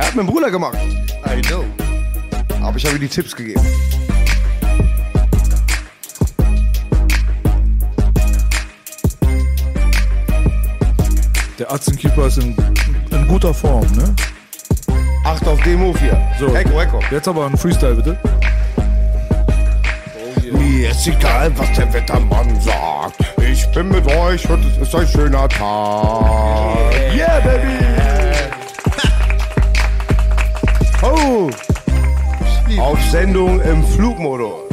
Er hat mit dem Bruder gemacht. I know. Aber ich habe ihm die Tipps gegeben. Der Atzenkeeper ist in, in guter Form, ne? Acht auf den Move hier. So. Echo, Echo. Jetzt aber ein Freestyle, bitte. Mir ist egal, was der Wettermann sagt. Ich bin mit euch und es ist ein schöner Tag. Yeah, baby! Oh! Auf Sendung im Flugmodus.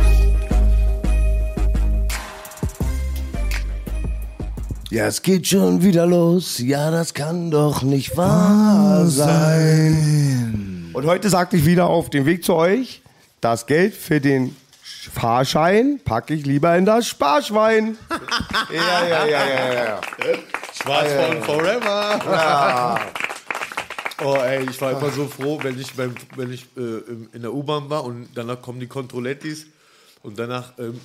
Ja, es geht schon wieder los. Ja, das kann doch nicht wahr sein. Und heute sagte ich wieder auf dem Weg zu euch, das Geld für den Fahrschein packe ich lieber in das Sparschwein. ja, ja, ja, ja, ja. Schwarzfahren forever. ja. Oh ey, ich war immer so froh, wenn ich, beim, wenn ich äh, in der U-Bahn war und danach kommen die Kontrollettis und danach ähm,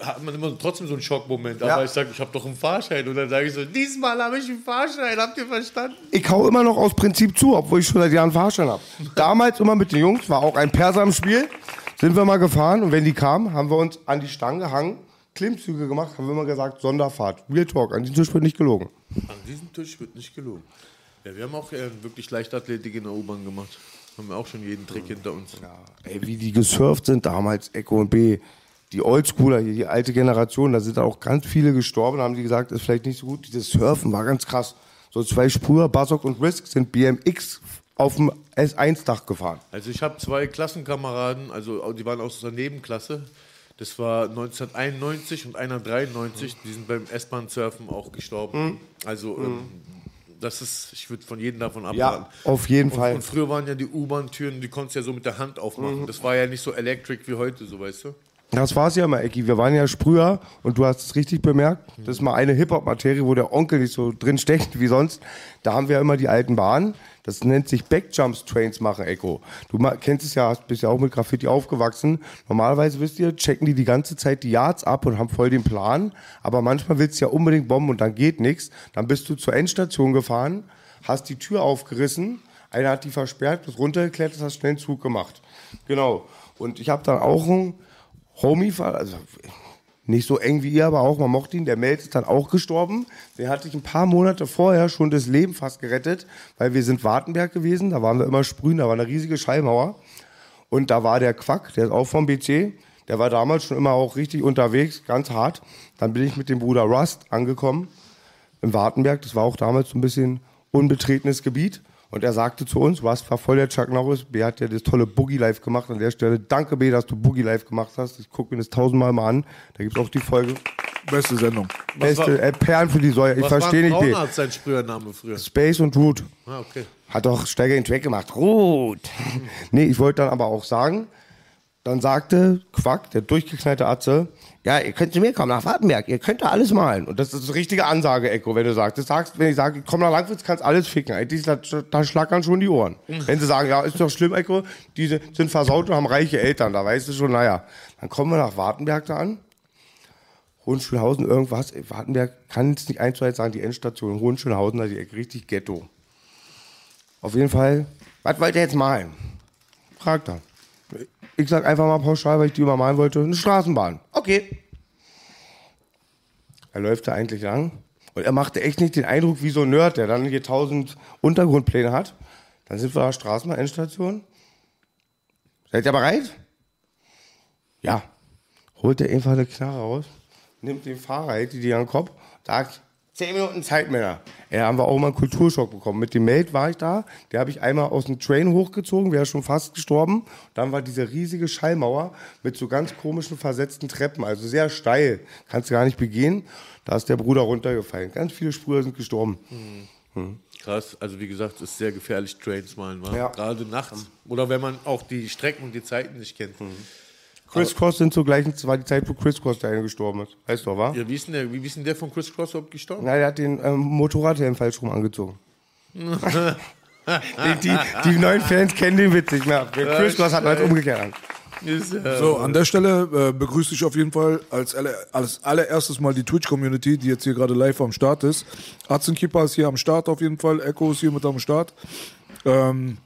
hat man immer trotzdem so einen Schockmoment. Aber Ja. ich sage, ich habe doch einen Fahrschein. Und dann sage ich so, diesmal habe ich einen Fahrschein, habt ihr verstanden? Ich hau immer noch aus Prinzip zu, obwohl ich schon seit Jahren Fahrschein habe. Damals immer mit den Jungs, war auch ein Perser im Spiel, sind wir mal gefahren und wenn die kamen, haben wir uns an die Stange gehangen, Klimmzüge gemacht, haben wir immer gesagt, Sonderfahrt. Real Talk, an diesem Tisch wird nicht gelogen. An diesem Tisch wird nicht gelogen. Ja, wir haben auch äh, wirklich Leichtathletik in der U-Bahn gemacht. Haben wir auch schon jeden Trick hinter uns. Ey, wie die gesurft sind damals, Echo und B. Die Oldschooler, hier, die alte Generation, da sind auch ganz viele gestorben, haben die gesagt, ist vielleicht nicht so gut. Dieses Surfen war ganz krass. So zwei Spur, Basok und Risk sind BMX auf dem S1-Dach gefahren. Also ich habe zwei Klassenkameraden, also die waren aus der Nebenklasse. Das war 1991 und einer 93. Die sind beim S-Bahn-Surfen auch gestorben. Also ähm, das ist, ich würde von jedem davon abraten. auf jeden und, Fall. Und früher waren ja die U-Bahn-Türen, die konntest du ja so mit der Hand aufmachen. Das war ja nicht so electric wie heute, so weißt du. Das war's ja mal, Ecki. Wir waren ja Sprüher und du hast es richtig bemerkt. Das ist mal eine Hip-Hop-Materie, wo der Onkel nicht so drin steckt wie sonst. Da haben wir immer die alten Bahnen. Das nennt sich Backjumps-Trains machen, Echo. Du kennst es ja, bist ja auch mit Graffiti aufgewachsen. Normalerweise, wisst ihr, checken die die ganze Zeit die Yards ab und haben voll den Plan. Aber manchmal willst du ja unbedingt bomben und dann geht nichts. Dann bist du zur Endstation gefahren, hast die Tür aufgerissen, einer hat die versperrt, bist runtergeklettert, hast schnell einen Zug gemacht. Genau. Und ich habe dann auch einen Homie, also nicht so eng wie ihr, aber auch, man mochte ihn, der Mel ist dann auch gestorben. Den hatte ich ein paar Monate vorher schon das Leben fast gerettet, weil wir sind Wartenberg gewesen, da waren wir immer sprühen, da war eine riesige Schallmauer. Und da war der Quack, der ist auch vom BC, der war damals schon immer auch richtig unterwegs, ganz hart. Dann bin ich mit dem Bruder Rust angekommen im Wartenberg, das war auch damals so ein bisschen unbetretenes Gebiet. Und er sagte zu uns, Rust war voll der Chuck Norris, B hat ja das tolle Boogie Live gemacht. An der Stelle, danke B, dass du Boogie Live gemacht hast. Ich gucke mir das tausendmal mal an. Da gibt es auch die Folge. Beste Sendung. Beste äh, Perlen für die Säue. Ich Was verstehe nicht B. Braunarzt sein Sprühername früher? Space und Root. Ah, okay. Hat doch Steiger den Track gemacht. Root. nee, ich wollte dann aber auch sagen, dann sagte Quack, der durchgeknallte Atze, ja, ihr könnt zu mir kommen nach Wartenberg, ihr könnt da alles malen. Und das ist die richtige Ansage, Echo, wenn du sagst. Das sagst, wenn ich sage, komm nach Langwitz, kannst alles ficken. Eigentlich, da, da schlackern schon die Ohren. Wenn sie sagen, ja, ist doch schlimm, Echo, die sind versaut und haben reiche Eltern, da weißt du schon, naja. Dann kommen wir nach Wartenberg da an. Hohenschönhausen, irgendwas. Wartenberg kann es nicht eins zu eins sagen, die Endstation. Hohenschönhausen, da die Ecke, richtig Ghetto. Auf jeden Fall, was wollt ihr jetzt malen? Fragt er. Ich sag einfach mal pauschal, weil ich die immer malen wollte, eine Straßenbahn. Okay. Er läuft da eigentlich lang und er machte echt nicht den Eindruck wie so ein Nerd, der dann hier tausend Untergrundpläne hat. Dann sind wir da Straßenbahn, Endstation. Seid ihr bereit? Ja. Holt er einfach eine Knarre raus, nimmt den Fahrer, hält die an den Kopf, sagt, Zehn Minuten Zeit, Männer. Ja, haben wir auch mal einen Kulturschock bekommen. Mit dem Meld war ich da. Der habe ich einmal aus dem Train hochgezogen, wäre schon fast gestorben. Dann war diese riesige Schallmauer mit so ganz komischen versetzten Treppen, also sehr steil. Kannst du gar nicht begehen. Da ist der Bruder runtergefallen. Ganz viele Spruder sind gestorben. Krass, also wie gesagt, es ist sehr gefährlich, Trains malen? Ja. gerade nachts. Oder wenn man auch die Strecken und die Zeiten nicht kennt. Chris Cross sind zur gleichen, das war die Zeit, wo Chris Cross der eine gestorben ist. Weißt du, doch, wa? Ja, wie ist denn der, wie ist denn der von Chris Cross überhaupt gestorben? Na, der hat den ähm, Motorradhelm falsch rum angezogen. die, die, die neuen Fans kennen den Witz nicht mehr. Der Chris Cross hat als umgekehrt an. Äh, So, an der Stelle äh, begrüße ich auf jeden Fall als, aller, als allererstes mal die Twitch-Community, die jetzt hier gerade live am Start ist. Atzenkeeper ist hier am Start auf jeden Fall, Echo ist hier mit am Start. Ähm,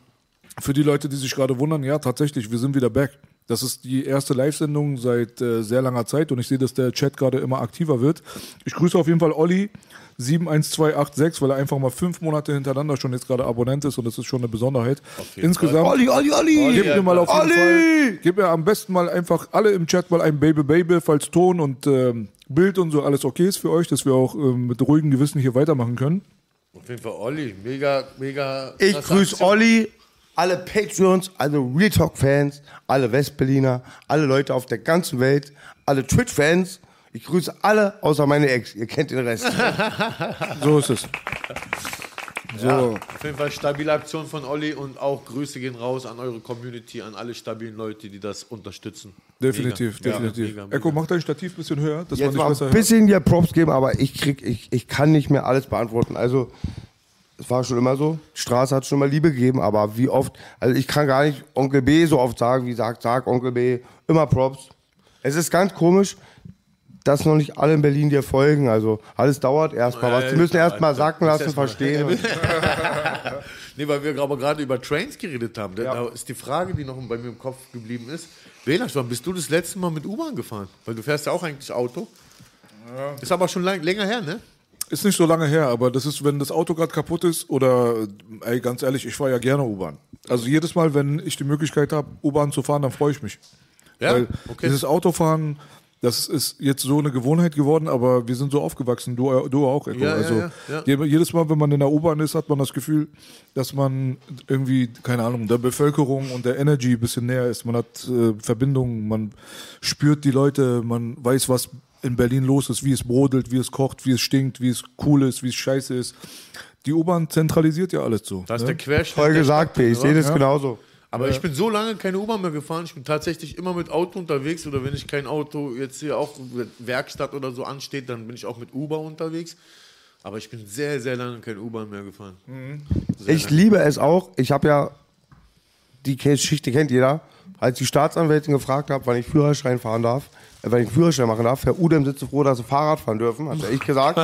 für die Leute, die sich gerade wundern, ja, tatsächlich, wir sind wieder back. Das ist die erste Live-Sendung seit äh, sehr langer Zeit und ich sehe, dass der Chat gerade immer aktiver wird. Ich grüße auf jeden Fall Olli 71286, weil er einfach mal fünf Monate hintereinander schon jetzt gerade Abonnent ist und das ist schon eine Besonderheit. Insgesamt. Olli, Olli, Olli! Gib mir mal auf jeden Olli! Fall, gib mir am besten mal einfach alle im Chat mal ein Baby Baby, falls Ton und ähm, Bild und so alles okay ist für euch, dass wir auch ähm, mit ruhigem Gewissen hier weitermachen können. auf jeden Fall Olli, mega, mega. Ich grüße. Olli, alle Patreons, alle Real Talk-Fans, alle Westberliner, alle Leute auf der ganzen Welt, alle Twitch-Fans. Ich grüße alle außer meine Ex. Ihr kennt den Rest. So ist es. So, Auf jeden Fall stabile Aktion von Olli und auch Grüße gehen raus an eure Community, an alle stabilen Leute, die das unterstützen. definitiv, Mega. definitiv. Ja, mega, mega. Echo, mach dein Stativ ein bisschen höher, dass Jetzt man mal nicht besser ein bisschen dir Props geben, aber ich krieg, ich, ich kann nicht mehr alles beantworten. Also, es war schon immer so. Die Straße hat schon immer Liebe gegeben, aber wie oft, also ich kann gar nicht Onkel B so oft sagen, wie sagt, sag Onkel B, immer Props. Es ist ganz komisch, dass noch nicht alle in Berlin dir folgen. Also, alles dauert erstmal was. Die müssen erstmal sacken lassen, verstehen. Nee, weil wir aber gerade über Trains geredet haben. Da- Da ist die Frage, die noch bei mir im Kopf geblieben ist. Belasch, wann bist du das letzte Mal mit U-Bahn gefahren? Weil du fährst ja auch eigentlich Auto. Ist aber schon lang, länger her, ne? Ist nicht so lange her, aber das ist, wenn das Auto gerade kaputt ist oder, ey, ganz ehrlich, ich fahre ja gerne U-Bahn. Also jedes Mal, wenn ich die Möglichkeit habe, U-Bahn zu fahren, dann freue ich mich. Ja, Weil okay. dieses Autofahren, das ist jetzt so eine Gewohnheit geworden, aber wir sind so aufgewachsen, du, du auch, Echo. Ja, ja, also ja, ja. je- jedes Mal, wenn man in der U-Bahn ist, hat man das Gefühl, dass man irgendwie, keine Ahnung, der Bevölkerung und der Energy ein bisschen näher ist. Man hat äh, Verbindungen, man spürt die Leute, man weiß, was in Berlin los ist, wie es brodelt, wie es kocht, wie es stinkt, wie es cool ist, wie es scheiße ist. Die U-Bahn zentralisiert ja alles so. Da ist ne? der Querschnitt. Voll gesagt, Stadt, B. Ich sehe das genauso. Aber ich bin so lange keine U-Bahn mehr gefahren. Ich bin tatsächlich immer mit Auto unterwegs. Oder wenn ich kein Auto jetzt hier auch Werkstatt oder so ansteht, dann bin ich auch mit Uber unterwegs. Aber ich bin sehr, sehr lange kein U-Bahn mehr gefahren. Sehr Ich lange. liebe es auch. Ich habe ja, die Geschichte kennt jeder, als die Staatsanwältin gefragt habe, wann ich Führerschein fahren darf, wann ich Führerschein machen darf, Herr Udem sitzt so froh, dass sie Fahrrad fahren dürfen, hat ja ich gesagt.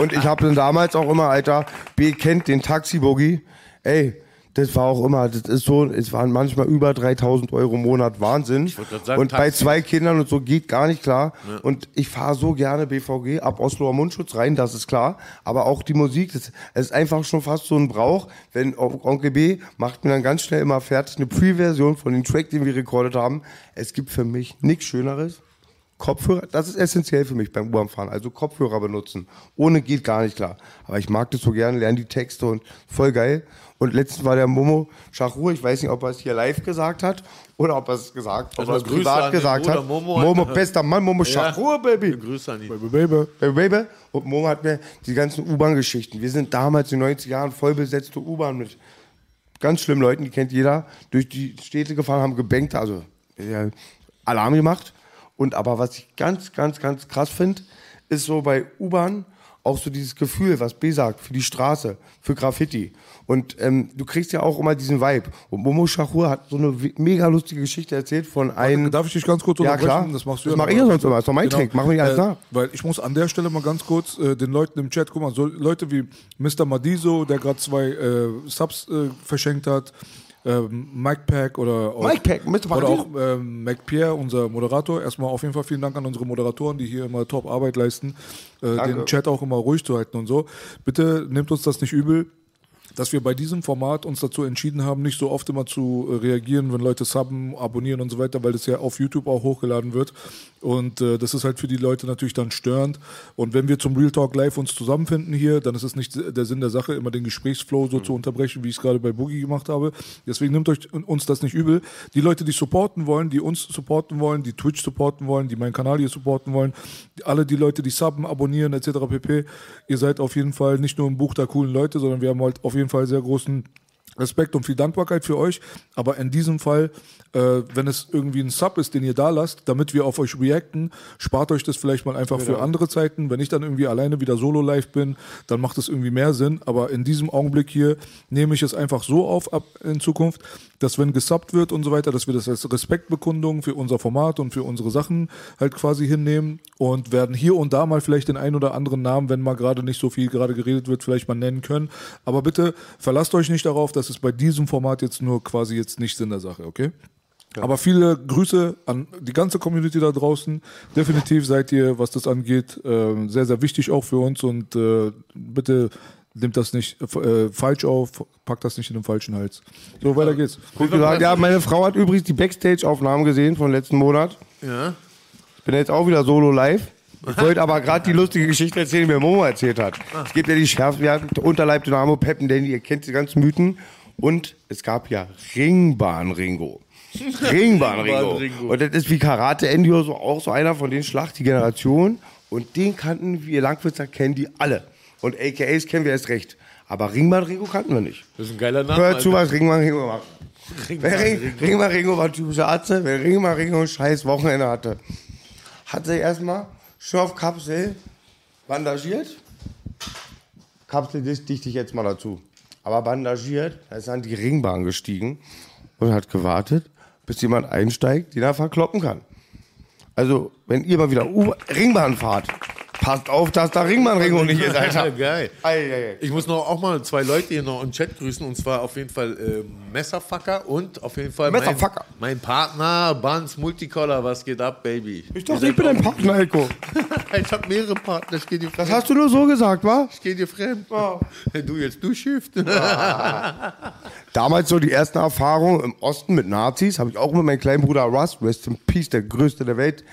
Und ich habe dann damals auch immer, Alter, B kennt den Taxi-Boogie. Ey, das war auch immer, das ist so, es waren manchmal über 3000 Euro im Monat, Wahnsinn. sagen, und bei zwei Kindern und so geht gar nicht klar. Und ich fahre so gerne BVG ab Osloer Mundschutz rein, das ist klar. Aber auch die Musik, das, es ist einfach schon fast so ein Brauch. Wenn On- Onkel B macht mir dann ganz schnell immer fertig eine Pre-Version von dem Track, den wir rekordet haben. Es gibt für mich nichts Schöneres. Kopfhörer, das ist essentiell für mich beim U-Bahn-Fahren. Also Kopfhörer benutzen. Ohne geht gar nicht klar. Aber ich mag das so gerne, lerne die Texte und voll geil. Und letztens war der Momo Schachur, ich weiß nicht, ob er es hier live gesagt hat oder ob er es gesagt, ob er es privat an den gesagt Bruder hat. Momo. Momo, bester Mann, Momo Schachur, Baby. Grüße an ihn. Baby. Baby, Baby. Und Momo hat mir die ganzen U-Bahn-Geschichten. Wir sind damals in den 90 Jahren voll besetzte U-Bahn mit ganz schlimmen Leuten, die kennt jeder, durch die Städte gefahren, haben gebankt, also ja, Alarm gemacht. Und aber was ich ganz, ganz, ganz krass finde, ist so bei U-Bahn auch so dieses Gefühl, was B sagt, für die Straße, für Graffiti. Und ähm, du kriegst ja auch immer diesen Vibe. Und Momo Shahur hat so eine mega lustige Geschichte erzählt von einem. Darf ich dich ganz kurz Ja, unterbrechen? klar. Das machst du Das ja mach noch. ich ja sonst immer. Das ist doch mein Trick. Mach mich alles äh, nach. Weil ich muss an der Stelle mal ganz kurz äh, den Leuten im Chat, guck mal, so Leute wie Mr. Madiso, der gerade zwei äh, Subs äh, verschenkt hat, ähm, Mike Pack oder auch, Mike Pack, Mr. oder auch ähm, Mac Pierre, unser Moderator. Erstmal auf jeden Fall vielen Dank an unsere Moderatoren, die hier immer top Arbeit leisten, äh, den Chat auch immer ruhig zu halten und so. Bitte nehmt uns das nicht übel. dass wir bei diesem Format uns dazu entschieden haben, nicht so oft immer zu äh, reagieren, wenn Leute subben, abonnieren und so weiter, weil das ja auf YouTube auch hochgeladen wird. Und äh, das ist halt für die Leute natürlich dann störend. Und wenn wir zum Real Talk Live uns zusammenfinden hier, dann ist es nicht der Sinn der Sache, immer den Gesprächsflow so zu unterbrechen, wie ich es gerade bei Boogie gemacht habe. Deswegen nimmt euch uns das nicht übel. Die Leute, die supporten wollen, die uns supporten wollen, die Twitch supporten wollen, die meinen Kanal hier supporten wollen, alle die Leute, die subben, abonnieren etc. pp. Ihr seid auf jeden Fall nicht nur im Buch der coolen Leute, sondern wir haben halt auf jeden Fall sehr großen Respekt und viel Dankbarkeit für euch. Aber in diesem Fall, äh, wenn es irgendwie ein Sub ist, den ihr da lasst, damit wir auf euch reacten, spart euch das vielleicht mal einfach für andere Zeiten. Wenn ich dann irgendwie alleine wieder solo live bin, dann macht es irgendwie mehr Sinn. Aber in diesem Augenblick hier nehme ich es einfach so auf ab in Zukunft, dass wenn gesubbt wird und so weiter, dass wir das als Respektbekundung für unser Format und für unsere Sachen halt quasi hinnehmen und werden hier und da mal vielleicht den einen oder anderen Namen, wenn mal gerade nicht so viel gerade geredet wird, vielleicht mal nennen können. Aber bitte verlasst euch nicht darauf, dass es bei diesem Format jetzt nur quasi jetzt nicht Sinn der Sache, okay? Aber viele Grüße an die ganze Community da draußen. Definitiv seid ihr, was das angeht, äh, sehr, sehr wichtig auch für uns und äh, bitte nehmt das nicht äh, falsch auf, packt das nicht in den falschen Hals. So, weiter geht's. Gut gesagt. Ja, meine Frau hat übrigens die Backstage-Aufnahmen gesehen von letzten Monat. Ja. Ich bin jetzt auch wieder solo live. Ich wollte aber gerade die lustige Geschichte erzählen, die mir Momo erzählt hat. Es gibt ja die schärfsten, wir hatten Unterleib Dynamo, Peppen, Danny, ihr kennt die ganzen Mythen. Und es gab ja Ringbahn Ringo. Ringbahn Ringo. Ringo. Und das ist wie Karate Endio so auch so einer von den Schlacht, die Generation. Und den kannten wir Langwitzer, kennen die alle. Und AKAs kennen wir erst recht. Aber Ringbahn Ringo kannten wir nicht. Das ist ein geiler Name. Hör zu, was Ringbahn Ringo macht. Wer Ring, Ringmar Ringo war typischer Arzt, wer Ringmar Ringo ein scheiß Wochenende hatte, hatte erstmal Schorfkapsel bandagiert. Kapsel dicht dichte ich jetzt mal dazu. Aber bandagiert, da ist an die Ringbahn gestiegen und hat gewartet, bis jemand einsteigt, den er verkloppen kann. Also, wenn ihr mal wieder U Ringbahn fahrt, passt auf, dass da Ringbahn Ringo nicht ist, Alter. Geil. Ei, ei, ei. Ich muss noch auch mal zwei Leute hier noch im Chat grüßen und zwar auf jeden Fall äh, Messerfucker und auf jeden Fall Messerfucker. Mein, mein Partner Buns Multicolor. Was geht ab, Baby? Ich dachte, ich bin ein Partner, Heiko. ich habe mehrere Partner. Ich geh dir Das fremd. hast du nur so gesagt, wa? Ich geh dir fremd. Du jetzt du Shift. Damals so die ersten Erfahrungen im Osten mit Nazis, habe ich auch mit meinem kleinen Bruder Russ, Rest in Peace, der größte der Welt,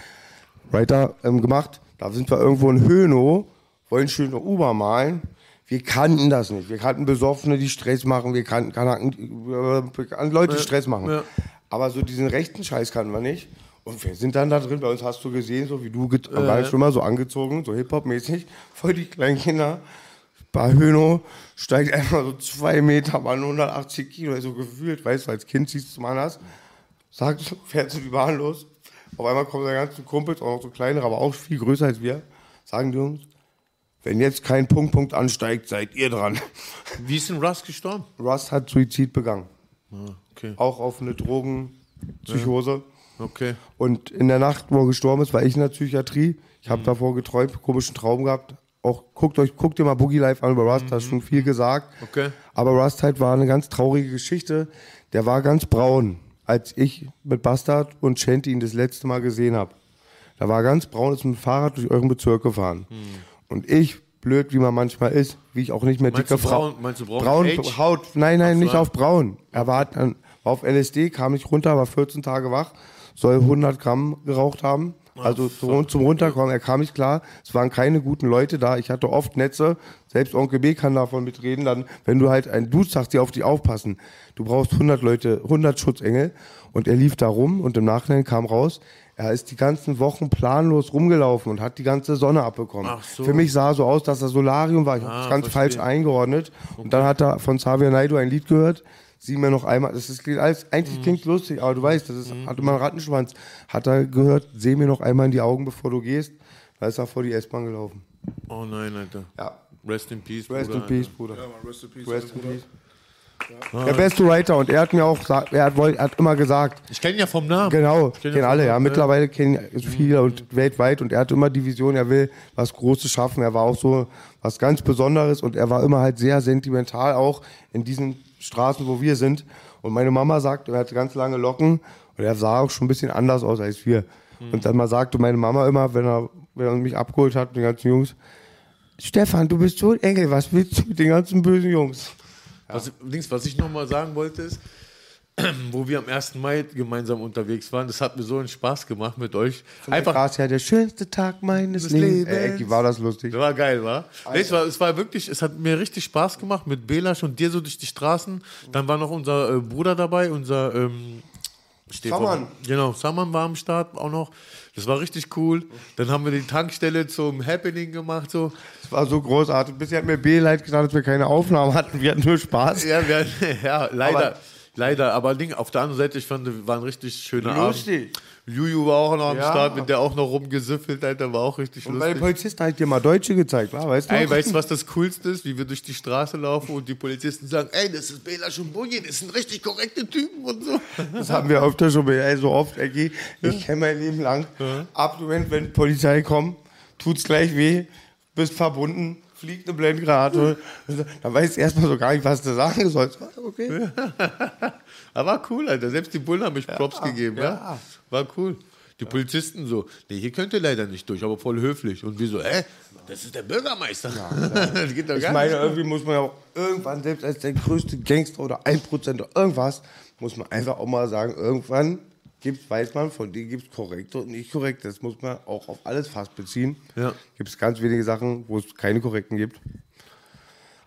Writer, ähm, gemacht. Da sind wir irgendwo in Hönow, wollen schön eine U-Bahn malen. Wir kannten das nicht. Wir kannten Besoffene, die Stress machen. Wir kannten Kanaken, äh, kannten Leute, die Stress machen. ja. Aber so diesen rechten Scheiß kannten wir nicht. Und wir sind dann da drin. Bei uns hast du gesehen, so wie du get- war ich schon mal so angezogen, so Hip-Hop-mäßig, voll die kleinen Kinder. Bei Höno steigt einfach so zwei Meter, Mann, 180 Kilo, so gefühlt, weißt du, als Kind siehst du mal anders. Sagt, fährt so die Bahn los. Auf einmal kommen seine ganzen Kumpels, auch noch so kleinere, aber auch viel größer als wir. Sagen die uns, wenn jetzt kein Punkt, Punkt ansteigt, seid ihr dran. Wie ist denn Russ gestorben? Russ hat Suizid begangen. Okay. Auch auf eine Drogenpsychose. Okay. Und in der Nacht, wo er gestorben ist, war ich in der Psychiatrie. Ich habe davor geträumt, komischen Traum gehabt. Auch guckt euch, guckt ihr mal Boogie Live an über Rust, da ist schon viel gesagt. Okay. Aber Rust halt war eine ganz traurige Geschichte. Der war ganz braun, als ich mit Bastard und Shanty ihn das letzte Mal gesehen habe. Da war ganz braun, ist mit dem Fahrrad durch euren Bezirk gefahren. Und ich, blöd wie man manchmal ist, wie ich auch nicht mehr Meinst dicke Frau. meinst du braun braun Age? Haut, nein, nein, nicht ja. auf braun. Er war, dann, war auf LSD, kam nicht runter, war 14 Tage wach, soll 100 Gramm geraucht haben. Also zum, zum Runterkommen, er kam nicht klar. Es waren keine guten Leute da. Ich hatte oft Netze. Selbst Onkel B kann davon mitreden. Dann, wenn du halt ein Dude sagst, die auf dich aufpassen. Du brauchst 100 Leute, 100 Schutzengel. Und er lief da rum und im Nachhinein kam raus, er ist die ganzen Wochen planlos rumgelaufen und hat die ganze Sonne abbekommen. Ach so. Für mich sah so aus, dass er Solarium war. Ich habe das ganz verstehe. falsch eingeordnet. Und dann hat er von Xavier Naidoo ein Lied gehört. Sieh mir noch einmal, das ist klingt alles, eigentlich klingt lustig, aber du weißt, das ist, hat immer einen Rattenschwanz. Hat er gehört, seh mir noch einmal in die Augen, bevor du gehst. Da ist er vor die S-Bahn gelaufen. Oh nein, Alter. Ja. Rest in Peace, Rest Bruder, in Peace. Bruder. Rest in peace. Rest in Peace. Der beste Writer und er hat mir auch gesagt, er hat, er hat immer gesagt, Ich kenne ihn ja vom Namen. Genau, kennen ja alle, von- ja. Mittlerweile kennen viele und weltweit und er hat immer die Vision, er will was Großes schaffen. Er war auch so was ganz Besonderes und er war immer halt sehr sentimental auch in diesen Straßen, wo wir sind. Und meine Mama sagt, er hatte ganz lange Locken und er sah auch schon ein bisschen anders aus als wir. Und dann mal sagte meine Mama immer, wenn er, wenn er mich abgeholt hat, die ganzen Jungs, Stefan, du bist so ein Engel, was willst du mit den ganzen bösen Jungs? Was, links, was ich nochmal sagen wollte ist, wo wir am 1. Mai gemeinsam unterwegs waren, das hat mir so einen Spaß gemacht mit euch. Einfach war es ja der schönste Tag meines Lebens. Lebens. Ey, war das lustig. Das war geil, war? Nee, es war? Es war wirklich, es hat mir richtig Spaß gemacht mit Belasch und dir so durch die Straßen. Dann war noch unser äh, Bruder dabei, unser ähm. Saman. Genau, Saman war am Start auch noch. Das war richtig cool. Dann haben wir die Tankstelle zum Happening gemacht. So. Es war so großartig. Bisher hat mir B leid gesagt, dass wir keine Aufnahmen hatten. Wir hatten nur Spaß. Ja, wir, ja leider. Aber- leider, aber Ding, auf der anderen Seite, ich fand, war ein richtig schöner Lustig. Abend. Juju war auch noch am Ja. Start, mit der auch noch rumgesüffelt, Alter, war auch richtig Und bei den lustig. Polizisten ich dir mal Deutsche gezeigt, wa? weißt du? Ey, weißt du, was das Coolste ist? Wie wir durch die Straße laufen und die Polizisten sagen, ey, das ist Bela Schumbuji, das sind richtig korrekte Typen und so. Das haben wir öfter schon, ey, so oft, Ecki. Ich kenne mein Leben lang. Ab dem Moment, wenn Polizei kommt, tut's gleich weh, bist verbunden, fliegt eine Blendgrate. Dann weißt du erstmal so gar nicht, was du sagen sollst. Okay. Aber war cool, Alter. Selbst die Bullen haben mich Props gegeben, ja. ja. War cool. Die Polizisten so, nee, hier könnt ihr leider nicht durch, aber voll höflich. Und wir so, hä? Das ist der Bürgermeister. das geht doch Ich meine, irgendwie muss man ja auch irgendwann, selbst als der größte Gangster oder 1% oder irgendwas, muss man einfach auch mal sagen, irgendwann gibt's, weiß man, von denen gibt es korrekte und nicht korrekte. Das muss man auch auf alles fast beziehen. Ja. Gibt es ganz wenige Sachen, wo es keine korrekten gibt.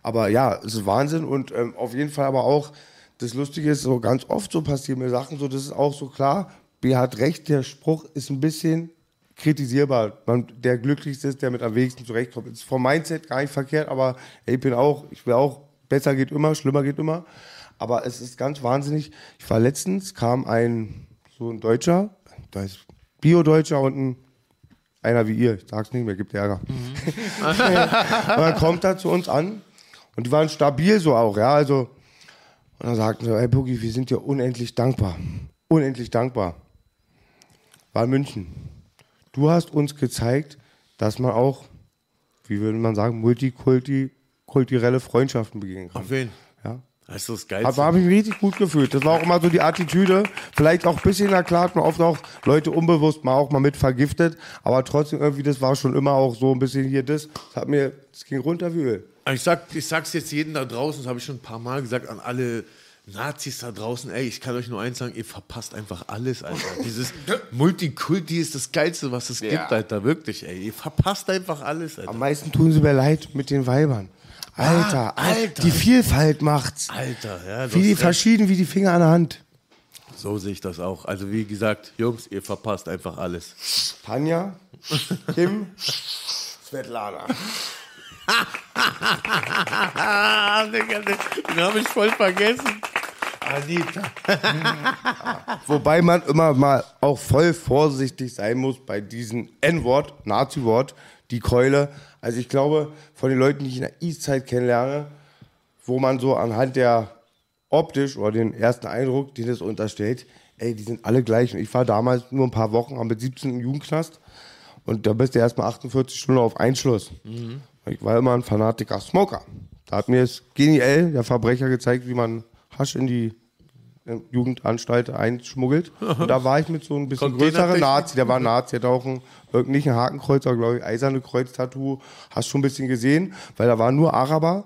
Aber ja, es ist Wahnsinn und ähm, auf jeden Fall aber auch, das Lustige ist, so ganz oft so passieren mir Sachen, so das ist auch so klar, B hat recht, der Spruch ist ein bisschen kritisierbar. Man, der Glücklichste ist, der mit am wenigsten zurechtkommt. Ist vom Mindset gar nicht verkehrt, aber ey, ich bin auch, ich will auch, besser geht immer, schlimmer geht immer. Aber es ist ganz wahnsinnig. Ich war letztens, kam ein, so ein Deutscher, da ist Bio-Deutscher und ein einer wie ihr, ich sag's nicht mehr, gibt Ärger. und dann kommt er zu uns an und die waren stabil so auch, ja, also und dann sagten sie, hey Boogie, wir sind dir unendlich dankbar. Unendlich dankbar. War in München. Du hast uns gezeigt, dass man auch, wie würde man sagen, multikulti, kulturelle Freundschaften begehen kann. Auf wen? Ja. Das ist das Geilste. Aber habe ich mich richtig gut gefühlt. Das war auch immer so die Attitüde. Vielleicht auch ein bisschen, na klar, hat man oft auch Leute unbewusst mal auch mal mit vergiftet. Aber trotzdem irgendwie, das war schon immer auch so ein bisschen hier das. Das hat mir, das ging runter wie Öl. Ich, sag, ich sag's jetzt jedem da draußen, das habe ich schon ein paar Mal gesagt, an alle Nazis da draußen, ey, ich kann euch nur eins sagen, ihr verpasst einfach alles, Alter. Dieses Multikulti ist das Geilste, was es gibt, Alter, wirklich, ey. Ihr verpasst einfach alles, Alter. Am meisten tun sie mir leid mit den Weibern. Alter, Ah, Alter. die Vielfalt macht's. Alter, ja, Wie die verschieden wie die Finger an der Hand. so sehe ich das auch. Also wie gesagt, Jungs, ihr verpasst einfach alles. Tanja, Kim, Svetlana. Den habe ich voll vergessen. Anita. Wobei man immer mal auch voll vorsichtig sein muss bei diesem N-Wort, Nazi-Wort, die Keule. Also ich glaube, von den Leuten, die ich in der Eastside kennenlerne, wo man so anhand der optisch oder den ersten Eindruck, den es unterstellt, ey, die sind alle gleich. Und ich war damals nur ein paar Wochen, mit 17 im Jugendknast und da bist du erstmal 48 Stunden auf Einschluss. Ich war immer ein Fanatiker Smoker. Da hat mir es geniell der Verbrecher gezeigt, wie man Hasch in die Jugendanstalt einschmuggelt. Und da war ich mit so ein bisschen größeren Nazi, der war Nazi, der hat auch ein, nicht ein Hakenkreuz, aber glaube ich, eiserne Kreuz-Tattoo. Hast schon ein bisschen gesehen, weil da waren nur Araber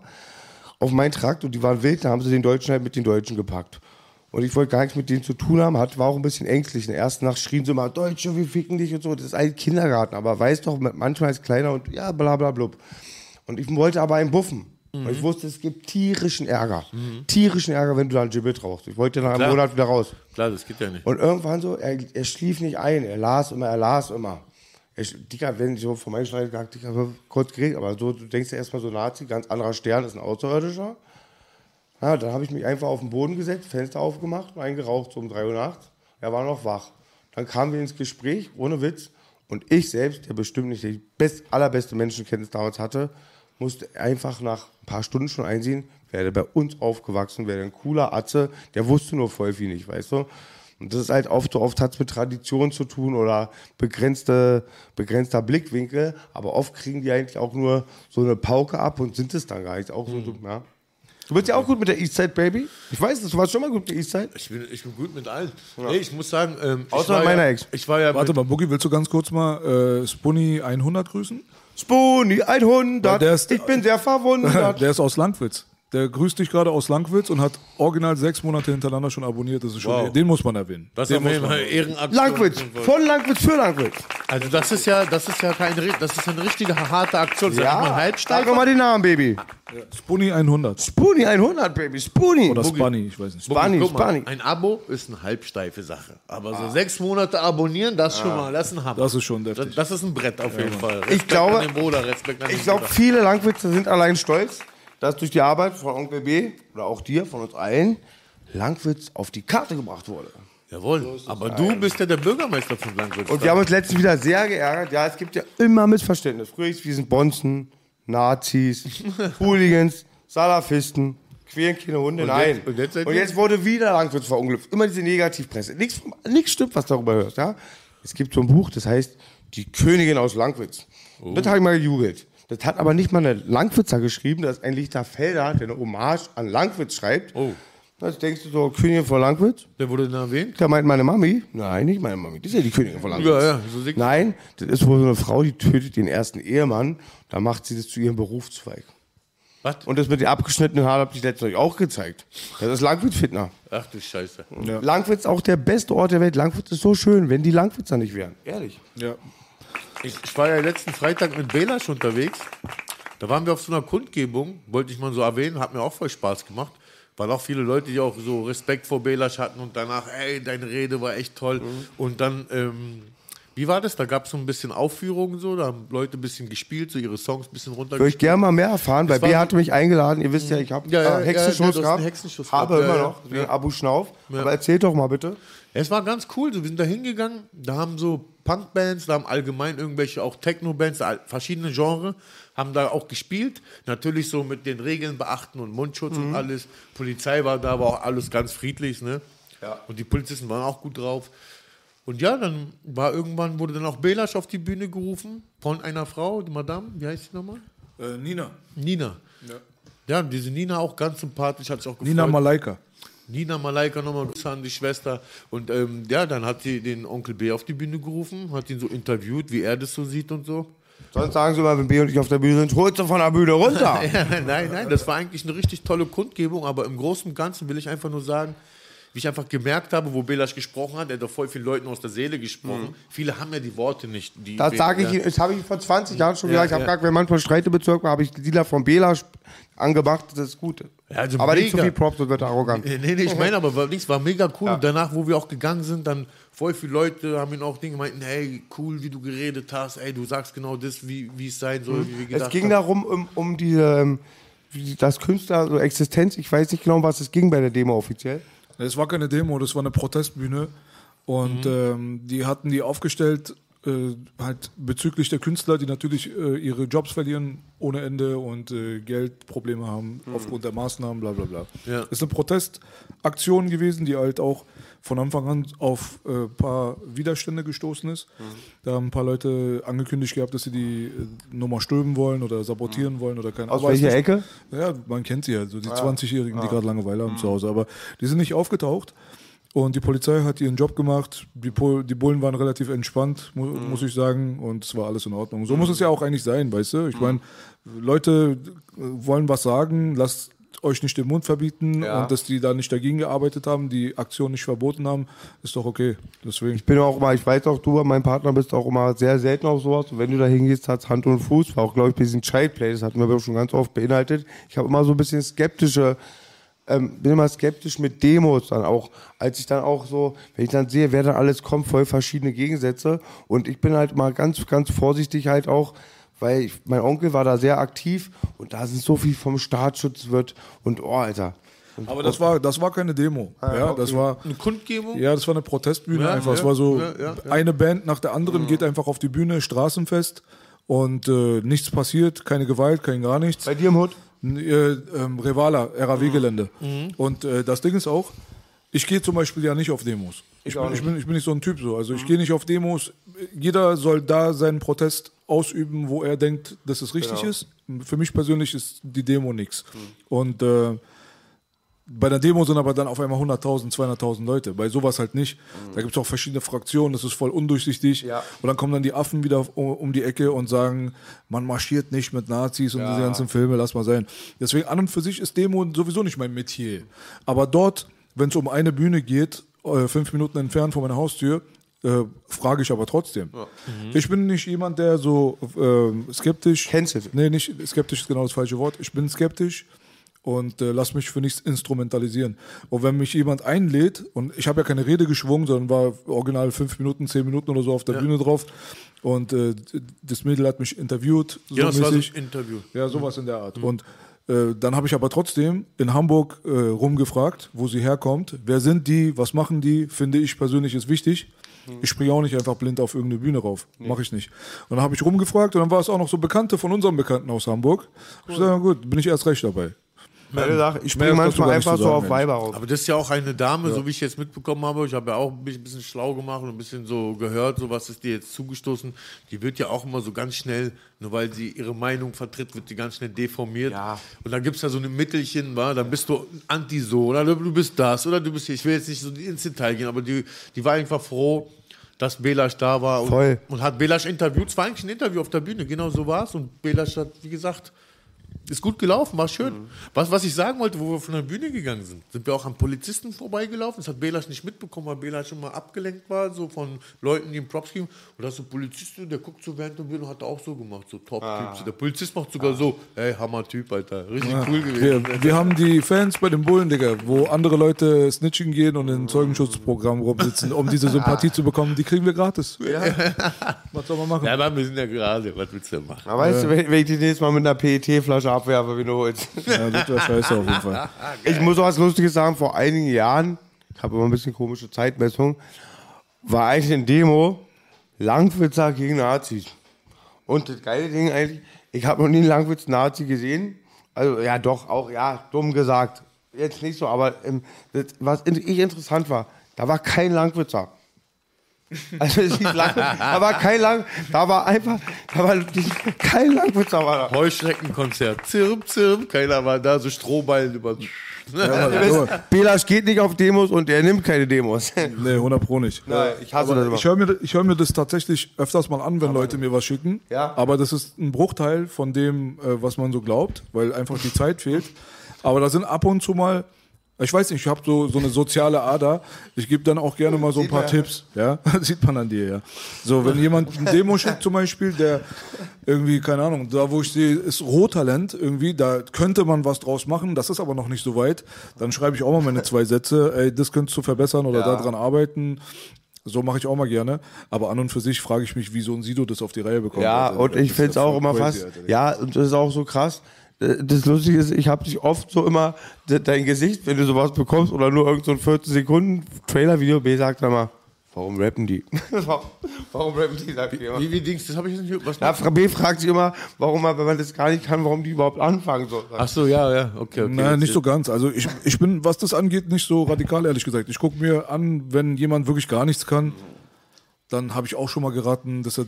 auf meinen Trakt und die waren wild, da haben sie den Deutschen halt mit den Deutschen gepackt. Und ich wollte gar nichts mit denen zu tun haben, hat, war auch ein bisschen ängstlich. In der ersten Nacht schrien sie mal, Deutsche, wir ficken dich und so. Das ist ein Kindergarten, aber weiß doch, manchmal ist kleiner und ja, bla bla blub. Und ich wollte aber einen buffen. Und ich wusste, es gibt tierischen Ärger. Tierischen Ärger, wenn du da ein Gibbet rauchst. Ich wollte nach einem Klar. Monat wieder raus. Klar, das geht ja nicht. Und irgendwann so, er, er schlief nicht ein, er las immer, er las immer. Er, Dicker, wenn ich so von meinem Schneid gesagt, Dicker, kurz geredet, aber so, du denkst ja erstmal so Nazi, ganz anderer Stern, ist ein Außerirdischer. Ja, dann habe ich mich einfach auf den Boden gesetzt, Fenster aufgemacht und eingeraucht, so um 3 Uhr nachts. Er war noch wach. Dann kamen wir ins Gespräch, ohne Witz. Und ich selbst, der bestimmt nicht die best, allerbeste Menschenkenntnis damals hatte, musste einfach nach ein paar Stunden schon einsehen, wäre bei uns aufgewachsen, wäre ein cooler Atze, der wusste nur voll viel nicht, weißt du? Und das ist halt oft so, oft hat es mit Tradition zu tun oder begrenzte, begrenzter Blickwinkel, aber oft kriegen die eigentlich auch nur so eine Pauke ab und sind es dann gar nicht. Auch so, so, ja. Du bist ja auch gut mit der Eastside, Baby. Ich weiß, du warst schon mal gut mit der Eastside. Ich bin, ich bin gut mit allen. Nee, ich muss sagen, ähm, ich Außer meiner ja, Ex. Ich war ja Warte mal, Boogie, willst du ganz kurz mal äh, Spunny 100 grüßen? Spoonie 100. Ja, der ist- ich bin sehr verwundert. Der ist aus Langwitz. Der grüßt dich gerade aus Langwitz und hat original sechs Monate hintereinander schon abonniert. Das ist schon, Wow. Den muss man erwähnen. Das den jeden Fall Ehrenaktion. Langwitz, von Langwitz für Langwitz. Also das ist ja, das ist ja keine, das ist eine richtige harte Aktion. Sag ich mal sag mal den Namen, Baby. Spunny 100. Spoonie 100, Baby, Spoonie. Oder Spunny, ich weiß nicht. Mal, Bunny. Ein Abo ist eine halbsteife Sache. Aber so sechs Monate abonnieren, das schon mal, das ist ein Hammer. Das ist schon das, deftig. das ist ein Brett auf jeden Fall. Respekt glaube- an den Bruder, Respekt an den Ich glaube, viele Langwitzer sind allein stolz, dass durch die Arbeit von Onkel B oder auch dir, von uns allen, Langwitz auf die Karte gebracht wurde. Jawohl. Aber du bist ja der Bürgermeister von Langwitz. Und wir haben uns letztens wieder sehr geärgert. Ja, es gibt ja immer Missverständnis. Früher hieß es, wir sind Bonzen, Nazis, Hooligans, Salafisten, queren keine Hunde. Nein. jetzt- und jetzt und jetzt wurde wieder Langwitz verunglückt. Immer diese Negativpresse. Nichts, nichts stimmt, was du darüber hörst. Ja? Es gibt so ein Buch, das heißt Die Königin aus Langwitz. Und Das habe ich mal gegoogelt. Das hat aber nicht mal eine Langwitzer geschrieben, das ist ein Lichterfelder, der eine Hommage an Langwitz schreibt. Oh. Jetzt denkst du so, Königin von Langwitz? Der wurde denn erwähnt? Da meint meine Mami, nein, nicht meine Mami, das ist ja die Königin von Langwitz. Ja, ja, so sieht- Nein, das ist wohl so eine Frau, die tötet den ersten Ehemann, da macht sie das zu ihrem Berufszweig. Was? Und das mit den abgeschnittenen Haaren habe ich letztens euch auch gezeigt. Das ist Langwitz-Fitner. Ach du Scheiße. Langwitz auch der beste Ort der Welt. Langwitz ist so schön, wenn die Langwitzer nicht wären. Ehrlich. Ja. Ich, ich war ja letzten Freitag mit Belasch unterwegs. Da waren wir auf so einer Kundgebung, wollte ich mal so erwähnen, hat mir auch voll Spaß gemacht. Waren auch viele Leute, die auch so Respekt vor Belasch hatten und danach, ey, deine Rede war echt toll. Und dann, ähm, wie war das? Da gab es so ein bisschen Aufführungen so, da haben Leute ein bisschen gespielt, so ihre Songs ein bisschen Würde ich gerne mal mehr erfahren, weil B hatte mich eingeladen. Ihr wisst ja, ich habe Ja, ja, ja, Hexenschuss ja, gehabt. Hexenschuss habe gehabt, immer ja, noch, ja. wegen Abu Schnauf. Aber erzähl doch mal bitte. Es war ganz cool. so, Wir sind da hingegangen, da haben so Punkbands, da haben allgemein irgendwelche auch Techno-Bands, verschiedene Genres, haben da auch gespielt. Natürlich so mit den Regeln beachten und Mundschutz und alles. Polizei war da, war auch alles ganz friedlich. Ne? Und die Polizisten waren auch gut drauf. Und ja, dann war irgendwann, wurde dann auch Belasch auf die Bühne gerufen von einer Frau, die Madame, wie heißt sie nochmal? Äh, Nina. Nina. Ja. diese Nina auch ganz sympathisch, hat sich auch gefreut. Nina Malaika. Nina Malaika nochmal an die Schwester. Und ähm, ja, dann hat sie den Onkel B auf die Bühne gerufen, hat ihn so interviewt, wie er das so sieht und so. Sonst sagen sie mal, wenn B und ich auf der Bühne sind, holst du von der Bühne runter. nein, nein, das war eigentlich eine richtig tolle Kundgebung, aber im Großen und Ganzen will ich einfach nur sagen, wie ich einfach gemerkt habe, wo Belasch gesprochen hat, er hat doch voll vielen Leuten aus der Seele gesprochen. Viele haben ja die Worte nicht. Die Das sage ich ja. Das habe ich vor 20 Jahren schon Ja, gesagt. Ich habe ja. gesagt, wenn manchmal Streite bezirkt war, habe ich die Dealer von Bela sp- angemacht, das ist gut. Ja, also aber nicht zu mega. viel Props und wird arrogant. Nee, nee, ich meine aber, war nichts, war mega cool. Und danach, wo wir auch gegangen sind, dann voll viele Leute haben ihn auch Dinge meinten, hey, cool, wie du geredet hast, ey, du sagst genau das, wie wie es sein soll, wie wir gedacht Es ging haben. darum, um, um diese, ähm, das Künstler, so Existenz, ich weiß nicht genau, um was es ging bei der Demo offiziell. Es war keine Demo, das war eine Protestbühne. Und ähm, die hatten die aufgestellt, äh, halt bezüglich der Künstler, die natürlich äh, ihre Jobs verlieren ohne Ende und äh, Geldprobleme haben aufgrund der Maßnahmen, bla bla bla. Ja. Ist eine Protestaktion gewesen, die halt auch von Anfang an auf ein äh, paar Widerstände gestoßen ist. Da haben ein paar Leute angekündigt gehabt, dass sie die äh, Nummer stülpen wollen oder sabotieren wollen oder keine Aus Aber es welcher Ecke? ja, man kennt sie ja, so die 20-Jährigen, die gerade Langeweile haben zu Hause. Aber die sind nicht aufgetaucht. Und die Polizei hat ihren Job gemacht. Die, Pol die Bullen waren relativ entspannt, mu muss ich sagen. Und es war alles in Ordnung. So muss es ja auch eigentlich sein, weißt du? Ich meine, Leute äh, wollen was sagen, lasst euch nicht den Mund verbieten. Ja. Und dass die da nicht dagegen gearbeitet haben, die Aktion nicht verboten haben, ist doch okay. Deswegen. Ich bin auch immer, ich weiß auch, du, mein Partner, bist auch immer sehr selten auf sowas. Und wenn du da hingehst, hat's Hand und Fuß. War auch, glaube ich, ein bisschen Childplay, das hatten wir schon ganz oft beinhaltet. Ich habe immer so ein bisschen skeptische, ähm, bin immer skeptisch mit Demos dann auch, als ich dann auch so, wenn ich dann sehe, wer da alles kommt, voll verschiedene Gegensätze. Und ich bin halt mal ganz, ganz vorsichtig halt auch, weil ich, mein Onkel war da sehr aktiv und da sind so viel vom Staatsschutz wird und oh, Alter. Aber das war, das war keine Demo. Ja, das war. Eine Kundgebung? Ja, das war eine Protestbühne Ja, einfach. Es ja, war so, ja, ja, ja. eine Band nach der anderen geht einfach auf die Bühne, Straßenfest und äh, nichts passiert, keine Gewalt, kein gar nichts. Bei dir im Hut? Äh, ähm, Revala, RAW-Gelände. Und äh, das Ding ist auch, ich gehe zum Beispiel ja nicht auf Demos. Ich, auch bin, ich, nicht. bin, ich bin nicht so ein Typ so. Also ich gehe nicht auf Demos. Jeder soll da seinen Protest ausüben, wo er denkt, dass es richtig ist. Für mich persönlich ist die Demo nichts. Und äh, bei der Demo sind aber dann auf einmal 100.000, 200.000 Leute. Bei sowas halt nicht. Da gibt es auch verschiedene Fraktionen, das ist voll undurchsichtig. Ja. Und dann kommen dann die Affen wieder um, die Ecke und sagen, man marschiert nicht mit Nazis und diese ganzen Filme, lass mal sein. Deswegen an und für sich ist Demo sowieso nicht mein Metier. Aber dort, wenn es um eine Bühne geht, äh, fünf Minuten entfernt von meiner Haustür, äh, frage ich aber trotzdem. Ich bin nicht jemand, der so ähm, skeptisch. Du? Nee, nicht skeptisch ist genau das falsche Wort. Ich bin skeptisch und äh, lass mich für nichts instrumentalisieren. Und wenn mich jemand einlädt, und ich habe ja keine Rede geschwungen, sondern war original fünf Minuten, zehn Minuten oder so auf der Bühne drauf. Und äh, das Mädel hat mich interviewt. So Ja, das war so mäßig. ein Interview. Ja, sowas in der Art. Und äh, dann habe ich aber trotzdem in Hamburg äh, rumgefragt, wo sie herkommt. Wer sind die? Was machen die? Finde ich persönlich ist wichtig. Ich springe auch nicht einfach blind auf irgendeine Bühne rauf. Mache ich nicht. Und dann habe ich rumgefragt und dann war es auch noch so Bekannte von unserem Bekannten aus Hamburg. Ich sage, gut, bin ich erst recht dabei. Meine Sache, ich springe manchmal einfach so sagen, auf. Weiber rauf. Aber das ist ja auch eine Dame, so wie ich jetzt mitbekommen habe. Ich habe ja auch ein bisschen, schlau gemacht und ein bisschen so gehört, so was ist dir jetzt zugestoßen. Die wird ja auch immer so ganz schnell, nur weil sie ihre Meinung vertritt, wird die ganz schnell deformiert. Ja. Und dann gibt es ja so eine Mittelchen, wa? dann bist du anti so oder du bist das oder du bist hier. Ich will jetzt nicht so ins Detail gehen, aber die, die war einfach froh, dass Belasch da war und, und hat Belasch interviewt. Es war eigentlich ein Interview auf der Bühne, genau so war es. Und Belasch hat, wie gesagt, ist gut gelaufen, war schön. Was, was ich sagen wollte, wo wir von der Bühne gegangen sind, sind wir auch an Polizisten vorbeigelaufen. Das hat Belasch nicht mitbekommen, weil Belasch schon mal abgelenkt war, so von Leuten, die ihm Props geben. Und da ist so ein Polizist, der guckt so während der Bühne und hat er auch so gemacht, so Top-Typ. Der Polizist macht sogar so, ey, Hammer-Typ, Alter. Richtig cool gewesen. Wir, wir haben die Fans bei den Bullen, Digga, wo andere Leute snitchen gehen und in Zeugenschutzprogramm rumsitzen, um diese Sympathie zu bekommen. Die kriegen wir gratis. Was soll man machen? Ja, aber wir sind ja gerade, was willst du denn machen? Aber weißt du, wenn, wenn ich die nächstes Mal mit einer PET-Flasche abwerfe, wie du holst. Ja, das wäre scheiße auf jeden Fall. Ich muss auch was Lustiges sagen, vor einigen Jahren, ich habe immer ein bisschen komische Zeitmessung, war eigentlich eine Demo Langwitzer gegen Nazis. Und das geile Ding eigentlich, ich habe noch nie einen Langwitz-Nazi gesehen. Also ja, doch, auch, ja, dumm gesagt. Jetzt nicht so, aber ähm, das, was ich interessant war, da war kein Langwitzer. Also es hieß Lang, da war kein Lang, da war einfach, da war kein Langwitzer war da. Heuschreckenkonzert. Zirp, zirp. Keiner war da, so Strohballen über. Ihr wisst, Belasch geht nicht auf Demos und er nimmt keine Demos. Nee, 100 Pro nicht. Nein, ich hasse das immer. Ich höre mir, ich hör mir das tatsächlich öfters mal an, wenn Leute mir was schicken. Ja. Aber das ist ein Bruchteil von dem, äh, was man so glaubt, weil einfach die Zeit fehlt. Aber da sind ab und zu mal, ich weiß nicht, ich habe so, so eine soziale Ader. Ich gebe dann auch gerne mal so ein paar Tipps. Ja, sieht man an dir, ja. So, wenn jemand ein Demo schickt zum Beispiel, der irgendwie, keine Ahnung, da wo ich sehe, ist Rohtalent irgendwie, da könnte man was draus machen, das ist aber noch nicht so weit. Dann schreibe ich auch mal meine zwei Sätze, ey, das könntest du verbessern oder Ja. daran arbeiten. So mache ich auch mal gerne. Aber an und für sich frage ich mich, wie so ein Sido das auf die Reihe bekommt. Ja, Alter. und ich finde es auch immer fast, ja, und das ist auch so krass. Äh, Das Lustige ist, ich habe dich oft so immer, de- dein Gesicht, wenn du sowas bekommst oder nur irgend so ein 14 Sekunden Trailer-Video, B sagt dann mal, warum rappen die? warum rappen die, sagt die immer. Wie, wie Dings, das habe ich nicht. Was Na, B fragt sich immer, warum, man, wenn man das gar nicht kann, warum die überhaupt anfangen. So. Ach so, ja, ja, okay, okay. Nein, nicht so ganz. Also ich, ich bin, was das angeht, nicht so radikal, ehrlich gesagt. Ich gucke mir an, wenn jemand wirklich gar nichts kann, dann habe ich auch schon mal geraten, dass er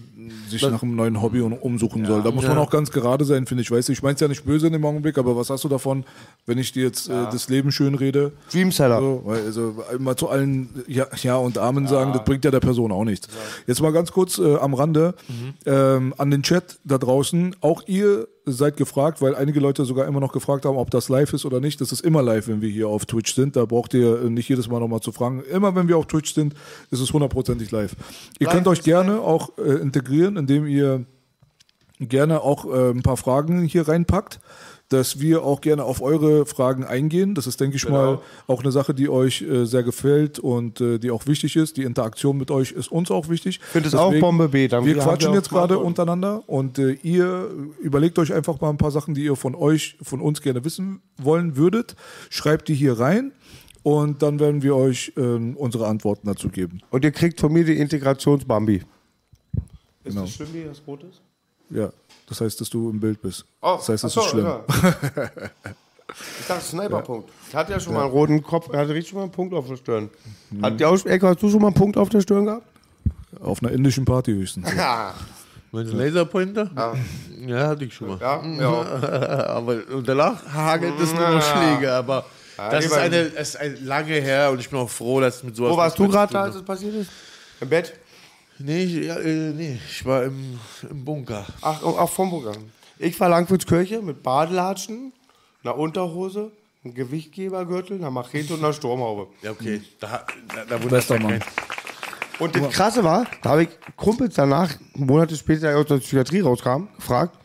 sich nach einem neuen Hobby um- umsuchen soll. Da muss man auch ganz gerade sein, finde ich. Weißt du, ich meine es ja nicht böse in dem Augenblick, aber was hast du davon, wenn ich dir jetzt äh, das Leben schön rede? Dreamseller. So, also immer zu allen ja, ja und Amen sagen, das bringt ja der Person auch nichts. Jetzt mal ganz kurz äh, am Rande ähm, an den Chat da draußen. Auch ihr seid gefragt, weil einige Leute sogar immer noch gefragt haben, ob das live ist oder nicht. Das ist immer live, wenn wir hier auf Twitch sind. Da braucht ihr nicht jedes Mal nochmal zu fragen. Immer wenn wir auf Twitch sind, ist es hundertprozentig live. Ihr könnt euch gerne auch äh, integrieren, indem ihr gerne auch äh, ein paar Fragen hier reinpackt, dass wir auch gerne auf eure Fragen eingehen. Das ist, denke ich mal, auch eine Sache, die euch äh, sehr gefällt und äh, die auch wichtig ist. Die Interaktion mit euch ist uns auch wichtig. finde es auch Bombe B. Dann Wir quatschen jetzt gerade untereinander und äh, ihr überlegt euch einfach mal ein paar Sachen, die ihr von euch, von uns gerne wissen wollen würdet. Schreibt die hier rein und dann werden wir euch äh, unsere Antworten dazu geben. Und ihr kriegt von mir die Integrationsbambi. Ist Genau. das schlimm, wie das rot ist? Ja, das heißt, dass du im Bild bist. Oh, das heißt, das ach ist so, schlimm. ja. Ich dachte Sniperpunkt. Ich hatte ja schon mal einen roten Kopf, er hatte richtig schon mal einen Punkt auf der Stirn. Hat die Aus Ecke, hast du schon mal einen Punkt auf der Stirn gehabt? Auf einer indischen Party höchstens. Ja. Du Laserpointer? Ja. hatte ich schon mal. Ja, ja. aber und danach hagelt es nur noch Schläge, aber Das ist, eine, das ist ein lange her und ich bin auch froh, dass mit sowas. Wo warst du gerade da, als es passiert ist? Im Bett? Nee, ich- ja, äh, nee, ich war im, im Bunker. Ach, oh, ach vom Programm. Ich war Langwitzkirche mit Badelatschen, einer Unterhose, einem Gewichtgebergürtel, einer Machete und einer Sturmhaube. Ja, okay. Da, da, da Bester sich Mann. kein- Und das Krasse war, da habe ich Kumpels danach, Monate später, die aus der Psychiatrie rauskamen, gefragt.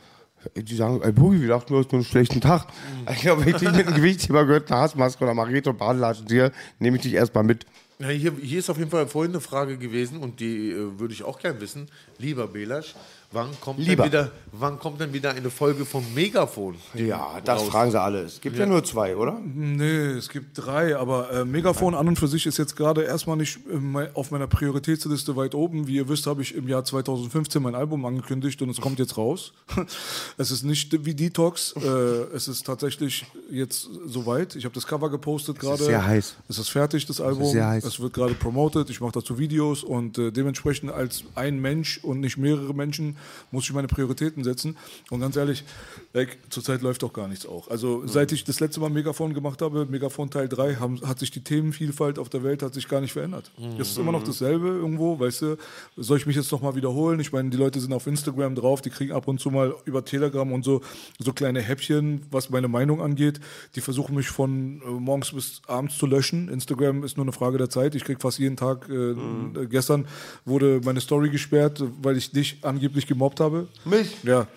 Die sagen, ey Boogie, wir dachten, du hast nur einen schlechten Tag. Ich glaube, wenn ich dich mit einem Gewichtgebergürtel, einer Hassmaske oder Machete und Badelatschen sehe, nehme ich dich erstmal mit. Ja, hier, hier ist auf jeden Fall vorhin eine Frage gewesen und die äh, würde ich auch gern wissen. Lieber Belasch, wann kommt, Lieber. Denn wieder, wann kommt denn wieder eine Folge vom Megafon? Ja, das raus? fragen sie alle. Es gibt ja, nur zwei, oder? Nee, es gibt drei, aber äh, Megafon an und für sich ist jetzt gerade erstmal nicht äh, auf meiner Prioritätsliste weit oben. Wie ihr wisst, habe ich im Jahr 2015 mein Album angekündigt und es kommt jetzt raus. es ist nicht wie Detox, äh, es ist tatsächlich jetzt soweit. Ich habe das Cover gepostet gerade. sehr heiß. Es ist fertig, das Album. sehr heiß. Es wird gerade promoted, ich mache dazu Videos und äh, dementsprechend als ein Mensch und nicht mehrere Menschen muss ich meine Prioritäten setzen. Und ganz ehrlich, like, zurzeit läuft doch gar nichts auch. Also seit ich das letzte Mal Megafon gemacht habe, Megafon Teil 3, haben, hat sich die Themenvielfalt auf der Welt hat sich gar nicht verändert. Es ist immer noch dasselbe irgendwo, weißt du, soll ich mich jetzt noch mal wiederholen? Ich meine, die Leute sind auf Instagram drauf, die kriegen ab und zu mal über Telegram und so, so kleine Häppchen, was meine Meinung angeht. Die versuchen mich von äh, morgens bis abends zu löschen. Instagram ist nur eine Frage der Zeit. Ich krieg fast jeden Tag, äh, äh, gestern wurde meine Story gesperrt, weil ich dich angeblich gemobbt habe. Mich? Ja.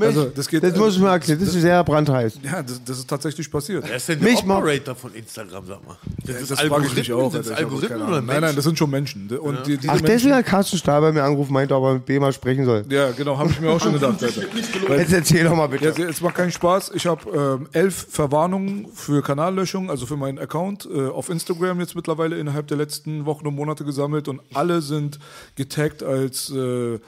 Also, das geht. Das muss ich mal erklären. Das ist sehr brandheiß. ja, das, das ist tatsächlich passiert. Wer ist denn Mich der Operator von Instagram, sag mal? Das, ist Das frage ich mich auch. Das Alter. Algorithmen oder Ahnung. Nein, nein, Menschen? das sind schon Menschen. Und die, diese Ach, Menschen, deswegen hat Carsten Stahl bei mir angerufen, meinte, ob er mit B mal sprechen soll. Ja, genau, habe ich mir auch schon gedacht. Alter. Jetzt erzähl doch mal bitte. Jetzt, jetzt macht keinen Spaß. Ich habe ähm, elf Verwarnungen für Kanallöschung, also für meinen Account äh, auf Instagram jetzt mittlerweile innerhalb der letzten Wochen und Monate gesammelt und alle sind getaggt als äh,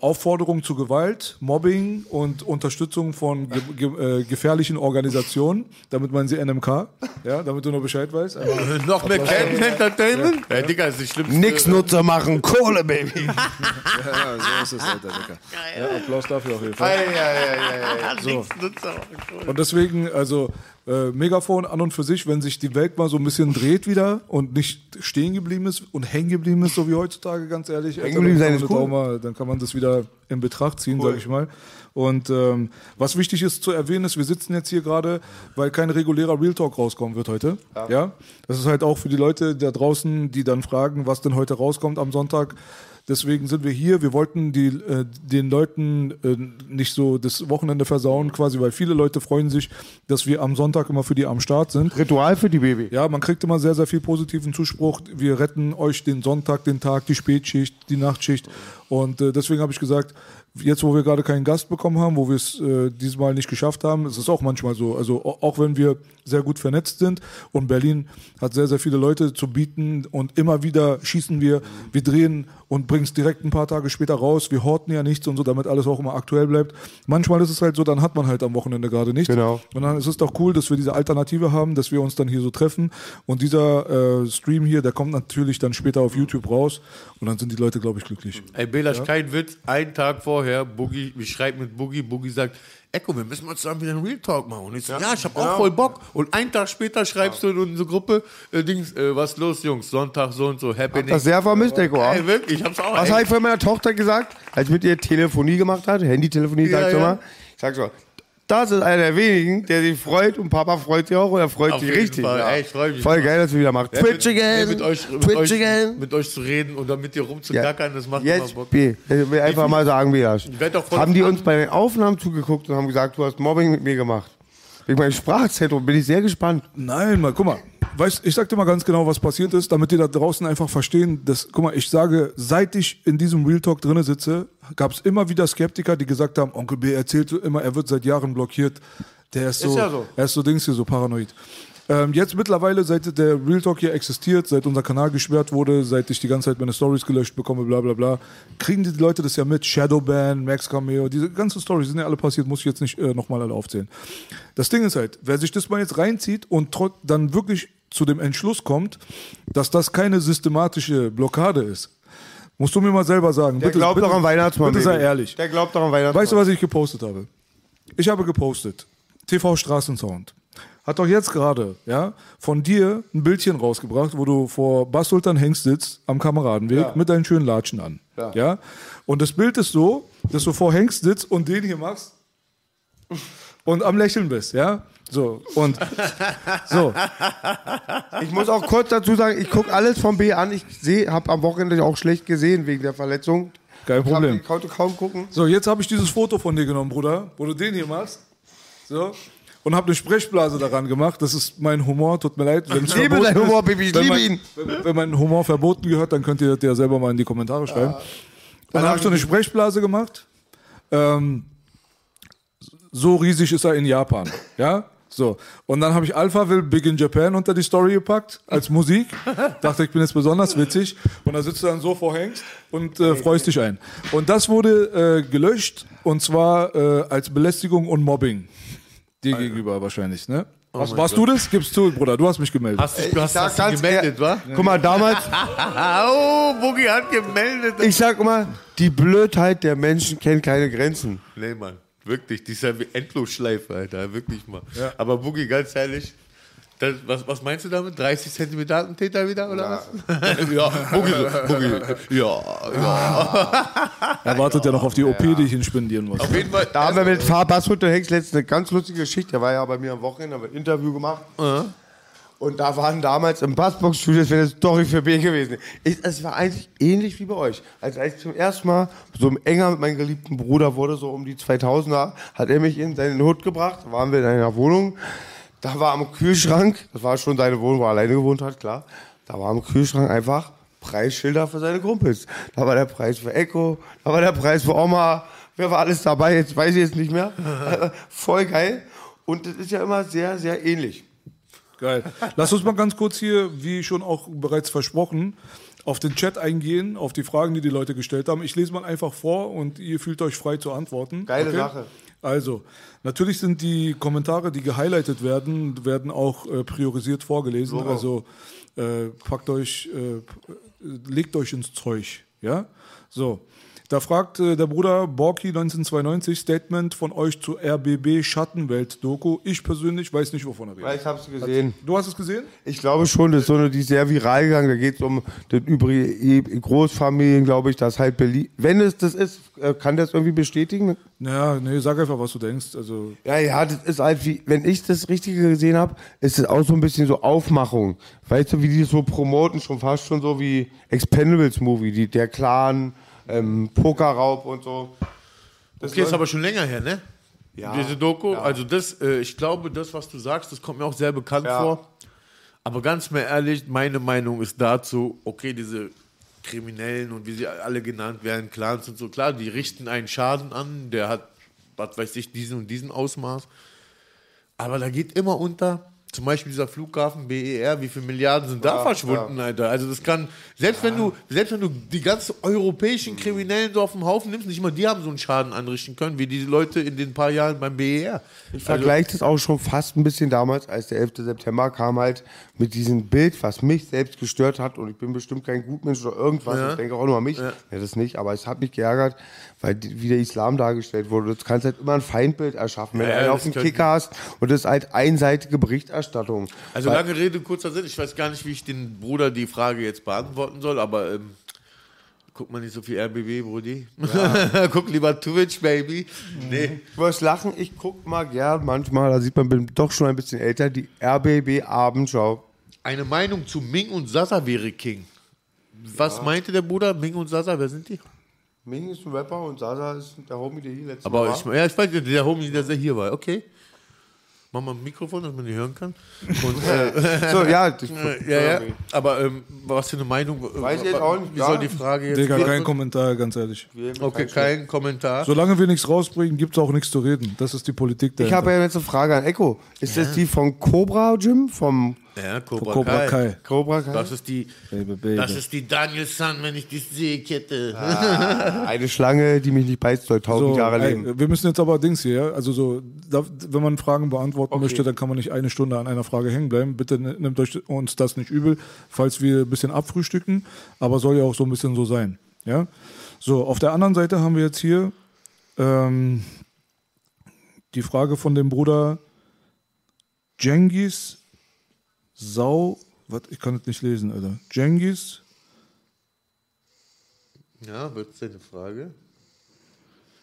Aufforderung zu Gewalt, Mobbing und Unterstützung von ge ge äh, gefährlichen Organisationen. Damit meinen sie NMK, ja, damit du nur Bescheid weißt. Einfach- Noch mehr Cat Entertainment? Ja, Digga, das ist die schlimmste. Nix Nutzer machen, Kohle, Baby. Ja, so ist es, Alter, Dicker. Ja, Applaus dafür auf jeden Fall. So. Und deswegen, also äh, Megafon an und für sich, wenn sich die Welt mal so ein bisschen dreht wieder und nicht stehen geblieben ist und hängen geblieben ist, so wie heutzutage, ganz ehrlich, Alter, geblieben dann, kann man das cool. mal, dann kann man das wieder in Betracht ziehen, sage ich mal. Und ähm, was wichtig ist zu erwähnen, ist, wir sitzen jetzt hier gerade, weil kein regulärer Real Talk rauskommen wird heute. Ja. Das ist halt auch für die Leute da draußen, die dann fragen, was denn heute rauskommt am Sonntag. Deswegen sind wir hier. Wir wollten die, äh, den Leuten äh, nicht so das Wochenende versauen, quasi, weil viele Leute freuen sich, dass wir am Sonntag immer für die am Start sind. Ritual für die Baby. Ja, man kriegt immer sehr, sehr viel positiven Zuspruch. Wir retten euch den Sonntag, den Tag, die Spätschicht, die Nachtschicht. Und äh, deswegen habe ich gesagt, jetzt wo wir gerade keinen Gast bekommen haben, wo wir es äh, diesmal nicht geschafft haben, ist es auch manchmal so. Also au- auch wenn wir sehr gut vernetzt sind und Berlin hat sehr, sehr viele Leute zu bieten und immer wieder schießen wir, wir drehen und bringen es direkt ein paar Tage später raus. Wir horten ja nichts und so, damit alles auch immer aktuell bleibt. Manchmal ist es halt so, dann hat man halt am Wochenende gerade nichts. Genau. Und dann ist es doch cool, dass wir diese Alternative haben, dass wir uns dann hier so treffen. Und dieser äh, Stream hier, der kommt natürlich dann später auf YouTube raus. Und dann sind die Leute, glaube ich, glücklich. Ey, Belasch, kein Witz. Einen Tag vorher, Boogie, ich schreibe mit Boogie, Boogie sagt, Echo, wir müssen mal zusammen wieder einen Real Talk machen. Und ich so, ja, ich habe auch voll Bock. Und einen Tag später schreibst du in unsere Gruppe, äh, Dings, äh, was los, Jungs, Sonntag so und so, Happening. Das sehr vermisst, Eko. Ey, wirklich, ich hab's auch. Was habe ich von meiner Tochter gesagt, als ich mit ihr Telefonie gemacht hat, Handytelefonie, Ja, sag ich ja. immer. Ich sag so, das ist einer der wenigen, der sich freut und Papa freut sich auch und er freut Auf sich jeden richtig. Fall. Ja. Ey, ich mich. Voll geil, dass wir wieder machen. Ja, Twitch mit, again, Mit euch, mit, Twitch euch, again. mit euch zu reden und dann mit dir rumzugackern, das macht Jetzt, immer Bock. B, ich will einfach mal sagen, doch voll Haben die uns bei den Aufnahmen zugeguckt und haben gesagt, du hast Mobbing mit mir gemacht. Wegen meinem Sprachzentrum bin ich sehr gespannt. Nein, mal, guck mal. Weißt, ich sag dir mal ganz genau, was passiert ist, damit die da draußen einfach verstehen, dass, guck mal, ich sage, seit ich in diesem Real Talk drinne sitze, gab es immer wieder Skeptiker, die gesagt haben, Onkel B erzählt so immer, er wird seit Jahren blockiert. Der ist so, ja so. er ist so Dings hier, so paranoid. Ähm, jetzt mittlerweile, seit der Real Talk hier existiert, seit unser Kanal gesperrt wurde, seit ich die ganze Zeit meine Stories gelöscht bekomme, bla bla bla, kriegen die Leute das ja mit. Shadowban, Max Cameo, diese ganzen Stories sind ja alle passiert, muss ich jetzt nicht äh, nochmal alle aufzählen. Das Ding ist halt, wer sich das mal jetzt reinzieht und dann wirklich zu dem Entschluss kommt, dass das keine systematische Blockade ist, musst du mir mal selber sagen. Der bitte, glaubt bitte, doch am Weihnachtsmann. Bitte sei ehrlich. Der glaubt doch am Weihnachtsmann. Weißt du, was ich gepostet habe? Ich habe gepostet, TV Straßensound. hat doch jetzt gerade, ja, von dir ein Bildchen rausgebracht, wo du vor Bas Sultan Hengst sitzt am Kameradenweg Ja. mit deinen schönen Latschen an. Ja. Ja. Und das Bild ist so, dass du vor Hengst sitzt und den hier machst und am Lächeln bist, ja. So, und so, Ich muss auch kurz dazu sagen, ich gucke alles vom B an. Ich sehe, habe am Wochenende auch schlecht gesehen wegen der Verletzung. kein Problem. Ich konnte kaum gucken. So, jetzt habe ich dieses Foto von dir genommen, Bruder, wo du den hier machst. So. Und habe eine Sprechblase daran gemacht. Das ist mein Humor, tut mir leid. Ich liebe deinen Humor, Baby, ich liebe ihn. Wenn, wenn mein Humor verboten gehört, dann könnt ihr das ja selber mal in die Kommentare schreiben. Und dann habe ich so eine Sprechblase gemacht. Ähm, so riesig ist er in Japan. Ja? So. Und dann habe ich Alpha Will Big in Japan unter die Story gepackt, als Musik. Dachte, ich bin jetzt besonders witzig. Und da sitzt du dann so vor Hengst und äh, freust dich ein. Und das wurde äh, gelöscht und zwar äh, als Belästigung und Mobbing. Dir gegenüber wahrscheinlich, ne? Was, warst du das? Gibst du, Bruder, du hast mich gemeldet. Hast du, hast, sag hast du ganz gemeldet, wa? Guck mal, damals, oh, Boogie hat gemeldet. ich sag immer, die Blödheit der Menschen kennt keine Grenzen. Nee, Mann. Wirklich, dieser Endlosschleife, Alter. Wirklich mal. Aber Boogie, ganz ehrlich, das, was, was meinst du damit? 30 Zentimeter Attentäter wieder, oder was? ja, Boogie, so, Boogie. Ja, ja. Er wartet ja noch auf die OP, die ich ihn spendieren muss. Auf jeden Fall. Da haben wir mit und Hengst letztens eine ganz lustige Geschichte. Der war ja bei mir am Wochenende, haben wir ein Interview gemacht. Und da waren damals im Bassbox-Studio, das wäre eine Story für B gewesen. Ich, es war eigentlich ähnlich wie bei euch. Also als ich zum ersten Mal so enger mit meinem geliebten Bruder wurde, so um die 2000er, hat er mich in seinen Hut gebracht. Waren wir in einer Wohnung. Da war am Kühlschrank, das war schon seine Wohnung, wo er alleine gewohnt hat, klar. Da war am Kühlschrank einfach Preisschilder für seine Kumpels. Da war der Preis für Echo, da war der Preis für Oma. Wer war alles dabei? Jetzt weiß ich jetzt nicht mehr. Voll geil. Und das ist ja immer sehr, sehr ähnlich. Geil. Lass uns mal ganz kurz hier, wie schon auch bereits versprochen, auf den Chat eingehen, auf die Fragen, die die Leute gestellt haben. Ich lese mal einfach vor und ihr fühlt euch frei zu antworten. Geile Sache. Also, natürlich sind die Kommentare, die gehighlightet werden, werden auch äh, priorisiert vorgelesen. Also äh, packt euch, äh, legt euch ins Zeug. Ja? So. Da fragt äh, der Bruder Borki 1992 Statement von euch zur RBB Schattenwelt-Doku. Ich persönlich weiß nicht, wovon er redet. Ich hab's gesehen. Du hast es gesehen? Ich glaube schon, das ist so eine, die ist sehr viral gegangen. Da geht es um den übrige Großfamilien, glaube ich, das halt Berlin. Wenn es das ist, äh, kann das irgendwie bestätigen? Naja, nee, sag einfach, was du denkst. Also, Ja, ja, das ist halt wie, wenn ich das Richtige gesehen habe, ist es auch so ein bisschen so Aufmachung. Weißt du, wie die das so promoten, schon fast schon so wie Expendables Movie, die, der Clan, ähm, Pokerraub und so. Das Okay, ist aber schon länger her, ne? Ja. Diese Doku. Also das, äh, ich glaube, das, was du sagst, das kommt mir auch sehr bekannt Ja. vor. Aber ganz mehr ehrlich, meine Meinung ist dazu, okay, diese Kriminellen und wie sie alle genannt werden, Clans und so, klar, die richten einen Schaden an, der hat, was weiß ich, diesen und diesen Ausmaß. Aber da geht immer unter, zum Beispiel dieser Flughafen BER, wie viele Milliarden sind da verschwunden, Alter. Also das kann, selbst wenn du, selbst wenn du die ganzen europäischen Kriminellen so auf den Haufen nimmst, nicht mal die haben so einen Schaden anrichten können, wie die Leute in den paar Jahren beim BER. Ich vergleiche das auch schon fast ein bisschen damals, als der 11. September kam halt mit diesem Bild, was mich selbst gestört hat und ich bin bestimmt kein Gutmensch oder irgendwas, ich denke auch nur an mich, ja. das nicht, aber es hat mich geärgert, weil die, wie der Islam dargestellt wurde. Du kannst halt immer ein Feindbild erschaffen, wenn Ja, du einen auf dem könnte- Kicker hast und das ist halt einseitige Berichterstattung. Also Weil- lange Rede, kurzer Sinn. Ich weiß gar nicht, wie ich den Bruder die Frage jetzt beantworten soll, aber ähm, guck mal nicht so viel RBB, Brudi. guck lieber Twitch, Baby. Nee. Du wirst lachen, ich guck mal gern manchmal, da sieht man, bin doch schon ein bisschen älter, die RBB Abendschau. Eine Meinung zu Ming und Sasa wäre King. Was meinte der Bruder? Ming und Sasa, wer sind die? Ming ist ein Rapper und Sasa ist der Homie, der hier letztes Aber Mal ich, ja, ich weiß, der Homie, der hier war. Okay. Mach mal ein Mikrofon, dass man die hören kann. Und, äh, So, ja, ich, ja, ja. Aber ähm, was für eine Meinung? Weiß ich jetzt auch nicht, Wie ja. soll die Frage jetzt Digga, kein Kommentar, ganz ehrlich. Okay, kein Kommentar. Solange wir nichts rausbringen, gibt es auch nichts zu reden. Das ist die Politik Ich habe ja jetzt eine Frage an Echo. Ist das die von Cobra Jim? Vom Ja, Cobra, Cobra Kai. Kai. Cobra Kai? Das ist die, Baby, baby. das ist die Daniel Sun, wenn ich dich sehe, Kette. Eine Schlange, die mich nicht beißt, soll tausend So, Jahre ey, leben. wir müssen jetzt aber Dings hier, also so, da, wenn man Fragen beantworten möchte, dann kann man nicht eine Stunde an einer Frage hängen bleiben. Bitte ne- nehmt euch uns das nicht übel, falls wir ein bisschen abfrühstücken, aber soll ja auch so ein bisschen so sein. Ja? So, auf der anderen Seite haben wir jetzt hier ähm, die Frage von dem Bruder Jengis Sau. Was? Ich kann das nicht lesen, Alter. Jengis. Ja, wird es eine Frage?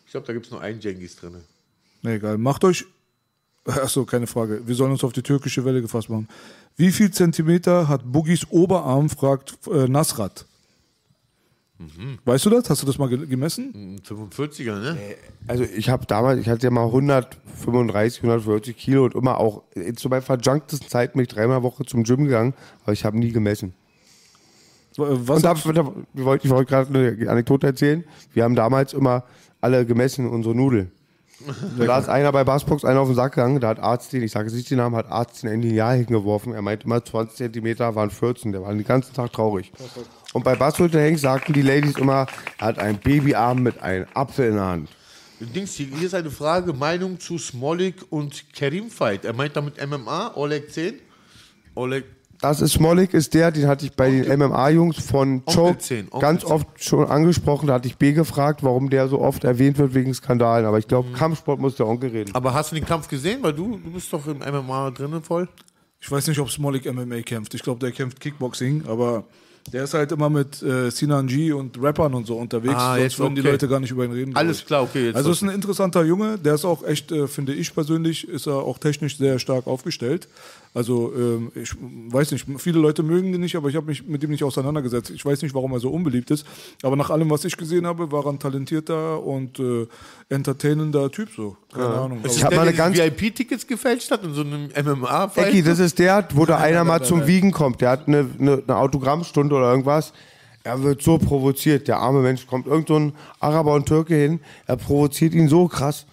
Ich glaube, da gibt es nur einen Jengis drin. Na egal. Macht euch. Achso, keine Frage. Wir sollen uns auf die türkische Welle gefasst machen. Wie viel Zentimeter hat Boogies Oberarm, fragt äh, Nasrat. Weißt du das? Hast du das mal ge gemessen? Ein 45er, ne? Also ich habe damals, ich hatte ja mal 135, 140 Kilo und immer auch äh, zu meinen verjunktesten Zeiten bin ich dreimal Woche zum Gym gegangen, aber ich habe nie gemessen. Was? Und da, da, ich wollte ich wollte gerade eine Anekdote erzählen. Wir haben damals immer alle gemessen, unsere Nudeln. Da ist einer bei Bassbox einer auf den Sack gegangen, da hat Arzt den, ich sage nicht den Namen, hat Arzt den ein Lineal hingeworfen. Er meinte immer 20 Zentimeter waren 14, der war den ganzen Tag traurig. Und bei Hengst sagten die Ladies immer, er hat einen Babyarm mit einem Apfel in der Hand. Dings, hier hier ist eine Frage, Meinung zu Smolik und Kerim Fight. Er meint damit MMA, Oleg 10. Oleg, Das ist Smolik, ist der, den hatte ich bei den MMA-Jungs von Choke 10, Onkel ganz 10. oft schon angesprochen. Da hatte ich B gefragt, warum der so oft erwähnt wird wegen Skandalen. Aber ich Mhm. glaube, Kampfsport muss der Onkel reden. aber hast du den Kampf gesehen? Weil du, du bist doch im MMA drinnen voll. Ich weiß nicht, ob Smolik MMA kämpft. Ich glaube, der kämpft Kickboxing, aber der ist halt immer mit äh, Sinan G und Rappern und so unterwegs. Ah, sonst jetzt würden die okay. Leute gar nicht über ihn reden. Alles klar, okay, jetzt also ist ein interessanter Junge. Der ist auch echt, äh, finde ich persönlich, ist er auch technisch sehr stark aufgestellt. Also ähm, ich weiß nicht, viele Leute mögen den nicht, aber ich habe mich mit ihm nicht auseinandergesetzt. Ich weiß nicht, warum er so unbeliebt ist. Aber nach allem, was ich gesehen habe, war er ein talentierter und äh, entertainender Typ so. Keine Ahnung. Ist Ich das hab der, mal eine ganz- VIP-Tickets gefälscht hat in so einem MMA-Fight? Ecki, das ist der, wo da einer mal zum Wiegen kommt. Der hat eine, eine, eine Autogrammstunde oder irgendwas. Er wird so provoziert. Der arme Mensch kommt irgend so ein Araber und Türke hin. Er provoziert ihn so krass.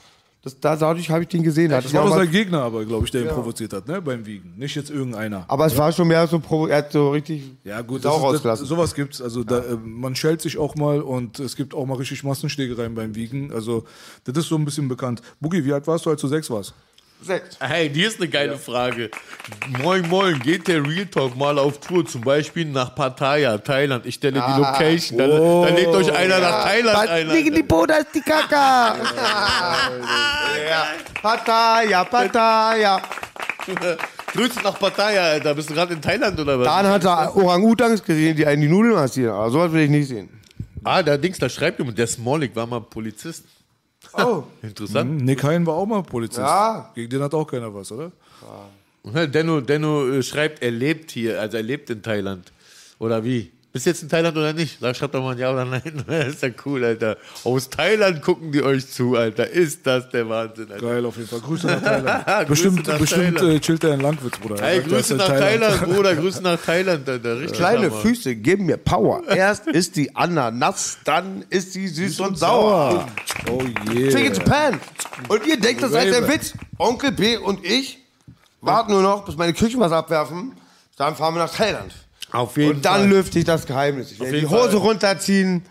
Das, da, dadurch habe ich den gesehen. Hatte Das war doch sein Gegner, aber glaube ich, der ihn provoziert hat, ne? Beim Wiegen. Nicht jetzt irgendeiner. aber es war schon mehr so, er hat so richtig Ja gut, Sau das das, sowas gibt's. Also da, äh, man schält sich auch mal und es gibt auch mal richtig Massenschlägereien beim Wiegen. Also das ist so ein bisschen bekannt. Boogie, wie alt warst du, als du sechs warst? Sechs. Hey, die ist eine geile Frage. Moin, moin, geht der Real Talk mal auf Tour, zum Beispiel nach Pattaya, Thailand? Ich stelle die Location. Dann, dann lädt euch einer nach Thailand ein. Liegen die. Boda ist die Kaka. ja. Pattaya, Pattaya. Grüße nach Pattaya, Alter. Bist du gerade in Thailand oder was? Dann hat er Orang-Utans gesehen, die einen die Nudeln massieren. Aber sowas will ich nicht sehen. Ah, der Dings, da schreibt jemand, der Smolik war mal Polizist. Oh. Interessant. Nick Hein war auch mal Polizist. Ja. Gegen den hat auch keiner was, oder? Ja, Denno, Denno äh, schreibt, er lebt hier, also er lebt in Thailand. Oder wie? Bist du jetzt in Thailand oder nicht? Sag, schreibt doch mal ein Ja oder Nein. Das ist ja cool, Alter. Aus Thailand gucken die euch zu, Alter. Ist das der Wahnsinn, Alter. Geil, auf jeden Fall. Grüße nach Thailand. Bestimmt nach bestimmt Thailand. Äh, chillt er in Langwitz, Bruder. Hey, Grüße nach Thailand, Bruder. Grüße nach Thailand, Alter. Richtig Kleine Hammer. Füße geben mir Power. Erst ist die Ananas, dann ist sie süß und sauer. Oh Take yeah. it Japan. Und ihr denkt, das ist ein Baby. Witz. Onkel B und ich warten nur noch, bis meine Küchen was abwerfen. Dann fahren wir nach Thailand. Auf jeden Und dann Fall. lüfte ich das Geheimnis. Ich werde die Hose Fall. runterziehen,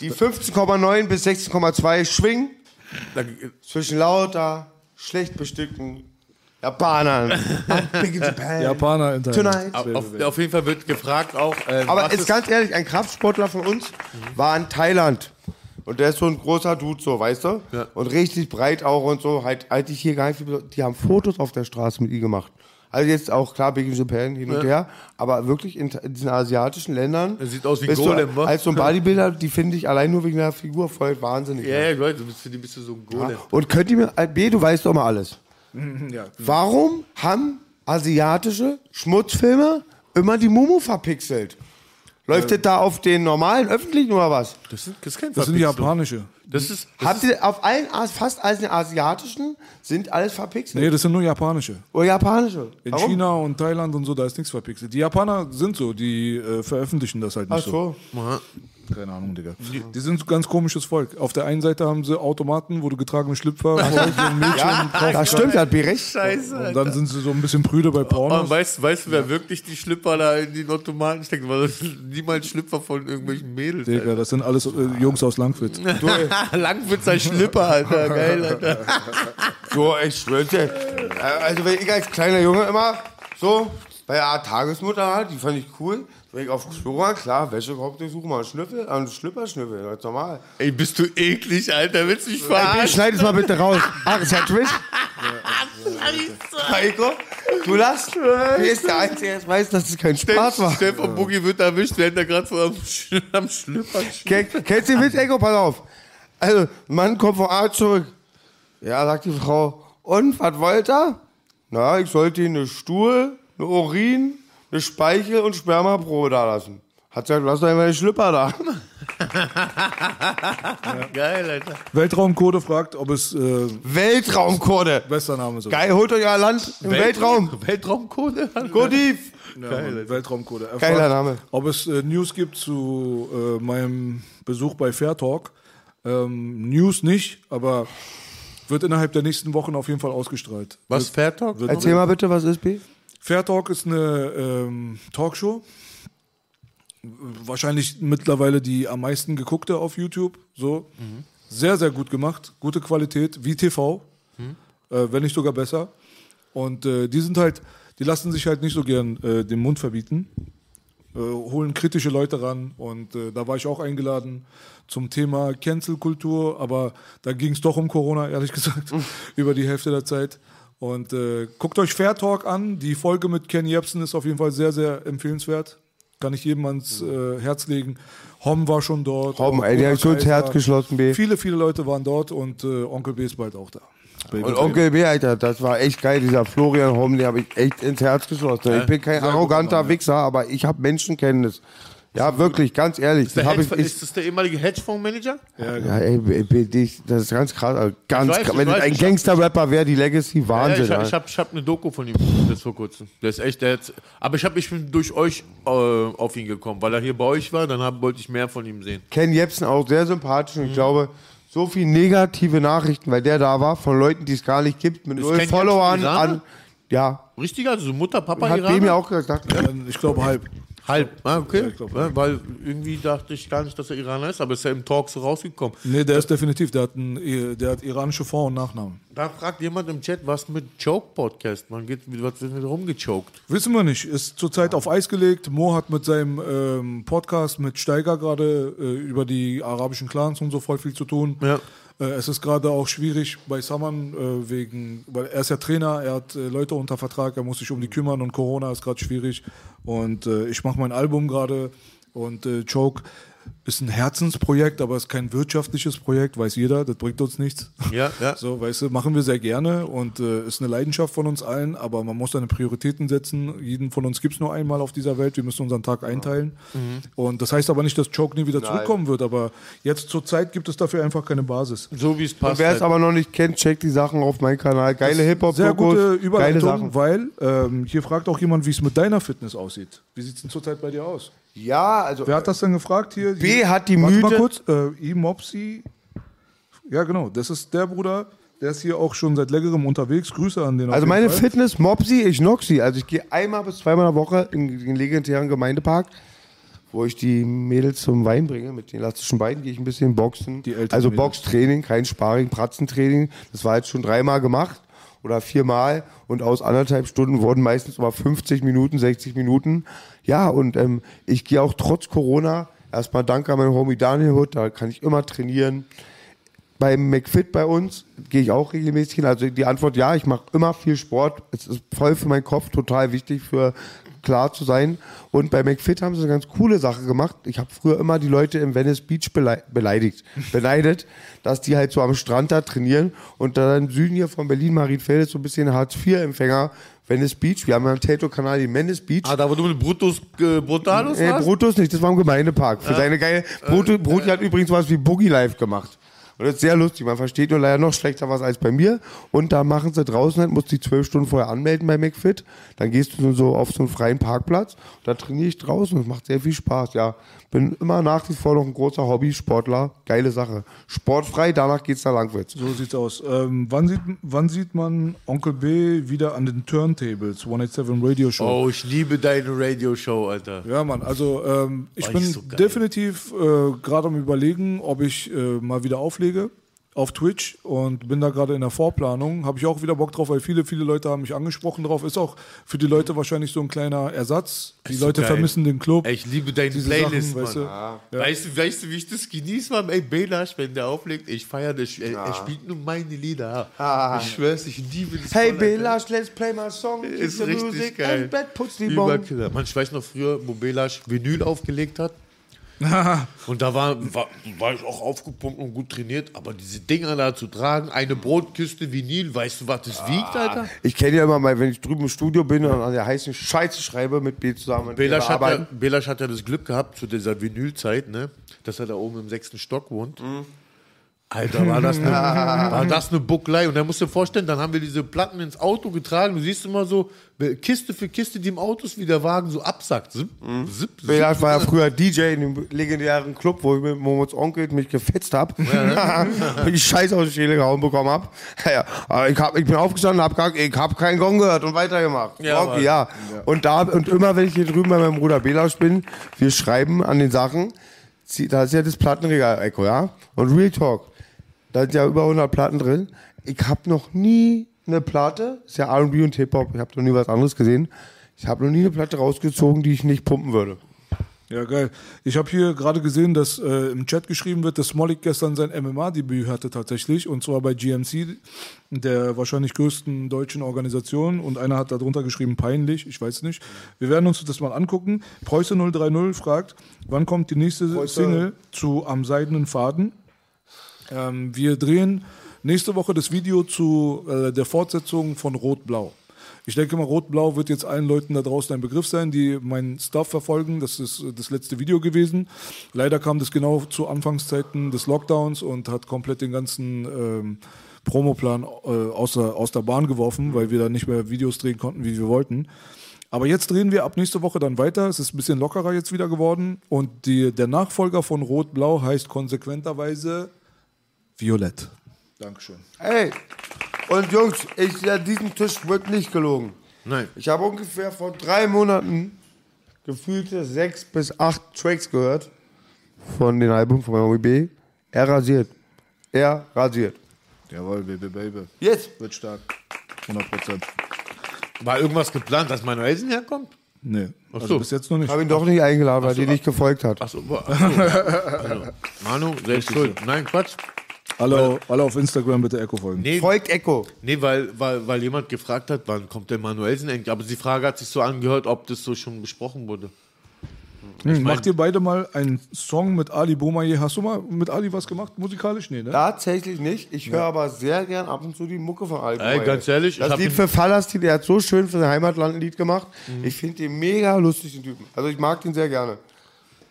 die 15,9 bis 16,2 schwingen, zwischen lauter, schlecht bestückten Japanern. I'm big in Japan. Japaner in Thailand. Tonight. Auf, auf jeden Fall wird gefragt auch. ähm, Aber jetzt ganz ehrlich, ein Kraftsportler von uns war in Thailand. Und der ist so ein großer Dude, so, weißt du? Ja. Und richtig breit auch und so. Halt, halt ich hier gar nicht viel. Die haben Fotos auf der Straße mit ihm gemacht. Also jetzt auch klar, Big in Japan hin und her, aber wirklich in, in diesen asiatischen Ländern. Er sieht aus wie Golem, du? Als so ein Bodybuilder, die finde ich allein nur wegen der Figur voll wahnsinnig. Ja, ja, Leute, du bist für die bist du so ein Golem. Und könnt ihr mir, äh, B, du weißt doch mal alles. Ja. Warum haben asiatische Schmutzfilme immer die Mumu verpixelt? Läuft das da auf den normalen öffentlichen oder was? Das, sind, das, ist kein Das sind die japanische. Das ist, das Habt ihr auf allen, As- fast allen asiatischen sind alles verpixelt? Nee, das sind nur japanische. Oder japanische? In Warum? China und Thailand und so, da ist nichts verpixelt. Die Japaner sind so, die äh, veröffentlichen das halt Ach nicht so. Keine Ahnung, Digga. Die sind ein ganz komisches Volk. Auf der einen Seite haben sie Automaten, wo du getragene Schlüpfer ein Mädchen Ja, das stimmt, hat B recht. Scheiße. Und dann sind sie so ein bisschen prüde bei Und Pornos. weißt, weißt du, wer wirklich die Schlüpper da in die Automaten steckt? Weil das niemals Schlüpper von irgendwelchen Mädels. Digga, das sind alles äh, Jungs aus Langwitz. Alter. Langwitzer Schlüpper, Alter. Geil, Alter. So, ich schwör's dir. Also, wenn ich als kleiner Junge immer so bei der Tagesmutter halt, die fand ich cool. Wenn ich auf Klo war, klar, Wäschekorb durchsuchen, mal einen Schnüffel, einen Schlüpper schnüffeln, ganz normal. Ey, bist du eklig, Alter. Willst du mich Ey, verarschen? schneid es mal bitte raus. Ach, ist ja Twitch. Heiko, Du lachst. Wer ist der Einzige, der weiß, dass es kein Spaß war? Stefan Boogie wird erwischt, während er gerade so am, Sch am Schlüppern steht. Ken, kennst du den Witz, Ego? Pass auf. Also, Mann kommt vom Arzt zurück. Ja, sagt die Frau. Und, was wollt er? Na, ich sollte ihm eine Stuhl, eine Urin, eine Speichel und Spermaprobe da lassen. Hat gesagt, lass doch einfach den Schlüpper da. Geil, Alter. Weltraumcode fragt, ob es äh, Weltraumcode. bester Name ist. Geil, holt euch euer Land im Weltraum. Weltraumcode? Go deep. Ja, Mann, Weltraumcode. Er Geiler fragt, Name. Ob es äh, News gibt zu äh, meinem Besuch bei Fair Talk. Ähm, News nicht, aber wird innerhalb der nächsten Wochen auf jeden Fall ausgestrahlt. Was, Fair Talk? Wird- Erzähl mal bitte, was ist B? Fair Talk ist eine ähm, Talkshow. Wahrscheinlich mittlerweile die am meisten geguckte auf YouTube. So. Sehr, sehr gut gemacht. Gute Qualität, wie TV. Äh, wenn nicht sogar besser. Und äh, die sind halt, die lassen sich halt nicht so gern äh, den Mund verbieten. Äh, holen kritische Leute ran. Und äh, da war ich auch eingeladen zum Thema Cancel-Kultur. Aber da ging es doch um Corona, ehrlich gesagt, über die Hälfte der Zeit. Und äh, guckt euch Fair Talk an. Die Folge mit Ken Jebsen ist auf jeden Fall sehr, sehr empfehlenswert. Kann ich jedem ans äh, Herz legen. Hom war schon dort. Hom, ey, der so ins Kaiser. Herz geschlossen, B. Viele, viele Leute waren dort und äh, Onkel B ist bald auch da. Und Onkel B, Alter, das war echt geil. Dieser Florian Homm, den habe ich echt ins Herz geschlossen. Ich bin kein arroganter Wichser, aber ich habe Menschenkenntnis. Ja, wirklich, ganz ehrlich. Der Das hab ich, Hedge- ich, ist das der ehemalige Hedgefondsmanager? ja, ey, B- B- dich- das ist ganz krass. also Ganz weiß, krass. ich Wenn weiß, ein hab- Gangster-Rapper wäre, die Legacy, Ja, Wahnsinn. ich habe ja. ich hab, ich hab eine Doku von ihm jetzt vor kurzem. Der ist echt, der hat, aber ich, hab, ich bin durch euch äh, auf ihn gekommen, weil er hier bei euch war, dann hab, wollte ich mehr von ihm sehen. Ken Jebsen auch sehr sympathisch Mhm. und ich glaube, so viel negative Nachrichten, weil der da war, von Leuten, die es gar nicht gibt, mit Ist null Followern an. Ja, Richtig, also so Mutter, Papa, hat Iraner? dem ja auch gesagt. Ähm, ich glaube halb. Halb, ah, okay. glaub, ja, weil irgendwie dachte ich gar nicht, dass er Iraner ist, aber ist ja im Talk so rausgekommen. Nee, der ist definitiv, der hat, einen, der hat iranische Vor- und Nachnamen. Da fragt jemand im Chat, was mit Joke Podcast? Man geht, was wird mit rumgechoked? Wissen wir nicht, ist zurzeit auf Eis gelegt. Mo hat mit seinem ähm, Podcast mit Steiger gerade äh, über die arabischen Clans und so voll viel zu tun. Ja. Äh, es ist gerade auch schwierig bei Saman äh, wegen, weil er ist ja Trainer, er hat äh, Leute unter Vertrag, er muss sich um die kümmern und Corona ist gerade schwierig. Und ich mache mein Album gerade und Choke ist ein Herzensprojekt, aber ist kein wirtschaftliches Projekt, weiß jeder, das bringt uns nichts. Ja, ja. So, weißt du, machen wir sehr gerne und äh, ist eine Leidenschaft von uns allen, aber man muss seine Prioritäten setzen. Jeden von uns gibt es nur einmal auf dieser Welt, wir müssen unseren Tag einteilen. Und das heißt aber nicht, dass Choke nie wieder zurückkommen wird, aber jetzt zur Zeit gibt es dafür einfach keine Basis. So wie es Und passt. wer es halt. aber noch nicht kennt, checkt die Sachen auf meinem Kanal. Geile Sehr Hip-Hop-Dokus, gute geile Überleitung, Sachen. weil ähm, hier fragt auch jemand, wie es mit deiner Fitness aussieht. Wie sieht es denn zurzeit bei dir aus? Ja, also Wer hat das denn gefragt hier? B Hier- hat die Warte mal kurz, äh, E-Mopsy. Ja, genau, das ist der Bruder, der ist hier auch schon seit längerem unterwegs. Grüße an den. Also meine Fall. Fitness, Mopsi, ich Noxi. Also ich gehe einmal bis zweimal in der Woche in den legendären Gemeindepark, wo ich die Mädels zum Wein bringe. Mit den elastischen Beinen gehe ich ein bisschen boxen. Die also Mädels. Boxtraining, kein Sparring, Pratzentraining. Das war jetzt schon dreimal gemacht oder viermal. Und aus anderthalb Stunden wurden meistens immer 50 Minuten, 60 Minuten. Ja, und ähm, ich gehe auch trotz Corona, erstmal danke an meinen Homie Daniel Hood, da kann ich immer trainieren beim McFit bei uns gehe ich auch regelmäßig hin. Also die Antwort ja, ich mache immer viel Sport. Es ist voll für meinen Kopf total wichtig, für klar zu sein. Und bei McFit haben sie eine ganz coole Sache gemacht. Ich habe früher immer die Leute im Venice Beach belei- beleidigt, beneidet, dass die halt so am Strand da trainieren und da im Süden hier von Berlin, Marienfelde, so ein bisschen Hartz-IV-Empfänger, Venice Beach. Wir haben ja am Tato-Kanal den Venice Beach. Ah, da wo du mit Brutus äh, Brutalos Nee, warst? Brutus nicht, das war im Gemeindepark. Für seine geile. Brutus, Bruti hat übrigens was wie Boogie Live gemacht. Und das ist sehr lustig. Man versteht nur leider noch schlechter was als bei mir. Und da machen sie draußen halt, musst dich zwölf Stunden vorher anmelden bei McFit. Dann gehst du so auf so einen freien Parkplatz. Und da trainiere ich draußen. Das macht sehr viel Spaß. Ja, bin immer nach wie vor noch ein großer Hobbysportler. Geile Sache. Sportfrei, danach geht's nach Langwitz. So sieht's aus. Ähm, wann, sieht, wann sieht man Onkel B wieder an den Turntables? 187 Radio Show. Oh, ich liebe deine Radioshow, Alter. Ja, Mann, also ähm, ich Oh, bin so definitiv äh, gerade am überlegen, ob ich äh, mal wieder auflege. Auf Twitch und bin da gerade in der Vorplanung. Habe ich auch wieder Bock drauf, weil viele, viele Leute haben mich angesprochen drauf. Ist auch für die Leute wahrscheinlich so ein kleiner Ersatz. Die Leute geil. vermissen den Club. Ey, ich liebe deine Diese Playlist, Sachen, weißt Mann. du? Weißt, du, weißt du, wie ich das genieße, Mann? Ey, Belash, wenn der auflegt, ich feiere das. Er, er spielt nur meine Lieder. Ich schwör's, ich liebe das. Hey. Belash, let's play my song. Ist richtig music geil. puts the bone. Überkiller. Mann, ich weiß noch früher, wo Belash Vinyl aufgelegt hat. und da war, war, war ich auch aufgepumpt und gut trainiert, aber diese Dinger da zu tragen, eine Brotküste Vinyl, weißt du, was das wiegt, Alter? Ich kenne ja immer mal, wenn ich drüben im Studio bin und an der heißen Scheiße schreibe mit B zusammen. wir hat, ja. Belash hat ja das Glück gehabt zu dieser Vinylzeit, ne, dass er da oben im sechsten Stock wohnt. Mhm. Alter, war das, eine, war das eine Buckelei. Und da musst du dir vorstellen, dann haben wir diese Platten ins Auto getragen. Du siehst immer so Kiste für Kiste, die im Auto ist, wie der Wagen so absackt. Zip, Mhm. zip, zip. Belash war ja früher DJ in dem legendären Club, wo ich mit Momos Onkel mich gefetzt hab. und die Scheiße aus der Schäle gehauen bekommen hab. Ja, aber ich, hab, ich bin aufgestanden, hab gesagt, ich hab keinen Gong gehört und weitergemacht. Ja, okay, Mann. ja. Und da und immer wenn ich hier drüben bei meinem Bruder Belash bin, wir schreiben an den Sachen, da ist ja das Plattenregal Echo, ja? Und Real Talk. Da sind ja über 100 Platten drin. Ich hab noch nie eine Platte, ist ja R&B und Hip-Hop, ich habe noch nie was anderes gesehen. Ich habe noch nie eine Platte rausgezogen, die ich nicht pumpen würde. Ja, geil. Ich habe hier gerade gesehen, dass äh, im Chat geschrieben wird, dass Smolik gestern sein MMA-Debüt hatte tatsächlich. Und zwar bei GMC, der wahrscheinlich größten deutschen Organisation. Und einer hat darunter geschrieben, peinlich. Ich weiß nicht. Wir werden uns das mal angucken. Preuße 030 fragt, wann kommt die nächste Preuße. Single zu Am seidenen Faden? Ähm, wir drehen nächste Woche das Video zu äh, der Fortsetzung von Rot-Blau. Ich denke mal, Rot-Blau wird jetzt allen Leuten da draußen ein Begriff sein, die meinen Stuff verfolgen. Das ist äh, das letzte Video gewesen. Leider kam das genau zu Anfangszeiten des Lockdowns und hat komplett den ganzen ähm, Promoplan äh, aus, der, aus der Bahn geworfen, weil wir da nicht mehr Videos drehen konnten, wie wir wollten. Aber jetzt drehen wir ab nächste Woche dann weiter. Es ist ein bisschen lockerer jetzt wieder geworden. Und die, der Nachfolger von Rot-Blau heißt konsequenterweise Violett. Dankeschön. Ey, und Jungs, ich, an diesem Tisch wird nicht gelogen. Nein. Ich habe ungefähr vor drei Monaten gefühlte sechs bis acht Tracks gehört von den Alben von B. Er rasiert. Er rasiert. Jawohl, Baby, Baby. Jetzt. Wird stark. 100 Prozent. War irgendwas geplant, dass Manuelsen herkommt? Nee, Ach also so. bis jetzt noch nicht. Habe ihn doch nicht eingeladen, weil die nicht gefolgt hat. Achso, ach so. also, Manu, selbst schuld. Nein, Quatsch. Alle, alle auf Instagram bitte Echo folgen. Nee, Folgt Echo. nee weil, weil, weil jemand gefragt hat, wann kommt der Manuelsen endlich. Aber die Frage hat sich so angehört, ob das so schon besprochen wurde. Hm, macht ihr beide mal einen Song mit Ali Boumaier? Hast du mal mit Ali was gemacht, musikalisch? Nee, ne? Tatsächlich nicht. Ich höre aber sehr gern ab und zu die Mucke von Alben. Ey, ganz ehrlich, ich Das Lied für Falastin, der hat so schön für sein Heimatland ein Lied gemacht. Ich finde den mega lustig, den Typen. Also ich mag den sehr gerne.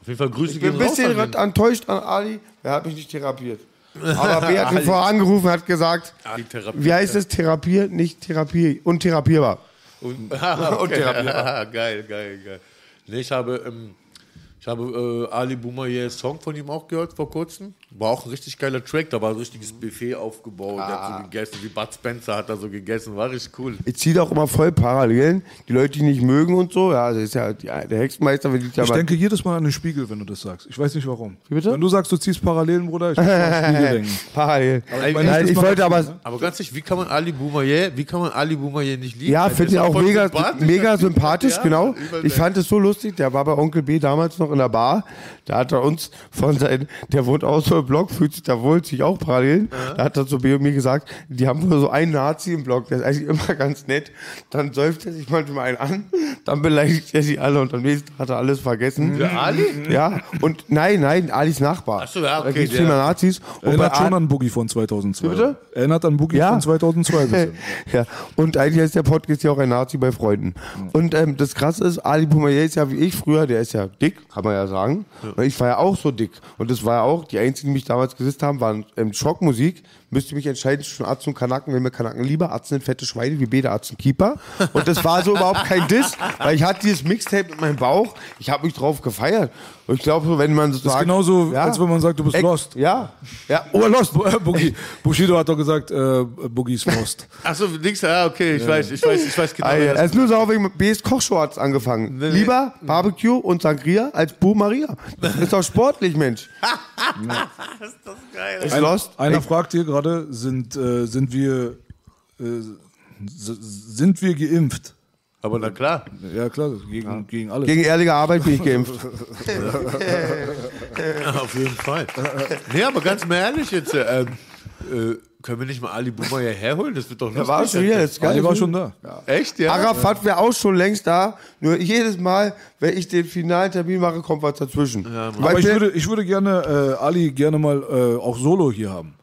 Auf jeden Fall Grüße Ich bin ein bisschen enttäuscht an Ali. Er hat mich nicht therapiert. Aber wer hat ihn vorher angerufen hat gesagt, Therapie. wie heißt es, therapiert, nicht Therapie, untherapierbar. Und. Therapie. geil, geil, geil. Nee, ich habe, ähm, ich habe äh, Ali Boumaier Song von ihm auch gehört vor kurzem. War auch ein richtig geiler Track. Da war ein richtiges Buffet aufgebaut. Der hat so gegessen, wie Bud Spencer hat da so gegessen. War richtig cool. Ich ziehe auch immer voll Parallelen. Die Leute, die nicht mögen und so, ja, das ist ja die, der Hexenmeister, wenn die ja Ich denke jedes Mal an den Spiegel, wenn du das sagst. Ich weiß nicht warum. Wie bitte? Wenn du sagst, du ziehst Parallelen, Bruder, ich muss an den Spiegel denken. Parallel. ich meine, Nein, das ich macht wollte aber, ne? Aber ganz ehrlich, wie kann man Ali Boumaier, wie kann man Ali Boumaier nicht lieben? Ja, finde ich auch mega, sympathisch. mega sympathisch, Ja, genau. Ich fand es so lustig, der war bei Onkel B damals noch in der Bar. Da hat er uns von seinem, der wohnt auch so Block, fühlt sich da wohl, sich auch parallel. Da hat er zu B und mir gesagt, die haben wohl so einen Nazi im Block, der ist eigentlich immer ganz nett. Dann säuft er sich manchmal einen an, dann beleidigt er sie alle und am nächsten Tag hat er alles vergessen. Der Ali? Ja, und nein, nein, Alis Nachbar. Ach so, ja, Da okay, gibt's der- viel mehr Nazis. Und Erinnert schon an Boogie von 2002. bitte? Erinnert an Boogie Ja. von 2002. ein bisschen. ja, und eigentlich ist der Podcast ja auch ein Nazi bei Freunden. Und ähm, das Krasse ist, Ali Boumaier ist ja wie ich früher, der ist ja dick, kann man ja sagen. Und ich war ja auch so dick. Und das war ja auch, die einzigen, mich damals gesetzt haben, waren ähm, Schockmusik müsste ich mich entscheiden zwischen Arzt und Kanaken. Wenn mir Kanaken lieber, Arzt sind fette Schweine, wie Arzt und Keeper. Und das war so überhaupt kein Diss, weil ich hatte dieses Mixtape mit meinem Bauch. Ich habe mich drauf gefeiert. Und ich glaube, wenn man so Das ist sagt, genauso, ja, als wenn man sagt, du bist Ex- lost. Ja, ja, oh, lost. Boogie. Bushido hat doch gesagt, äh, Boogie ist lost. Achso, links, ja, okay, ich weiß, ich weiß, ich weiß genau. Ah, ja. Er das ist nur sauer wegen B's Kochshow hat's angefangen. Nee, nee. Lieber Barbecue und Sangria als Bu Maria. Das ist doch sportlich, Mensch. ist doch geil. Ist Einer, lost. einer Ey, fragt hier gerade, sind, äh, sind wir äh, sind wir geimpft? Aber na klar. Ja klar, gegen, gegen alles. Gegen ehrliche Arbeit bin ich geimpft. Ja, auf jeden Fall. nee, aber ganz mal ehrlich jetzt, äh, ähm, äh, können wir nicht mal Ali Boomer hierher holen? Das wird doch Er lustig. war schon hier, geil. Ali war schon da. Echt, ja? Arafat wäre auch schon längst da. Nur jedes Mal, wenn ich den finalen Termin mache, kommt was dazwischen. Aber ich würde, ich würde gerne äh, Ali gerne mal äh, auch solo hier haben.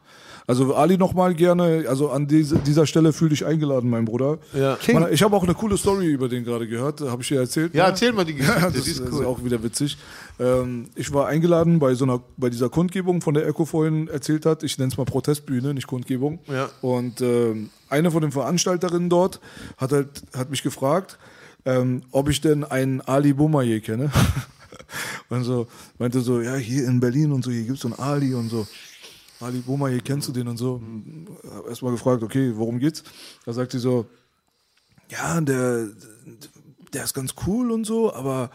Also Ali noch mal gerne, also an diese, dieser Stelle fühl dich eingeladen, mein Bruder. Ja. Man, ich habe auch eine coole Story über den gerade gehört, habe ich dir erzählt. Ja, ne? erzähl mal die Geschichte, Ja, die das ist ist, cool. auch wieder witzig. Ähm, ich war eingeladen bei so einer, bei dieser Kundgebung, von der Echo vorhin erzählt hat. Ich nenne es mal Protestbühne, nicht Kundgebung. Ja. Und ähm, eine von den Veranstalterinnen dort hat halt, hat mich gefragt, ähm, ob ich denn einen Ali Boumaier kenne. und so, meinte so, ja, hier in Berlin und so, hier gibt's so einen Ali und so. Ali Boumaier, kennst du den und so? Hab erstmal gefragt, okay, worum geht's? Da sagt sie so, ja, der, der ist ganz cool und so, aber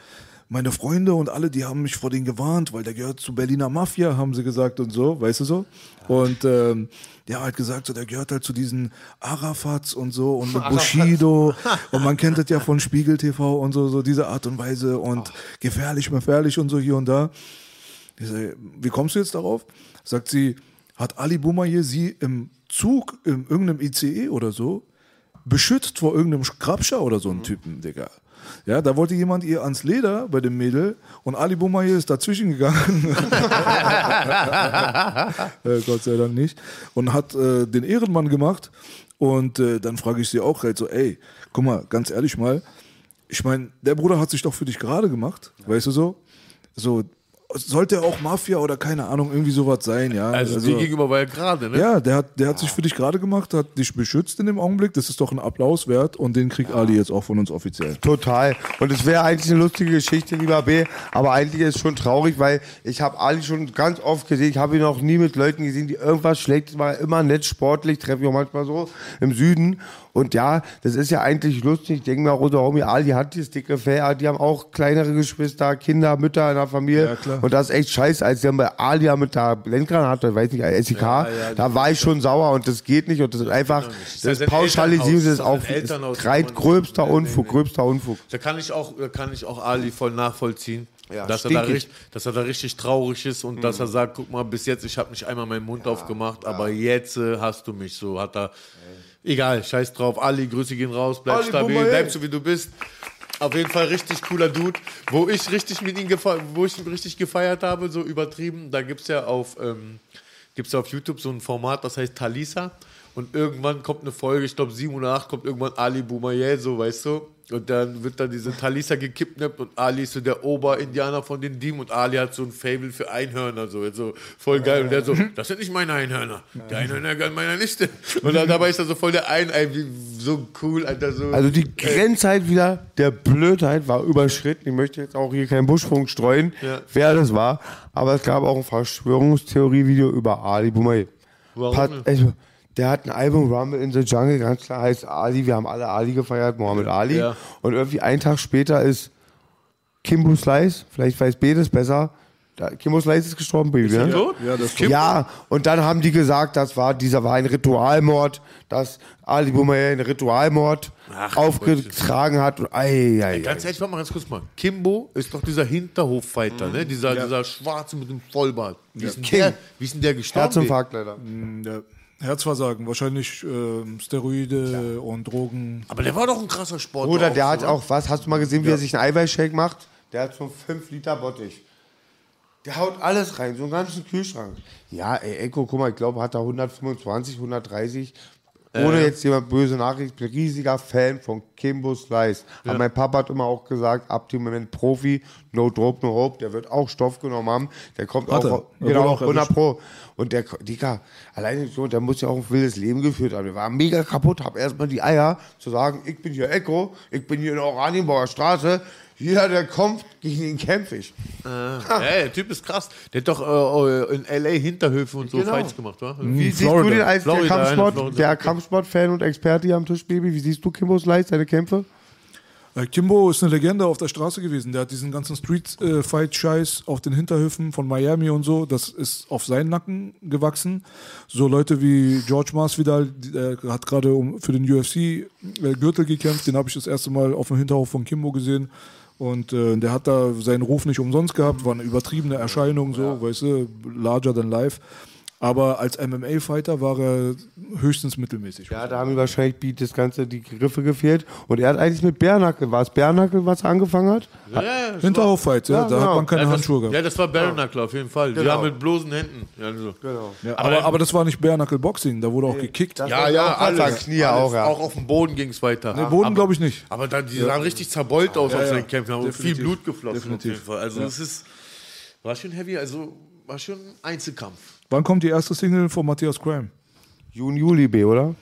meine Freunde und alle, die haben mich vor den gewarnt, weil der gehört zu Berliner Mafia, haben sie gesagt und so, weißt du so? Und ähm, der hat halt gesagt, so, der gehört halt zu diesen Arafats und so und mit Bushido und man kennt das ja von Spiegel TV und so, so diese Art und Weise und gefährlich, gefährlich und so hier und da. Ich sag, wie kommst du jetzt darauf? Sagt sie, hat Ali Boumaier sie im Zug, in irgendeinem ICE oder so, beschützt vor irgendeinem Grabscher oder so einen Typen, Digga. Ja, da wollte jemand ihr ans Leder bei dem Mädel und Ali Boumaier ist dazwischen gegangen. äh, Gott sei Dank nicht. Und hat äh, den Ehrenmann gemacht. Und äh, dann frage ich sie auch halt so, ey, guck mal, ganz ehrlich mal, ich meine, der Bruder hat sich doch für dich gerade gemacht, weißt du so? So, sollte er auch Mafia oder keine Ahnung, irgendwie sowas sein, ja. Also, dir gegenüber war ja gerade, ne? Ja, der hat, der hat sich für dich gerade gemacht, hat dich beschützt in dem Augenblick. Das ist doch ein Applaus wert und den kriegt Ali jetzt auch von uns offiziell. Total. Und es wäre eigentlich eine lustige Geschichte, lieber B. Aber eigentlich ist es schon traurig, weil ich habe Ali schon ganz oft gesehen. Ich habe ihn noch nie mit Leuten gesehen, die irgendwas schlägt. War immer nett, sportlich, treffe ich auch manchmal so im Süden. Und ja, das ist ja eigentlich lustig. Ich denke mir auch, unser Homie Ali hat dieses dicke Fell. Die haben auch kleinere Geschwister, Kinder, Mütter in der Familie. Ja. Und das ist echt scheiße. Als der bei Ali ja mit der Blendgranate, weiß nicht, SEK, da war ich schon sauer und das geht nicht. Und das ist einfach, ist ja das das ist Elternhaus. auch ist gröbster Unfug, gröbster Unfug. Da kann ich auch, da kann ich auch Ali voll nachvollziehen. Ja, dass, er da dass er da richtig traurig ist und dass er sagt, guck mal, bis jetzt, ich habe nicht einmal meinen Mund aufgemacht, aber jetzt äh, hast du mich so, hat er, egal, scheiß drauf, Ali, Grüße gehen raus, bleib Ali, stabil, bleib so wie du bist. Auf jeden Fall richtig cooler Dude, wo ich richtig mit ihm gefeiert, wo ich ihn richtig gefeiert habe, so übertrieben. Da gibt's ja auf, ähm, gibt's ja auf YouTube so ein Format, das heißt Talisa. Und irgendwann kommt eine Folge, ich glaube 7 oder 8, kommt irgendwann Ali Boumaier, so weißt du. Und dann wird dann diese Talisa gekidnappt und Ali ist so der Oberindianer von den Dieben und Ali hat so ein Fable für Einhörner, so, so voll geil. Und der so, das sind nicht meine Einhörner. Die Einhörner gehören meiner Liste. Und dann dabei ist er so voll der Ein, so cool, Alter, so. Also die Grenzheit wieder der Blödheit war überschritten. Ich möchte jetzt auch hier keinen Buschfunk streuen, Ja. wer das war. Aber es gab auch ein Verschwörungstheorie-Video über Ali Boumaier. Warum Pat- also, der hat ein Album Rumble in the Jungle, ganz klar heißt Ali. Wir haben alle Ali gefeiert, Mohammed Ali. Ja. Und irgendwie einen Tag später ist Kimbo Slice, vielleicht weiß B das besser. Da, Kimbo Slice ist gestorben, Baby. er ne? tot? Ja, das Kim- Ja, und dann haben die gesagt, das war, dieser war ein Ritualmord, dass Ali Boumaier einen Ritualmord Ach, aufgetragen hat. Und, ei, ei, ei. Ganz ehrlich, warte mal ganz kurz mal. Kimbo ist doch dieser Hinterhoffighter, ne? Dieser, dieser Schwarze mit dem Vollbart. Wie, ist denn der, wie ist denn der gestorben? Herzinfarkt leider. Ja. Herzversagen, wahrscheinlich ähm, Steroide und Drogen. Aber der war doch ein krasser Sportler. Bruder, der auch, hat oder? auch was. Hast du mal gesehen, wie er sich einen Eiweißshake macht? Der hat so 5 Liter Bottich. Der haut alles rein, so einen ganzen Kühlschrank. Ja, ey, Echo, guck mal, ich glaube, hat er 125, 130. Ohne jetzt jemand böse Nachricht, ich bin riesiger Fan von Kimbo Slice. Aber mein Papa hat immer auch gesagt, ab dem Moment Profi, no dope, no hope, der wird auch Stoff genommen haben. Der kommt Hat auch, genau, auch 100 erwischt. Pro. Und der, Digga, alleine so, der muss ja auch ein wildes Leben geführt haben. Der war mega kaputt, hab erstmal die Eier zu sagen, ich bin hier Echo, ich bin hier in der Oranienbauer Straße, jeder, der kommt, gegen ihn kämpfe ich. Ja, der Typ ist krass. Der hat doch äh, in L.A. Hinterhöfe und so Genau. Fights gemacht, wa? Wie siehst du den als Florida, der Kampfsport, der Kampfsportfan und Experte hier am Tisch, Baby? Wie siehst du Kimbo Slice, seine Kämpfe? Äh, Kimbo ist eine Legende auf der Straße gewesen. Der hat diesen ganzen Street-Fight-Scheiß auf den Hinterhöfen von Miami und so. Das ist auf seinen Nacken gewachsen. So Leute wie George Masvidal, der hat gerade um, für den UFC-Gürtel gekämpft. Den habe ich das erste Mal auf dem Hinterhof von Kimbo gesehen. Und äh, der hat da seinen Ruf nicht umsonst gehabt. War eine übertriebene Erscheinung, so, weißt du, larger than life. Aber als MMA-Fighter war er höchstens mittelmäßig. Ja, da haben ihm wahrscheinlich Beat das Ganze die Griffe gefehlt. Und er hat eigentlich mit Bärnackel, war es Bärnackel, was er angefangen hat? Ja, ja, das Hinterhof-Fights, ja, Ja, da genau. hat man keine ja, das, Handschuhe gehabt. Ja, das war Baronackler auf jeden Fall. Die Genau. haben mit bloßen Händen. Ja, so. Genau. Ja, aber, aber das war nicht Bare Knuckle Boxing, da wurde auch gekickt. Ja, ja, alles. alles. Knie alles. auch, ja. Auch auf dem Boden ging es weiter. Nee, Boden Aber- glaube ich nicht. Aber dann, die sahen richtig zerbeult aus Ja, auf ja. seinen Kämpfen. Haben viel. Blut geflossen Definitiv. auf jeden Fall. Also es ist, war schon heavy, also war schon ein Einzelkampf. Wann kommt die erste Single von Matthias Crime? Juni, Juli, B, oder?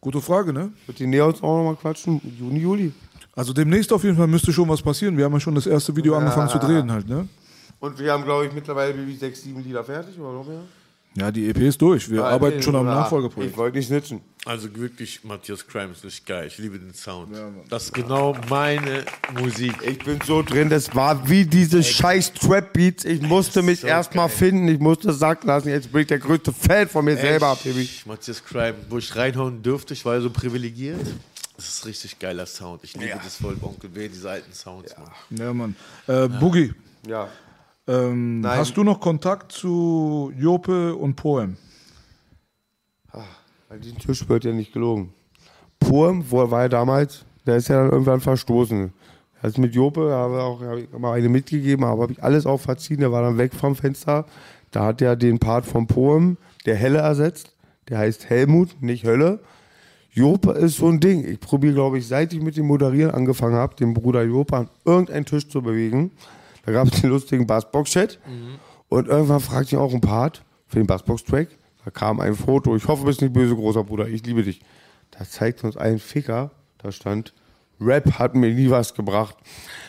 Gute Frage, ne? Wird die Neons auch nochmal quatschen? Juni, Juli. Also demnächst auf jeden Fall müsste schon was passieren. Wir haben ja schon das erste Video angefangen zu drehen halt, ne? Und wir haben, glaube ich, mittlerweile sechs, sieben Lieder fertig, oder noch mehr? Ja, die EP ist durch. Wir arbeiten schon am Oder- Nachfolgeprojekt. Ich wollte nicht snitchen. Also wirklich, Matthias Crime ist richtig geil. Ich liebe den Sound. das ist genau meine Musik. Ich bin so drin, das war wie diese scheiß Trap-Beats. Ich musste mich so erstmal finden, ich musste sacken lassen. Jetzt bin ich der größte Fan von mir selber, Echt, Baby. Matthias Crime, wo ich reinhauen dürfte, ich war ja so privilegiert. Das ist richtig geiler Sound. Ich liebe das voll, Onkel W, diese alten Sounds. Mann. Ja, Mann. Äh, Boogie, Ja. Ähm, hast du noch Kontakt zu Jope und Poem? Weil diesen Tisch wird ja nicht gelogen. Purm, wo war er damals? Der ist ja dann irgendwann verstoßen. Also mit Jope habe auch ich mal eine mitgegeben, aber habe ich alles auch verziehen. Der war dann weg vom Fenster. Da hat er den Part von Poem, der Helle ersetzt. Der heißt Helmut, nicht Hölle. Jope ist so ein Ding. Ich probiere, glaube ich, seit ich mit dem Moderieren angefangen habe, den Bruder Jope an irgendeinen Tisch zu bewegen. Da gab es den lustigen Bassbox-Chat. Und irgendwann fragte ich auch einen Part für den Bassbox-Track. Da kam ein Foto. Ich hoffe, du bist nicht böse, großer Bruder. Ich liebe dich. Da zeigt uns ein Ficker. Da stand, Rap hat mir nie was gebracht.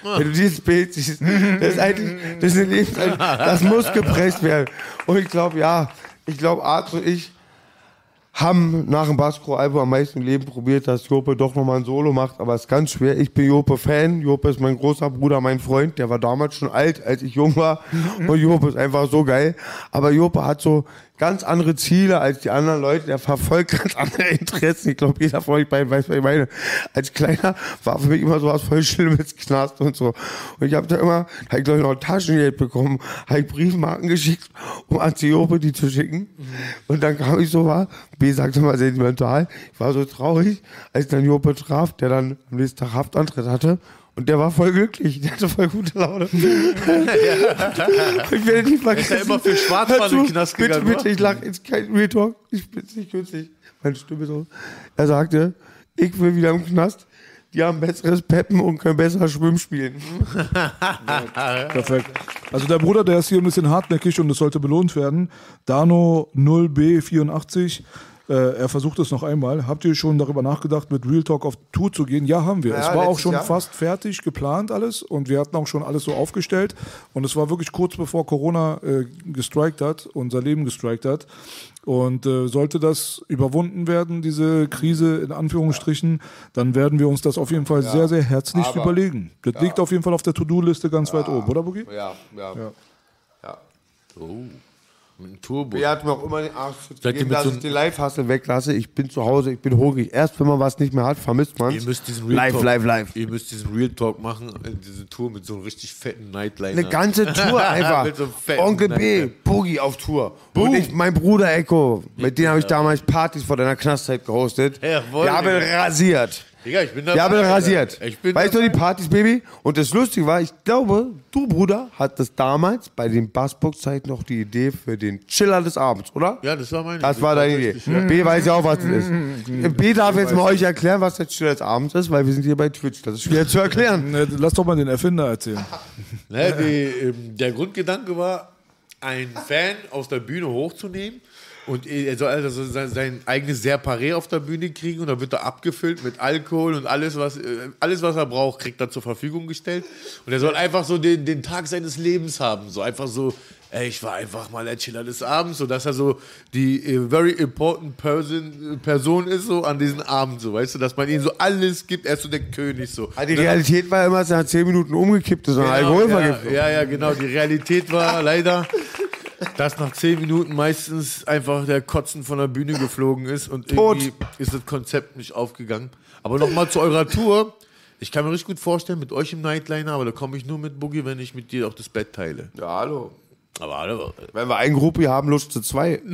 Wenn du dieses Bild siehst, das ist eigentlich, das ist eine Lebenszeit, das muss gepresst werden. Und ich glaube, ja, ich glaube, Arzt und ich haben nach dem Baskro-Album am meisten Leben probiert, dass Jope doch nochmal ein Solo macht, aber es ist ganz schwer. Ich bin Jope-Fan. Jope ist mein großer Bruder, mein Freund. Der war damals schon alt, als ich jung war. Und Jope ist einfach so geil. Aber Jope hat so ganz andere Ziele als die anderen Leute. Der verfolgt ganz andere Interessen. Ich glaube, jeder von euch beiden weiß, was ich meine. Als Kleiner war für mich immer sowas voll Schlimmes, Knast und so. Und ich habe da immer, habe ich glaube ich noch Taschengeld bekommen, habe ich Briefmarken geschickt, um an Jope die zu schicken. Und dann kam ich so war, B sagte mal sentimental, ich war so traurig, als ich dann Jope traf, der dann am nächsten Tag Haftantritt hatte. Und der war voll glücklich, der hatte voll gute Laune. ich werde nicht vergessen. ja immer für Schwarzmann den Knast Bitte, gegangen, bitte, wa? ich lache, ist kein Real Talk, ich bin's nicht künstlich. Meine Stimme so. Er sagte, ich will wieder im Knast. Die haben besseres Peppen und können besser Schwimmen spielen. Perfekt. Also der Bruder, der ist hier ein bisschen hartnäckig und es sollte belohnt werden. Dano 0B84. Äh, er versucht es noch einmal. Habt ihr schon darüber nachgedacht, mit Real Talk auf Tour zu gehen? Ja, haben wir. Ja, es war auch schon Jahr. fast fertig geplant alles und wir hatten auch schon alles so aufgestellt. Und es war wirklich kurz bevor Corona äh, gestrikt hat, unser Leben gestrikt hat. Und äh, sollte das überwunden werden, diese Krise in Anführungsstrichen, dann werden wir uns das auf jeden Fall sehr, sehr herzlich aber- überlegen. Das liegt auf jeden Fall auf der To-Do-Liste ganz weit oben, oder Boogie? Ja, ja. ja. Mit einem Turbo. Er hat mir auch immer den Arsch gegeben, dass so ich den Live-Hustle weglasse. Ich bin zu Hause, ich bin hungrig. Erst wenn man was nicht mehr hat, vermisst man Ihr müsst diesen Real Live, Talk, live, live. Ihr müsst diesen Real Talk machen, äh, diese Tour mit so einem richtig fetten Nightliner. Eine ganze Tour einfach. Mit so einem fetten Onkel B. Boogie auf Tour. Und ich, mein Bruder Echo, mit dem habe ich damals Partys vor deiner Knastzeit gehostet. Jawohl, Wir haben rasiert. Digga, ich bin Wir haben ihn Alter. rasiert. Ich bin weißt du, dabei. die Partys, Baby? Und das Lustige war, ich glaube, du, Bruder, hattest damals bei den Bassbox-Zeiten noch die Idee für den Chiller des Abends, oder? Ja, das war meine Das war deine Idee. Ja. B weiß ja auch, was das ist. B darf jetzt mal euch erklären, was der Chiller des Abends ist, weil wir sind hier bei Twitch. Das ist schwer zu erklären. Ne, Lass doch mal den Erfinder erzählen. Ne, die, ähm, der Grundgedanke war, einen Fan aus der Bühne hochzunehmen und er soll also sein, sein eigenes Serparé auf der Bühne kriegen und dann wird er abgefüllt mit Alkohol und alles was, äh, alles, was er braucht, kriegt er zur Verfügung gestellt. Und er soll einfach so den, den Tag seines Lebens haben. So einfach so, ey, ich war einfach mal der Chiller des Abends, sodass er so die äh, very important person, Person ist so an diesem Abend, so, weißt du, dass man ihm so alles gibt, er ist so der König so. Die Realität war immer, dass er nach 10 Minuten umgekippt ist und Alkoholvergiftung. Ja, ja, ja, genau. Die Realität war leider, dass nach zehn Minuten meistens einfach der Kotzen von der Bühne geflogen ist und Tot. irgendwie ist das Konzept nicht aufgegangen. Aber nochmal zu eurer Tour. Ich kann mir richtig gut vorstellen, mit euch im Nightliner, aber da komme ich nur mit Boogie, wenn ich mit dir auch das Bett teile. Ja, hallo. Aber hallo. Wenn wir eine Gruppe haben, Lust zu zwei.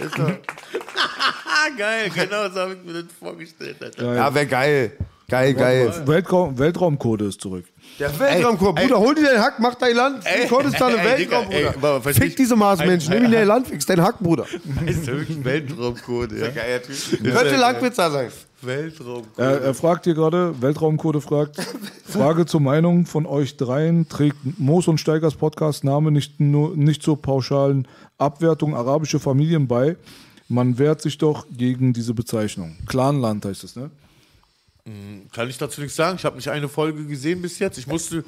Geil, genau so habe ich mir das vorgestellt. Alter. Ja, wäre geil. Geil, geil. Weltraum, Weltraumcode ist zurück. Der Weltraumkurs. Bruder, hol dir deinen Hack, mach dein Land. Ey, Kurdistan im ey, Weltraum, Digga, ey, Bruder. aber Fick diese Marsmenschen. Nimm ihn dein Land, fix deinen Hack, Bruder. Ist ja wirklich Weltraumcode, ja? Geiler Typ. Könnte Langwitzer sein. Weltraumcode. Er, er fragt hier gerade, Weltraumcode fragt, Frage zur Meinung von euch dreien, trägt Moos und Steigers Podcast Name nicht, nur, nicht zur pauschalen Abwertung arabische Familien bei? Man wehrt sich doch gegen diese Bezeichnung. Clanland heißt es, ne? Kann ich dazu nichts sagen. Ich habe nicht eine Folge gesehen bis jetzt. Ich musste,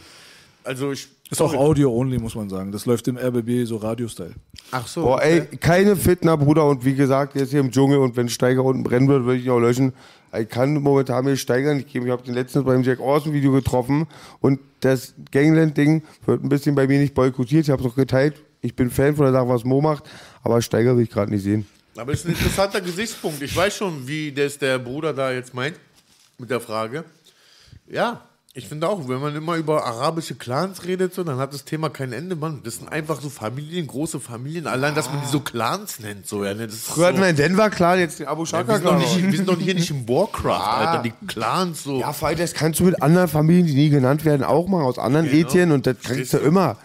also ich. Ist auch Audio-only, muss man sagen. Das läuft im RBB so Radio-Style. Ach so. Boah, ey, keine Fitner, Bruder. Und wie gesagt, jetzt hier im Dschungel und wenn Steiger unten brennen wird, würde ich ihn auch löschen. Ich kann momentan mir Steiger nicht geben. Ich habe den letztens beim Jack Orson Video getroffen und das Gangland-Ding wird ein bisschen bei mir nicht boykottiert. Ich habe es auch geteilt. Ich bin Fan von der Sache, was Mo macht, aber Steiger will ich gerade nicht sehen. Aber es ist ein interessanter Gesichtspunkt. Ich weiß schon, wie das der Bruder da jetzt meint mit der Frage. Ja, ich finde auch, wenn man immer über arabische Clans redet, so, dann hat das Thema kein Ende, Mann. Das sind einfach so Familien, große Familien. Allein, dass man die so Clans nennt, so, ja. ne, Das ist Früher hatten so, wir in Denver Clan, jetzt den Abu ja, Shaka wir, sind doch Clan. nicht, wir sind doch hier nicht im Warcraft, Alter. Die Clans so. Ja, vor allem, das kannst du mit anderen Familien, die nie genannt werden, auch machen, aus anderen Genau. Ethien und das kriegst du immer.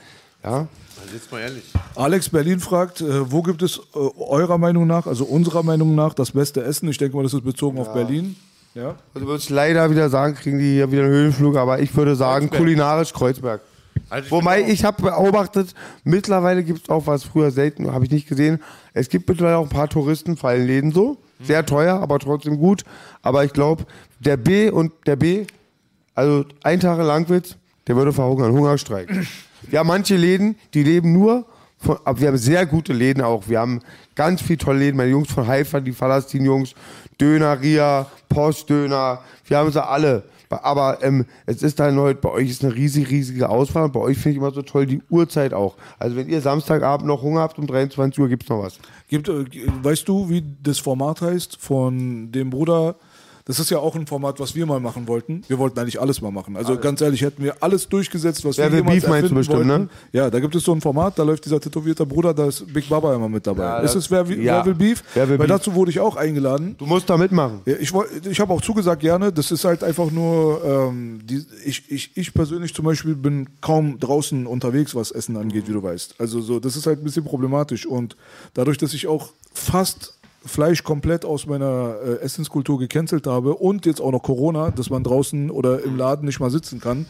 Ja. Also jetzt mal ehrlich. Alex Berlin fragt, äh, wo gibt es äh, eurer Meinung nach, also unserer Meinung nach, das beste Essen? Ich denke mal, das ist bezogen auf Berlin. Ja. Also würde ich leider wieder sagen, kriegen die hier wieder einen Höhenflug, aber ich würde sagen, Kreuzberg. kulinarisch Kreuzberg. Also Wobei ich habe beobachtet, mittlerweile gibt es auch was früher selten, habe ich nicht gesehen. Es gibt mittlerweile auch ein paar Touristenfallenläden so. Sehr teuer, aber trotzdem gut. Aber ich glaube, der B und der B, also ein Tag in Langwitz, der würde verhungern, Hungerstreik. Wir haben manche Läden, die leben nur von, aber wir haben sehr gute Läden auch. Wir haben ganz viele tolle Läden. Meine Jungs von Haifa, die Palastin-Jungs, Döner, Ria, Postdöner, wir haben sie alle. Aber ähm, es ist dann heute, bei euch ist eine riesig, riesige Auswahl. Bei euch finde ich immer so toll die Uhrzeit auch. Also wenn ihr Samstagabend noch Hunger habt, um 23 Uhr gibt's noch was. Gibt, äh, weißt du, wie das Format heißt von dem Bruder? Das ist ja auch ein Format, was wir mal machen wollten. Wir wollten eigentlich alles mal machen. Also ganz ehrlich, hätten wir alles durchgesetzt, was Wer wir will jemals Beef meinst du bestimmt, wollten. ne? Ja, da gibt es so ein Format, da läuft dieser tätowierte Bruder, da ist Big Baba immer mit dabei. Ja, ist es Wer, will- ja. Wer will Beef? Wer will Weil Beef? dazu wurde ich auch eingeladen. Du musst da mitmachen. Ja, ich ich habe auch zugesagt gerne. Das ist halt einfach nur, ähm, die, ich, ich, ich persönlich zum Beispiel bin kaum draußen unterwegs, was Essen angeht, wie du weißt. Also so, das ist halt ein bisschen problematisch. Und dadurch, dass ich auch fast Fleisch komplett aus meiner äh, Essenskultur gecancelt habe und jetzt auch noch Corona, dass man draußen oder im Laden nicht mal sitzen kann.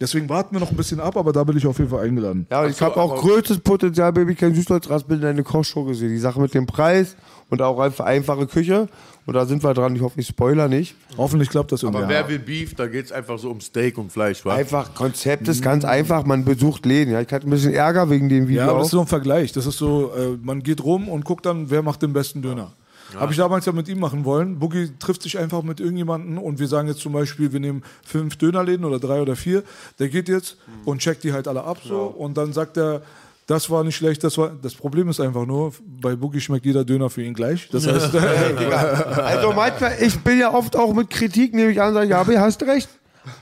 Deswegen warten wir noch ein bisschen ab, aber da bin ich auf jeden Fall eingeladen. Ja, ich habe auch größtes Potenzial, Baby, kein Süßholzraspel in deine Kochshow gesehen. Die Sache mit dem Preis und auch einfach einfache Küche. Und da sind wir dran. Ich hoffe, ich spoiler nicht. Hoffentlich klappt das irgendwie. Aber wer will Beef, da geht es einfach so um Steak und Fleisch, wa? Einfach, Konzept ist ganz einfach. Man besucht Läden. Ja, ich hatte ein bisschen Ärger wegen dem Video. Ja, aber das auch. ist so ein Vergleich. Das ist so, äh, man geht rum und guckt dann, wer macht den besten Döner. Habe ich damals ja mit ihm machen wollen. Boogie trifft sich einfach mit irgendjemandem und wir sagen jetzt zum Beispiel, wir nehmen fünf Dönerläden oder drei oder vier. Der geht jetzt und checkt die halt alle ab so und dann sagt er, das war nicht schlecht, das war. Das Problem ist einfach nur, bei Boogie schmeckt jeder Döner für ihn gleich. Das heißt, Also manchmal, ich bin ja oft auch mit Kritik, nehme ich an, sage ich, ja, aber hast recht.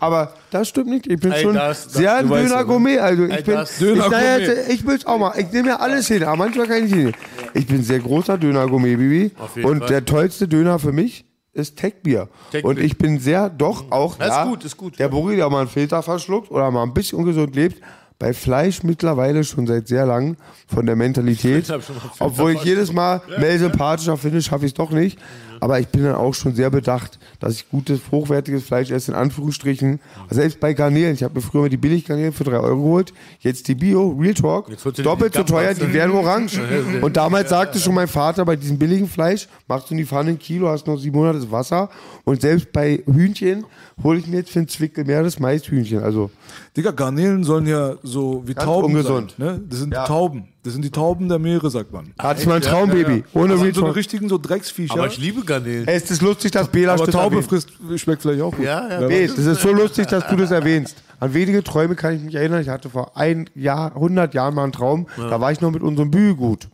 Aber das stimmt nicht. Ich bin Ey, schon das- das- sehr ein ja, ne? Döner-Gourmet. Also ich Ey, bin, das- ich, Döner-Gourmet. naja, ich will es auch mal. Ich nehme ja alles hin, aber manchmal kann ich nicht. Ich bin sehr großer Döner-Gourmet, Bibi. Auf jeden Und Fall. der tollste Döner für mich ist Techbier. Techbier. Und ich bin sehr, doch auch, Das ist ja, gut, ist gut. der Buri, der mal einen Filter verschluckt oder mal ein bisschen ungesund lebt, bei Fleisch mittlerweile schon seit sehr lang von der Mentalität. Ich Obwohl ich jedes Mal Mel sympathischer finde, schaffe ich es doch nicht. Aber ich bin dann auch schon sehr bedacht, dass ich gutes, hochwertiges Fleisch esse, in Anführungsstrichen. Selbst bei Garnelen. Ich habe mir früher mal die Billiggarnelen für 3 Euro geholt. Jetzt die Bio, Real Talk. Doppelt so teuer, die werden orange. Und damals sagte schon mein Vater, bei diesem billigen Fleisch machst du in die Pfanne ein Kilo, hast noch sieben Monate das Wasser. Und selbst bei Hühnchen hole ich mir jetzt für einen Zwickel mehr das Maishühnchen. Also Digga, Garnelen sollen ja so wie Ganz Tauben ungesund. sein. Ne? Das sind Ja. Tauben. Das sind die Tauben der Meere, sagt man. hatte ich mal ein Traumbaby. Ohne Das sind so eine richtigen so Drecksviecher. Aber ich liebe Garnelen. Es ist lustig, dass Bela das Taube frisst, schmeckt vielleicht auch gut. Ja, ja. Nee, das ist so lustig, dass du das erwähnst. An wenige Träume kann ich mich erinnern. Ich hatte vor ein Jahr, 100 Jahren mal einen Traum. Da war ich noch mit unserem Bü gut.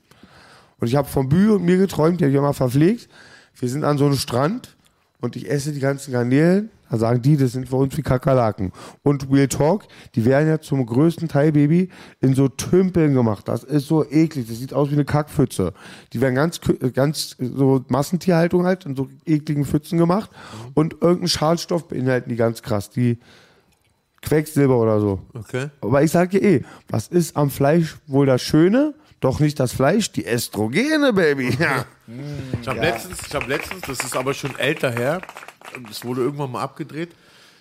Und ich habe von Bü und mir geträumt, die habe ich immer verpflegt. Wir sind an so einem Strand und ich esse die ganzen Garnelen. Da sagen die, das sind für uns wie Kakerlaken. Und Real Talk, die werden ja zum größten Teil, Baby, in so Tümpeln gemacht. Das ist so eklig. Das sieht aus wie eine Kackpfütze. Die werden ganz, ganz so Massentierhaltung halt in so ekligen Pfützen gemacht. Und irgendeinen Schadstoff beinhalten die ganz krass. Die Quecksilber oder so. Okay. Aber ich sage dir eh, was ist am Fleisch wohl das Schöne? Doch nicht das Fleisch, die Östrogene, Baby. Ja. Ich habe letztens, ich hab letztens, das ist aber schon älter her, das wurde irgendwann mal abgedreht,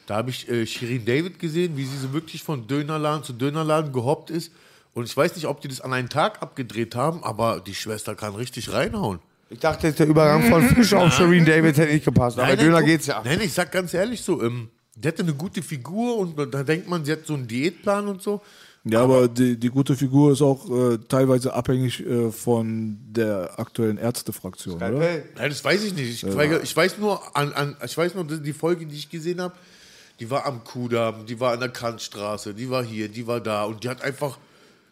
da habe ich äh, Shirin David gesehen, wie sie so wirklich von Dönerladen zu Dönerladen gehoppt ist. Und ich weiß nicht, ob die das an einem Tag abgedreht haben, aber die Schwester kann richtig reinhauen. Ich dachte jetzt, der Übergang von Fisch auf Shireen David hätte nicht gepasst. Aber bei Döner guck, geht's ja. Nein, ich sag ganz ehrlich so, ähm, die hatte eine gute Figur und da denkt man, sie hat so einen Diätplan und so. Ja, aber die, die gute Figur ist auch äh, teilweise abhängig äh, von der aktuellen Ärztefraktion, oder? Nein, das weiß ich nicht. Ich, weige- ich weiß nur, an, an, ich weiß nur, die Folge, die ich gesehen habe, die war am Kudamm, die war an der Kantstraße, die war hier, die war da und die hat einfach,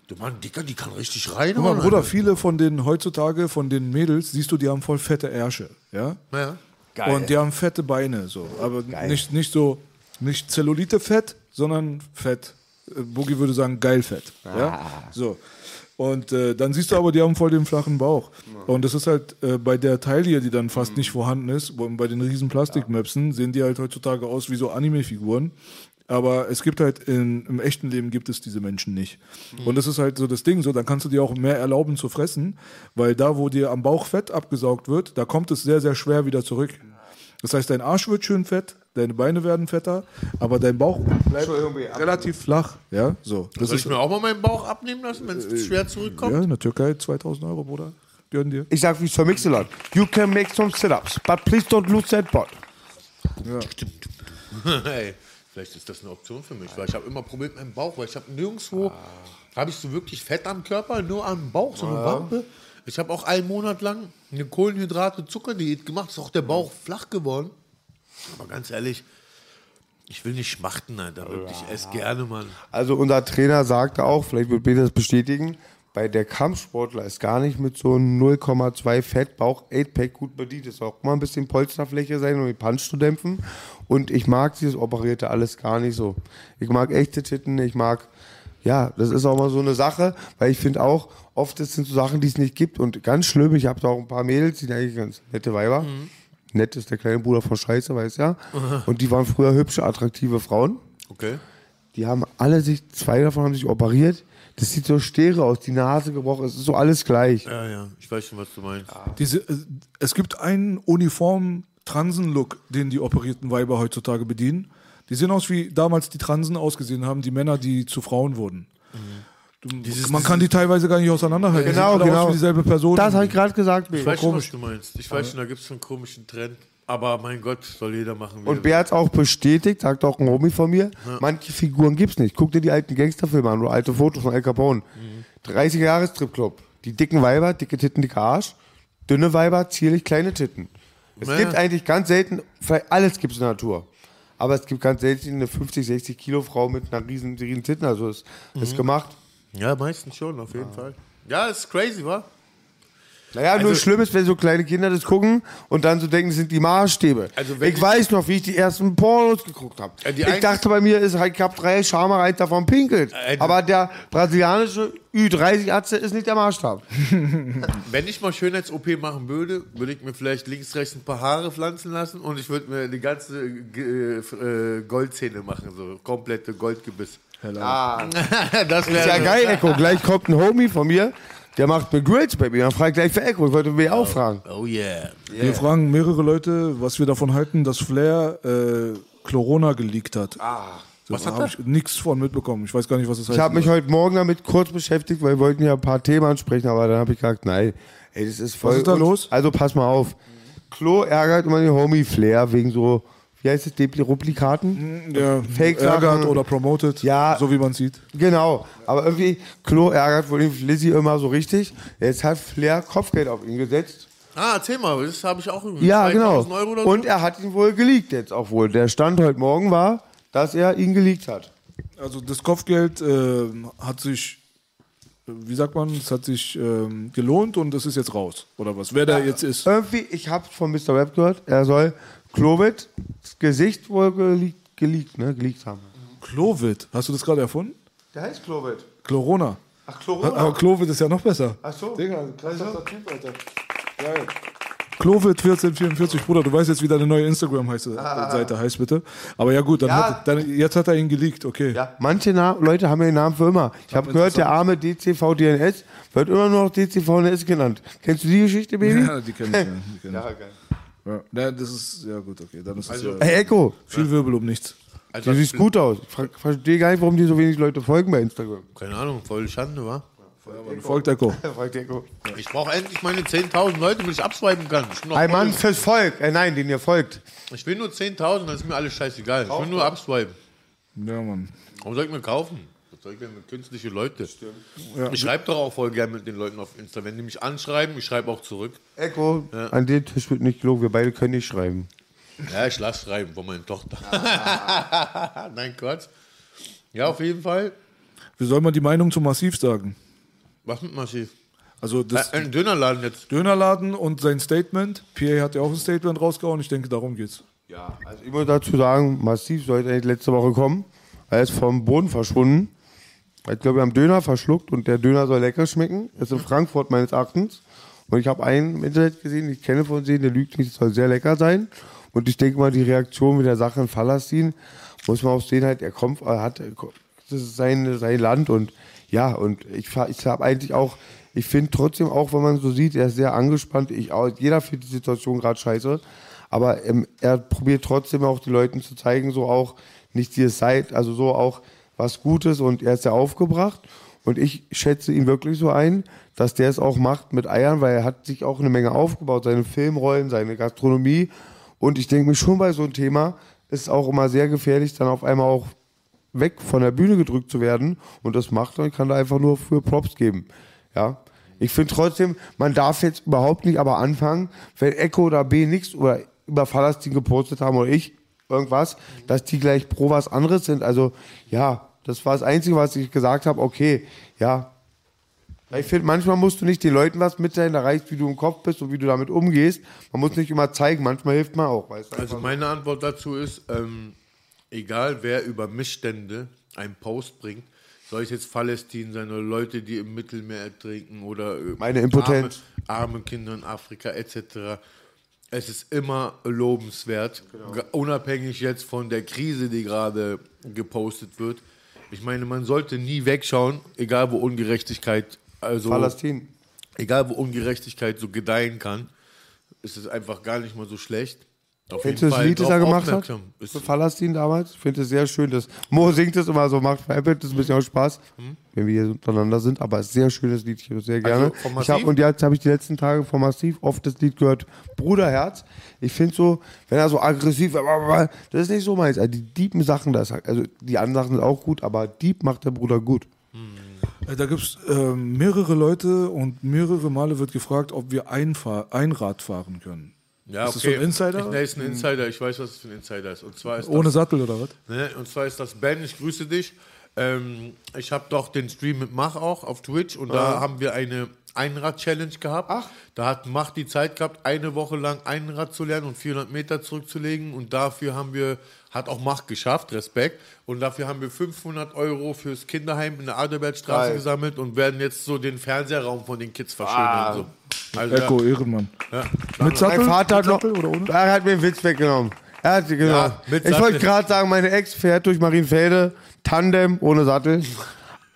du Mann, Dicker, die kann richtig rein. Guck mal, Bruder, viele von den heutzutage, von den Mädels, siehst du, die haben voll fette Ärsche, ja? Ja. Und die haben fette Beine, so. Aber nicht, nicht so, nicht Zellulite-Fett, sondern Fett. Boogie würde sagen, geil Fett. Ja? So. Und äh, dann siehst du aber, die haben voll den flachen Bauch. Und das ist halt äh, bei der Taille, die dann fast nicht vorhanden ist, bei den riesen Plastikmöpsen, sehen die halt heutzutage aus wie so Anime-Figuren. Aber es gibt halt in, im echten Leben gibt es diese Menschen nicht. Und das ist halt so das Ding, so dann kannst du dir auch mehr erlauben zu fressen, weil da, wo dir am Bauch Fett abgesaugt wird, da kommt es sehr, sehr schwer wieder zurück. Das heißt, dein Arsch wird schön fett, deine Beine werden fetter, aber dein Bauch bleibt relativ flach. Ja, so. Das Soll ist ich mir auch mal meinen Bauch abnehmen lassen, wenn es schwer zurückkommt? ja, in der Türkei 2000 Euro, Bruder. Gehören dir. Ich sag wie zur Mixelot. You can make some sit-ups, but please don't lose that bot. Ey, vielleicht ist das eine Option für mich, weil ich habe immer Probleme mit meinem Bauch, weil ich habe nirgendwo, habe ich so wirklich Fett am Körper, nur am Bauch, so eine Wampe. Ich habe auch einen Monat lang eine Kohlenhydrate-Zuckerdiät gemacht, ist auch der Bauch flach geworden. Aber ganz ehrlich, ich will nicht schmachten, Alter, wirklich, ich esse gerne, Mann. Also unser Trainer sagte auch, vielleicht wird Peter das bestätigen, bei der Kampfsportler ist gar nicht mit so einem 0,2 Fett Bauch 8-Pack gut bedient. Es soll auch mal ein bisschen Polsterfläche sein, um den Punch zu dämpfen. Und ich mag dieses operierte alles gar nicht so. Ich mag echte Titten, ich mag, ja, das ist auch mal so eine Sache, weil ich finde auch, oft sind so Sachen, die es nicht gibt. Und ganz schlimm, ich habe da auch ein paar Mädels, die sind eigentlich ganz nette Weiber. Nett ist der kleine Bruder von Scheiße, weiß ja. Und die waren früher hübsche, attraktive Frauen. Okay. Die haben alle sich, zwei davon haben sich operiert. Das sieht so stere aus, die Nase gebrochen, es ist so alles gleich. Ja, ja, ich weiß schon, was du meinst. Diese, äh, es gibt einen uniformen Transen-Look, den die operierten Weiber heutzutage bedienen. Die sehen aus, wie damals die Transen ausgesehen haben, die Männer, die zu Frauen wurden. Du, man kann die teilweise gar nicht auseinanderhalten. Die Genau, genau. Dieselbe Person. Das habe ich gerade gesagt. Ich Bea. weiß schon, was du meinst. Ich weiß schon, da gibt es schon einen komischen Trend. Aber mein Gott, soll jeder machen. Und Bär hat es auch bestätigt, sagt auch ein Homie von mir, manche Figuren gibt's nicht. Guck dir die alten Gangsterfilme an oder alte Fotos von Al Capone. 30er Jahre Stripclub. Die dicken Weiber, dicke Titten, dicker Arsch. Dünne Weiber, zierlich kleine Titten. Es Ja. gibt eigentlich ganz selten, vielleicht alles gibt's in der Natur. Aber es gibt ganz selten eine 50, 60 Kilo Frau mit einer riesen, riesen Titten. Also es ist gemacht. Ja, meistens schon, auf jeden Fall. Ja, ist crazy, wa? Naja, nur Also- schlimm ist, wenn so kleine Kinder das gucken und dann so denken, das sind die Maßstäbe. Also ich ich- weiß noch, wie ich die ersten Pornos geguckt habe. Ja, ich dachte bei mir, ist halt, ich habe drei Schamreiter davon pinkelt. Äh, Aber der brasilianische Ü30-Atze ist nicht der Maßstab. Wenn ich mal Schönheits-OP machen würde, würde ich mir vielleicht links, rechts ein paar Haare pflanzen lassen und ich würde mir die ganze G- äh, Goldzähne machen, so komplette Goldgebiss. Ah, das wäre ist ja geil, Echo. Gleich kommt ein Homie von mir, der macht mir Grills bei mir. Dann frage ich gleich für Echo. Ich wollte mich auch fragen. Oh yeah. Wir fragen mehrere Leute, was wir davon halten, dass Flair äh, Corona geleakt hat. Ah, Was da hat habe ich nichts von mitbekommen. Ich weiß gar nicht, was das heißt. Ich habe mich heute Morgen damit kurz beschäftigt, weil wir wollten ja ein paar Themen ansprechen, aber dann habe ich gesagt, nein, ey, das ist voll. Was ist da los? Also pass mal auf. Klo ärgert immer den Homie Flair wegen so, wie heißt es, Replikaten? ja, Fake-Sachen. ärgert oder promoted, Ja. so wie man sieht. Genau, aber irgendwie, Klo ärgert wohl Lizzie immer so richtig. Jetzt hat Flair Kopfgeld auf ihn gesetzt. Ah, erzähl mal, das habe ich auch irgendwie. Ja, genau. 2000 Euro oder Und so? er hat ihn wohl geleakt jetzt auch wohl. Der Stand heute Morgen war, dass er ihn geleakt hat. Also das Kopfgeld äh, hat sich, äh, wie sagt man, es hat sich ähm, gelohnt und es ist jetzt raus. Oder was? Wer da jetzt ist. Irgendwie, ich habe von Mr. Web gehört, er soll Clovid das Gesicht wohl geleakt, geleakt, ne, geleakt haben. Clovid. Hast du das gerade erfunden? Der heißt Clovid. Chlorona. Ach, Chlorona. Aber Clovid ist ja noch besser. Ach so. Digga, krasser Typ, Alter. Geil. Clovid 1444, Bruder, du weißt jetzt, wie deine neue Instagram-Seite heißt, bitte. Aber ja gut, dann Ja. Hat, dann, jetzt hat er ihn geleakt, okay. Ja, manche Na Leute haben ja den Namen für immer. Ich habe gehört, der arme DCV-DNS wird immer noch DCV-DNS genannt. Kennst du die Geschichte, Baby? Ja, die kenne ich. Ja, die kenn ich. geil. Ja. Ja, das ist, ja gut, okay. Dann ist es ja Hey, Echo, viel Wirbel um nichts. Also du siehst gut aus. Ich verstehe gar nicht, warum dir so wenig Leute folgen bei Instagram. Keine Ahnung, voll Schande, wa? Folgt Echo. Fragt Echo. Ich brauche endlich meine 10.000 Leute, damit ich abswipen kann. Ich, Ein Mann fürs Volk. Äh, nein, den ihr folgt. ich will nur 10.000, dann ist mir alles scheißegal. Ich will nur abswipen. Ja, Mann. Warum soll ich mir kaufen? Was soll ich denn mit künstliche Leute? Ich schreibe doch auch voll gerne mit den Leuten auf Insta. Wenn die mich anschreiben, ich schreibe auch zurück. Echo, an den Tisch wird nicht gelogen. Wir beide können nicht schreiben. Ja, ich lasse schreiben von meiner Tochter. Nein, Quatsch. Ja, auf jeden Fall. Wie soll man die Meinung zu Massiv sagen? Was mit Massiv? Also das Äh, ein Dönerladen jetzt. Dönerladen und sein Statement. PA hat ja auch ein Statement rausgehauen. Ich denke, darum geht's. Ja, also ich muss dazu sagen, Massiv sollte eigentlich letzte Woche kommen. Er ist vom Boden verschwunden. Hat, glaube ich, am Döner verschluckt und der Döner soll lecker schmecken. Das ist in Frankfurt meines Erachtens. Und ich habe einen im Internet gesehen, ich kenne von sehen, der lügt nicht, soll sehr lecker sein. Und ich denke mal, die Reaktion mit der Sache in Palästin, muss man auch sehen, halt, er kommt, er hat, das ist sein, sein Land und ja, und ich, ich habe eigentlich auch, ich finde trotzdem auch, wenn man so sieht, er ist sehr angespannt. Ich jeder findet die Situation gerade scheiße. Aber ähm, er probiert trotzdem auch den Leuten zu zeigen, so auch nicht dieses Seid, also so auch was Gutes und er ist sehr aufgebracht. Und ich schätze ihn wirklich so ein, dass der es auch macht mit Eiern, weil er hat sich auch eine Menge aufgebaut, seine Filmrollen, seine Gastronomie. Und ich denke mir schon bei so einem Thema ist auch immer sehr gefährlich, dann auf einmal auch weg von der Bühne gedrückt zu werden. Und das macht er und kann da einfach nur für Props geben. Ja. Ich finde trotzdem, man darf jetzt überhaupt nicht aber anfangen, wenn Echo oder B nichts oder über Palästin gepostet haben oder ich irgendwas, dass die gleich pro was anderes sind. Also ja, das war das Einzige, was ich gesagt habe. Okay, ja. Ich finde, manchmal musst du nicht den Leuten was mitteilen, da reicht, wie du im Kopf bist und wie du damit umgehst. Man muss nicht immer zeigen, manchmal hilft man auch. Weißt du? Also meine Antwort dazu ist, ähm, egal wer über Missstände einen Post bringt, sei es jetzt Palästin sein oder Leute, die im Mittelmeer ertrinken oder äh, Meine Impotenz. Arme, arme Kinder in Afrika etc. Es ist immer lobenswert, Genau. ge- unabhängig jetzt von der Krise, die gerade gepostet wird. Ich meine, man sollte nie wegschauen, egal wo Ungerechtigkeit, also Palästin. egal wo Ungerechtigkeit so gedeihen kann, ist es einfach gar nicht mal so schlecht. Auf Kennst du das Lied, das er gemacht hat? Ist, Für Palästin damals? Ich finde es sehr schön. Das Mo singt es immer so, macht veräppelt, das ist ein bisschen auch Spaß, wenn wir hier untereinander sind. Aber es ist ein sehr schönes Lied, ich höre es sehr gerne. Also ich hab, und jetzt habe ich die letzten Tage von Massiv oft das Lied gehört, Bruderherz. Ich finde so, wenn er so aggressiv, das ist nicht so meins. Also die deepen Sachen, das, also die anderen Sachen sind auch gut, aber deep macht der Bruder gut. Äh, Da gibt es ähm, mehrere Leute und mehrere Male wird gefragt, ob wir Einfahr Einrad fahren können. Ja, ist das so ein Insider? Ich, nee, ist ein Insider. Ich weiß, was es für ein Insider ist. Und zwar ist Ohne das, Sattel oder was? ne, und zwar ist das Ben. Ich grüße dich. Ähm, ich habe doch den Stream mit Mach auch auf Twitch und da haben wir eine Einrad-Challenge gehabt. Ach. Da hat Macht die Zeit gehabt, eine Woche lang Einrad zu lernen und 400 Meter zurückzulegen. Und dafür haben wir, hat auch Macht geschafft, Respekt. Und dafür haben wir 500 Euro fürs Kinderheim in der Adelbertstraße Geil. gesammelt und werden jetzt so den Fernsehraum von den Kids verschönern. Ah. So. Also, Echo, Ehrenmann. ja. Mit Sattel? Mein Vater hat noch. Sattel oder ohne? Er hat mir den Witz weggenommen. Er hat, genau. Ja, ich wollte gerade sagen, meine Ex fährt durch Marienfelde, Tandem ohne Sattel.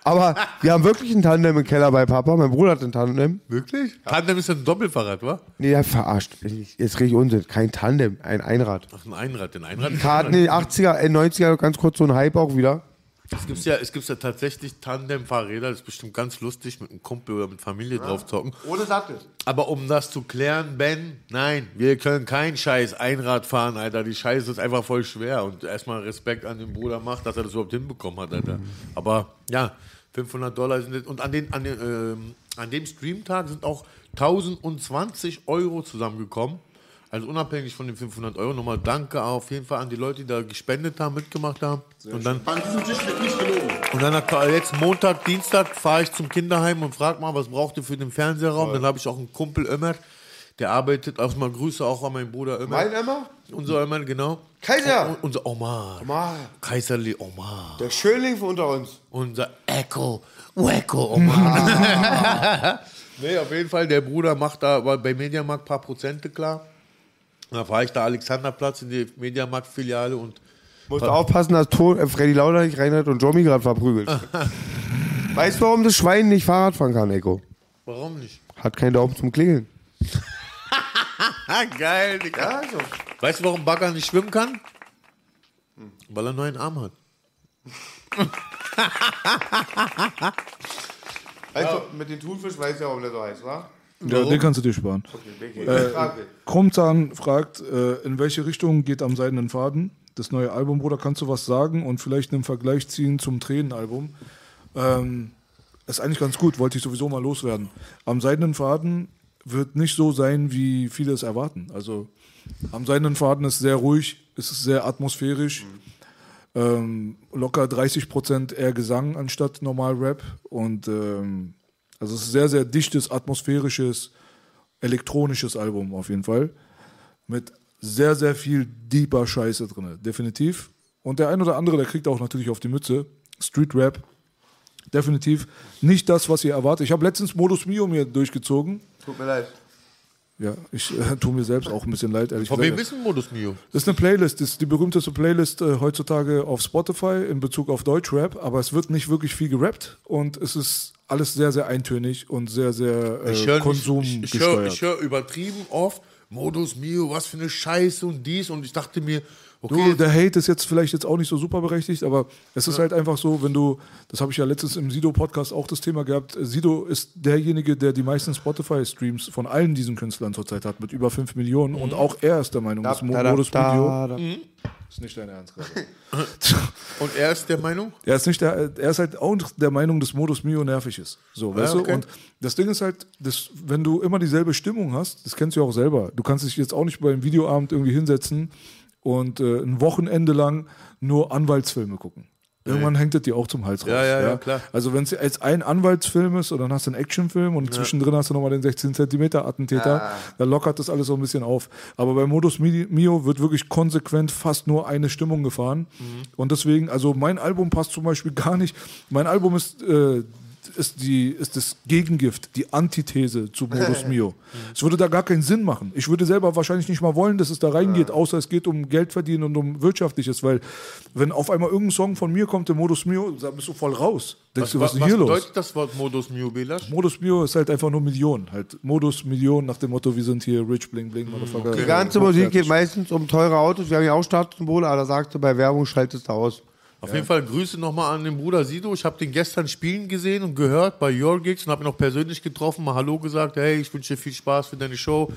Aber wir haben wirklich ein Tandem im Keller bei Papa. Mein Bruder hat ein Tandem. Wirklich? Tandem ist ein Doppelfahrrad, wa? Nee, er verarscht. Jetzt kriege ich Unsinn. Kein Tandem, ein Einrad. Ach, ein Einrad. Ein Einrad. Karten in den 80er, äh, 90er, ganz kurz so ein Hype auch wieder. Es gibt ja, es ja tatsächlich Tandem-Fahrräder, das ist bestimmt ganz lustig, mit einem Kumpel oder mit Familie drauf zocken. Ohne Sattel. Aber um das zu klären, Ben, nein, wir können kein scheiß Einrad fahren, Alter. Die Scheiße ist einfach voll schwer. Und erstmal Respekt an den Bruder macht, dass er das überhaupt hinbekommen hat, Alter. Aber ja, 500 Dollar sind. Und an, den, an, den, ähm, an dem Streamtag sind auch 1020 Euro zusammengekommen. Also unabhängig von den 500 Euro. Nochmal danke auf jeden Fall an die Leute, die da gespendet haben, mitgemacht haben. und dann, und dann jetzt Montag, Dienstag fahre ich zum Kinderheim und frage mal, was braucht ihr für den Fernsehraum? Dann habe ich auch einen Kumpel Ömer, der arbeitet, erstmal Grüße auch an meinen Bruder Ömer. Mein Emma? Unser Ömer, genau. Kaiser! Und, unser Omar. Omar. Kaiserli Omar. Der Schönling von unter uns. Unser Echo, Wecko Omar. nee, auf jeden Fall, der Bruder macht da bei Mediamarkt ein paar Prozente klar. Da fahre ich da Alexanderplatz in die Mediamarkt-Filiale und Musst aufpassen, dass äh, Freddy Lauder nicht reinhört und Jomi gerade verprügelt. weißt du, warum das Schwein nicht Fahrrad fahren kann, Eko? warum nicht? Hat keinen Daumen zum Klingeln. Geil, Digga. Weißt du, warum Bagger nicht schwimmen kann? Weil er nur einen Arm hat. Also, mit den Thunfisch weiß ja, warum der so heißt, wa? Ja, den kannst du dir sparen. Äh, Krummzahn fragt, äh, in welche Richtung geht am seidenen Faden? Das neue Album, Bruder, kannst du was sagen und vielleicht einen Vergleich ziehen zum Tränenalbum? Ähm, ist eigentlich ganz gut, wollte ich sowieso mal loswerden. Am seidenen Faden wird nicht so sein, wie viele es erwarten. Also am seidenen Faden ist sehr ruhig, ist sehr atmosphärisch. Ähm, locker 30 Prozent eher Gesang anstatt normal Rap. Und ähm, also es ist sehr, sehr dichtes, atmosphärisches, elektronisches Album auf jeden Fall. Mit sehr, sehr viel deeper Scheiße drin, definitiv. Und der ein oder andere, der kriegt auch natürlich auf die Mütze. Street Rap, definitiv nicht das, was ihr erwartet. Ich habe letztens Modus Mio mir durchgezogen. Tut mir leid. Ja, ich äh, tue mir selbst auch ein bisschen leid, ehrlich Von wem gesagt. ist ein Modus Mio? Das ist eine Playlist, das ist die berühmteste Playlist äh, heutzutage auf Spotify in Bezug auf Deutschrap, aber es wird nicht wirklich viel gerappt und es ist alles sehr, sehr eintönig und sehr, sehr äh, Ich höre ich, ich, ich hör, ich hör übertrieben oft Modus Mio, was für eine Scheiße und dies. Und ich dachte mir, okay, Du, der Hate ist jetzt vielleicht jetzt auch nicht so super berechtigt, aber es ist halt einfach so, wenn du, das habe ich ja letztens im Sido-Podcast auch das Thema gehabt, Sido ist derjenige, der die meisten Spotify-Streams von allen diesen Künstlern zurzeit hat, mit über 5 Millionen. Und auch er ist der Meinung, dass Mo- Modus da. Ist nicht dein Ernst gerade. und er ist der Meinung? Er ist nicht der, er ist halt auch der Meinung, dass Modus Mio nervig ist. So, weißt okay. du? Und das Ding ist halt, das, wenn du immer dieselbe Stimmung hast, das kennst du ja auch selber. Du kannst dich jetzt auch nicht beim Videoabend irgendwie hinsetzen und äh, ein Wochenende lang nur Anwaltsfilme gucken. Irgendwann hängt es dir auch zum Hals raus. Ja, ja, ja, klar. Also wenn es jetzt ein Anwaltsfilm ist und dann hast du einen Actionfilm und zwischendrin hast du nochmal den 16 Zentimeter Attentäter, dann lockert das alles so ein bisschen auf. Aber bei Modus Mi- Mio wird wirklich konsequent fast nur eine Stimmung gefahren. Und deswegen, also mein Album passt zum Beispiel gar nicht. Mein Album ist, äh, ist, die, ist das Gegengift, die Antithese zu Modus Mio. Es würde da gar keinen Sinn machen. Ich würde selber wahrscheinlich nicht mal wollen, dass es da reingeht, außer es geht um Geld verdienen und um Wirtschaftliches, weil wenn auf einmal irgendein Song von mir kommt, der Modus Mio, da bist du voll raus. Denkst du, was ist denn hier los? bedeutet das Wort Modus Mio, Belasch? Modus Mio ist halt einfach nur Million. Halt Modus Million nach dem Motto, wir sind hier rich, bling, bling, Motherfucker. Die ganze Musik geht meistens um teure Autos. Wir haben ja auch Statussymbole, aber da sagst du bei Werbung, schaltest du aus. Auf jeden Fall Grüße nochmal an den Bruder Sido. Ich habe den gestern spielen gesehen und gehört bei Your Gigs und habe ihn auch persönlich getroffen, mal Hallo gesagt. Hey, ich wünsche dir viel Spaß für deine Show.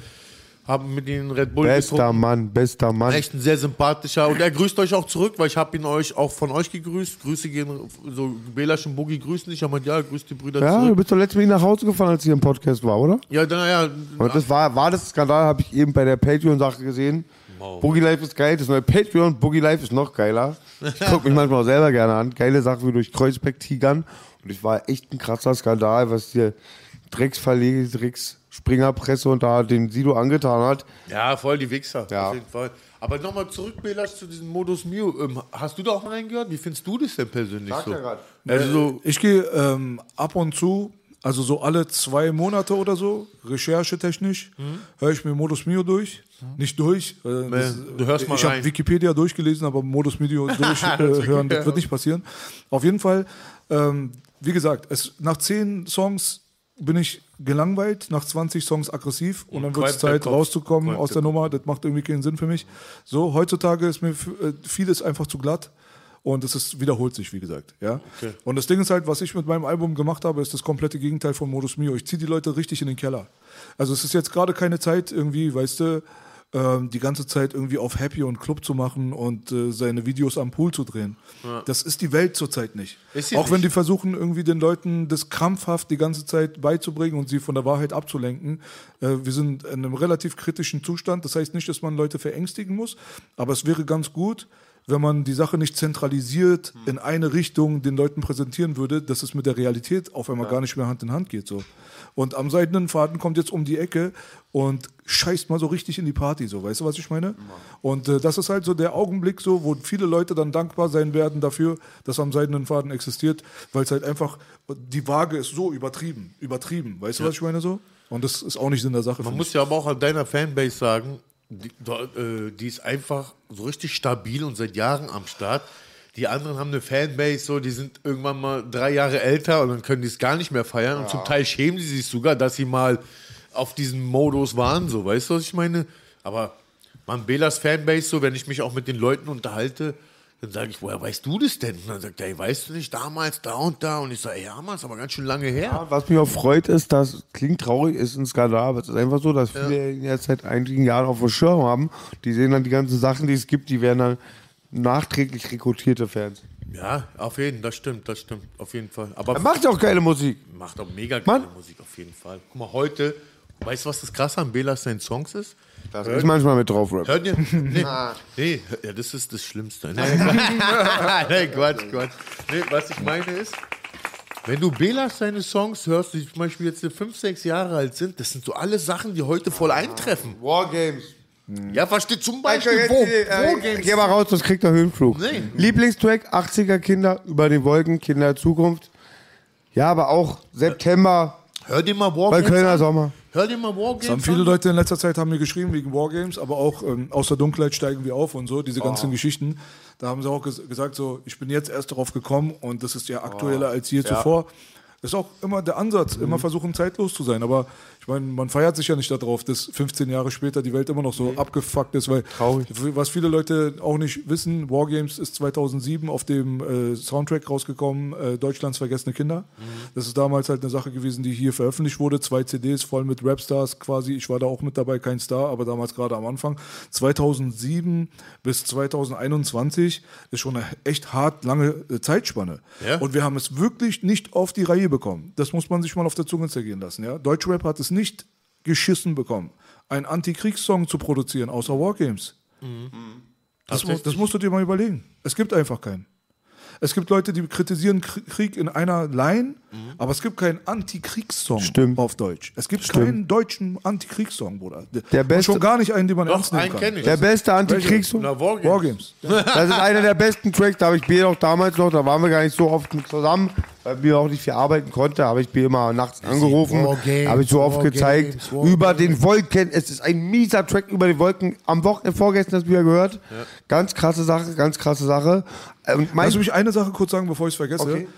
Haben mit ihm Red Bull Bester getrunken. Mann, bester Mann. Echt ein sehr sympathischer. Und er grüßt euch auch zurück, weil ich habe ihn euch auch von euch gegrüßt. Grüße gehen, so Belasch und Boogie grüßen dich. Ich habe ja, grüß die Brüder Ja, du zurück. bist doch letztes Mal nach Hause gefahren, als hier im Podcast war, oder? Ja, dann, ja, Und das war, war das Skandal, habe ich eben bei der Patreon-Sache gesehen. Boogie Life ist geil, das neue Patreon, Boogie Life ist noch geiler. Ich gucke mich manchmal auch selber gerne an. Geile Sache wie durch Kreuzberg tigern. Und es war echt ein krasser Skandal, was hier Drecksverlege, Drecks Springerpresse und da den Sido angetan hat. Ja, voll die Wichser, Ja. auf jeden Fall. Aber nochmal zurück, Belas, zu diesem Modus Mio. Ähm, hast du da auch reingehört? Wie findest du das denn persönlich so? Also so, ich gehe ähm, ab und zu, also so alle zwei Monate oder so, recherchetechnisch, höre ich mir Modus Mio durch. Nicht durch. Äh, das, du hörst mal ich habe. Wikipedia durchgelesen, aber Modus Mio durchhören, äh, hören, das wird nicht passieren. Auf jeden Fall, ähm, wie gesagt, es, nach zehn Songs bin ich gelangweilt, nach 20 Songs aggressiv und dann wird es Zeit rauszukommen aus der Nummer. Das macht irgendwie keinen Sinn für mich. So, heutzutage ist mir äh, vieles einfach zu glatt. Und es ist, wiederholt sich, wie gesagt. Ja? Und das Ding ist halt, was ich mit meinem Album gemacht habe, ist das komplette Gegenteil von Modus Mio. Ich ziehe die Leute richtig in den Keller. Also es ist jetzt gerade keine Zeit, irgendwie, weißt du, ähm, die ganze Zeit irgendwie auf Happy und Club zu machen und äh, seine Videos am Pool zu drehen. Das ist die Welt zurzeit nicht. Auch wenn nicht. die versuchen, irgendwie den Leuten das krampfhaft die ganze Zeit beizubringen und sie von der Wahrheit abzulenken. Äh, wir sind in einem relativ kritischen Zustand. Das heißt nicht, dass man Leute verängstigen muss, aber es wäre ganz gut, wenn man die Sache nicht zentralisiert Hm. in eine Richtung den Leuten präsentieren würde, dass es mit der Realität auf einmal gar nicht mehr Hand in Hand geht. So. Und am seidenen Faden kommt jetzt um die Ecke und scheißt mal so richtig in die Party, so, weißt du, was ich meine? Und äh, das ist halt so der Augenblick, so, wo viele Leute dann dankbar sein werden dafür, dass am seidenen Faden existiert, weil es halt einfach, die Waage ist so übertrieben, übertrieben, weißt du, was ich meine so? Und das ist auch nicht Sinn der Sache. Man muss ja aber auch an deiner Fanbase sagen, die, äh, die ist einfach so richtig stabil und seit Jahren am Start. Die anderen haben eine Fanbase, so, die sind irgendwann mal drei Jahre älter und dann können die es gar nicht mehr feiern. Und zum Teil schämen sie sich sogar, dass sie mal auf diesem Modus waren, so, weißt du, was ich meine? Aber man, Belas Fanbase, so, wenn ich mich auch mit den Leuten unterhalte, dann sage ich, woher weißt du das denn? Und dann sagt er, ey, weißt du nicht, damals, da und da. Und ich sage, ja, Mann, ist aber ganz schön lange her. Ja, was mich auch freut, ist, dass, klingt traurig, ist ein Skandal, aber es ist einfach so, dass viele in der seit einigen Jahren auf dem Schirm haben. Die sehen dann die ganzen Sachen, die es gibt, die werden dann nachträglich rekrutierte Fans. Ja, auf jeden Fall, das stimmt, das stimmt, auf jeden Fall. Aber Er macht ja auch geile Musik. Macht auch mega geile Mann. Musik auf jeden Fall. Guck mal, heute, weißt du, was das krasse an Belas seinen Songs ist? Das ist manchmal mit drauf, Rap. Hört ihr? Nee, nee, ja, das ist das Schlimmste. Nee, Quatsch. nee, Quatsch, Quatsch. Nee, was ich meine ist, wenn du Belas seine Songs hörst, die zum Beispiel jetzt fünf, sechs Jahre alt sind, das sind so alle Sachen, die heute voll eintreffen. Wargames. Ja, versteht zum Beispiel, wo, wo Äh, Geh mal raus, das kriegt der Höhenflug. Nee. Lieblingstrack, 80er Kinder, über den Wolken, Kinder der Zukunft. Ja, aber auch September, Hör dir mal bei Wargames Kölner an. Sommer. Hör dir mal Wargames Das haben viele an. Leute in letzter Zeit haben mir geschrieben wegen Wargames, aber auch ähm, aus der Dunkelheit steigen wir auf und so, diese ganzen Geschichten. Da haben sie auch ges gesagt, so, ich bin jetzt erst darauf gekommen und das ist ja aktueller als je zuvor. Das ist auch immer der Ansatz, immer versuchen zeitlos zu sein. Aber meine, man feiert sich ja nicht darauf, dass 15 Jahre später die Welt immer noch so abgefuckt ist, weil was viele Leute auch nicht wissen, Wargames ist 2007 auf dem äh, Soundtrack rausgekommen, äh, Deutschlands vergessene Kinder. Das ist damals halt eine Sache gewesen, die hier veröffentlicht wurde. Zwei CDs voll mit Rapstars quasi. Ich war da auch mit dabei, kein Star, aber damals gerade am Anfang. 2007 bis 2021 ist schon eine echt hart lange äh, Zeitspanne. Ja. Und wir haben es wirklich nicht auf die Reihe bekommen. Das muss man sich mal auf der Zunge zergehen lassen. Ja? Deutschrap hat es nicht geschissen bekommen, einen Antikriegssong zu produzieren, außer Wargames. Das, mu- das musst du dir mal überlegen. Es gibt einfach keinen. Es gibt Leute, die kritisieren Kr- Krieg in einer Line, aber es gibt keinen Antikriegssong Stimmt. auf Deutsch. Es gibt keinen deutschen Antikriegssong, Bruder. Der beste- schon gar nicht einen, den man Doch, ernst nehmen kann. Der beste Antikriegssong. Na, Wargames. Wargames. Das ist einer der besten Tracks, da habe ich Bier auch damals noch, da waren wir gar nicht so oft zusammen, weil Bier auch nicht viel arbeiten konnte, habe ich Bier immer nachts angerufen, Wargames, habe ich so oft Wargames, gezeigt, Wargames. über den Wolken, es ist ein mieser Track über den Wolken, am Wochenende vorgestern das Bier gehört, ganz krasse Sache, ganz krasse Sache. Und mein, Lass mich eine Sache kurz sagen, bevor ich es vergesse. Okay.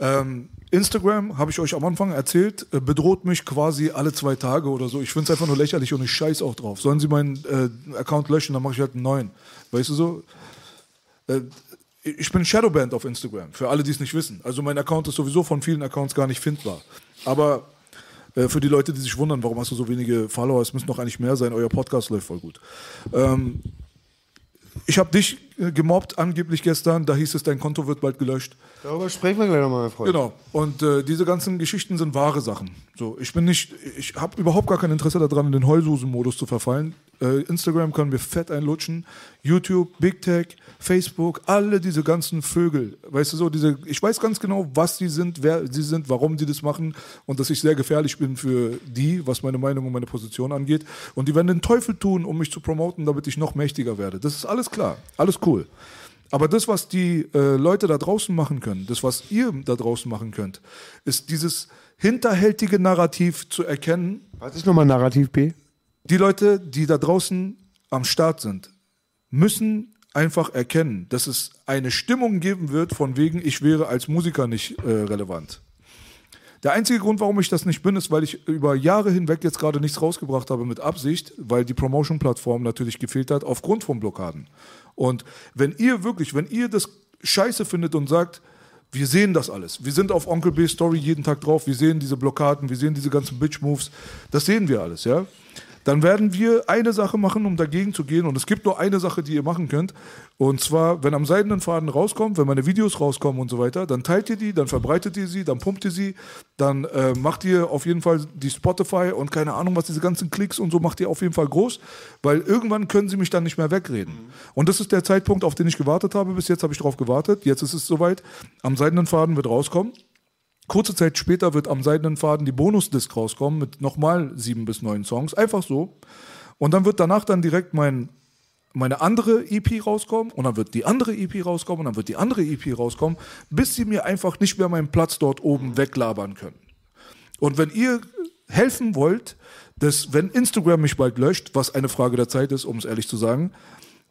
Ähm, Instagram, habe ich euch am Anfang erzählt, äh, bedroht mich quasi alle zwei Tage oder so. Ich finde es einfach nur lächerlich und ich scheiß auch drauf. Sollen sie meinen äh, Account löschen, dann mache ich halt einen neuen. Weißt du so? Äh, ich bin Shadowband auf Instagram, für alle, die es nicht wissen. Also mein Account ist sowieso von vielen Accounts gar nicht findbar. Aber äh, für die Leute, die sich wundern, warum hast du so wenige Follower, es müssen noch eigentlich mehr sein, euer Podcast läuft voll gut. Ähm, ich habe dich äh, gemobbt, angeblich gestern. Da hieß es, dein Konto wird bald gelöscht. Darüber sprechen wir gleich nochmal, mein Freund. Genau. Und äh, diese ganzen Geschichten sind wahre Sachen. So, ich bin nicht, ich habe überhaupt gar kein Interesse daran, in den Heulsusen-Modus zu verfallen. Äh, Instagram können wir fett einlutschen. YouTube, Big Tech, Facebook, alle diese ganzen Vögel. Weißt du so, diese, ich weiß ganz genau, was sie sind, wer sie sind, warum die das machen und dass ich sehr gefährlich bin für die, was meine Meinung und meine Position angeht. Und die werden den Teufel tun, um mich zu promoten, damit ich noch mächtiger werde. Das ist alles klar, alles cool. Aber das, was die äh, Leute da draußen machen können, das, was ihr da draußen machen könnt, ist dieses hinterhältige Narrativ zu erkennen. Was ist nochmal Narrativ B? Die Leute, die da draußen am Start sind, müssen einfach erkennen, dass es eine Stimmung geben wird, von wegen, ich wäre als Musiker nicht äh, relevant. Der einzige Grund, warum ich das nicht bin, ist, weil ich über Jahre hinweg jetzt gerade nichts rausgebracht habe mit Absicht, weil die Promotion-Plattform natürlich gefehlt hat aufgrund von Blockaden. Und wenn ihr wirklich, wenn ihr das scheiße findet und sagt, wir sehen das alles, wir sind auf Onkel B Story jeden Tag drauf, wir sehen diese Blockaden, wir sehen diese ganzen Bitch-Moves, das sehen wir alles, ja dann werden wir eine Sache machen, um dagegen zu gehen. Und es gibt nur eine Sache, die ihr machen könnt. Und zwar, wenn am seidenen Faden rauskommt, wenn meine Videos rauskommen und so weiter, dann teilt ihr die, dann verbreitet ihr sie, dann pumpt ihr sie, dann äh, macht ihr auf jeden Fall die Spotify und keine Ahnung, was diese ganzen Klicks und so macht ihr auf jeden Fall groß, weil irgendwann können sie mich dann nicht mehr wegreden. Und das ist der Zeitpunkt, auf den ich gewartet habe. Bis jetzt habe ich darauf gewartet. Jetzt ist es soweit. Am seidenen Faden wird rauskommen. Kurze Zeit später wird am seidenen Faden die Bonusdisc rauskommen mit nochmal sieben bis neun Songs. Einfach so. Und dann wird danach dann direkt mein, meine andere EP rauskommen und dann wird die andere EP rauskommen und dann wird die andere EP rauskommen, bis sie mir einfach nicht mehr meinen Platz dort oben weglabern können. Und wenn ihr helfen wollt, dass wenn Instagram mich bald löscht, was eine Frage der Zeit ist, um es ehrlich zu sagen,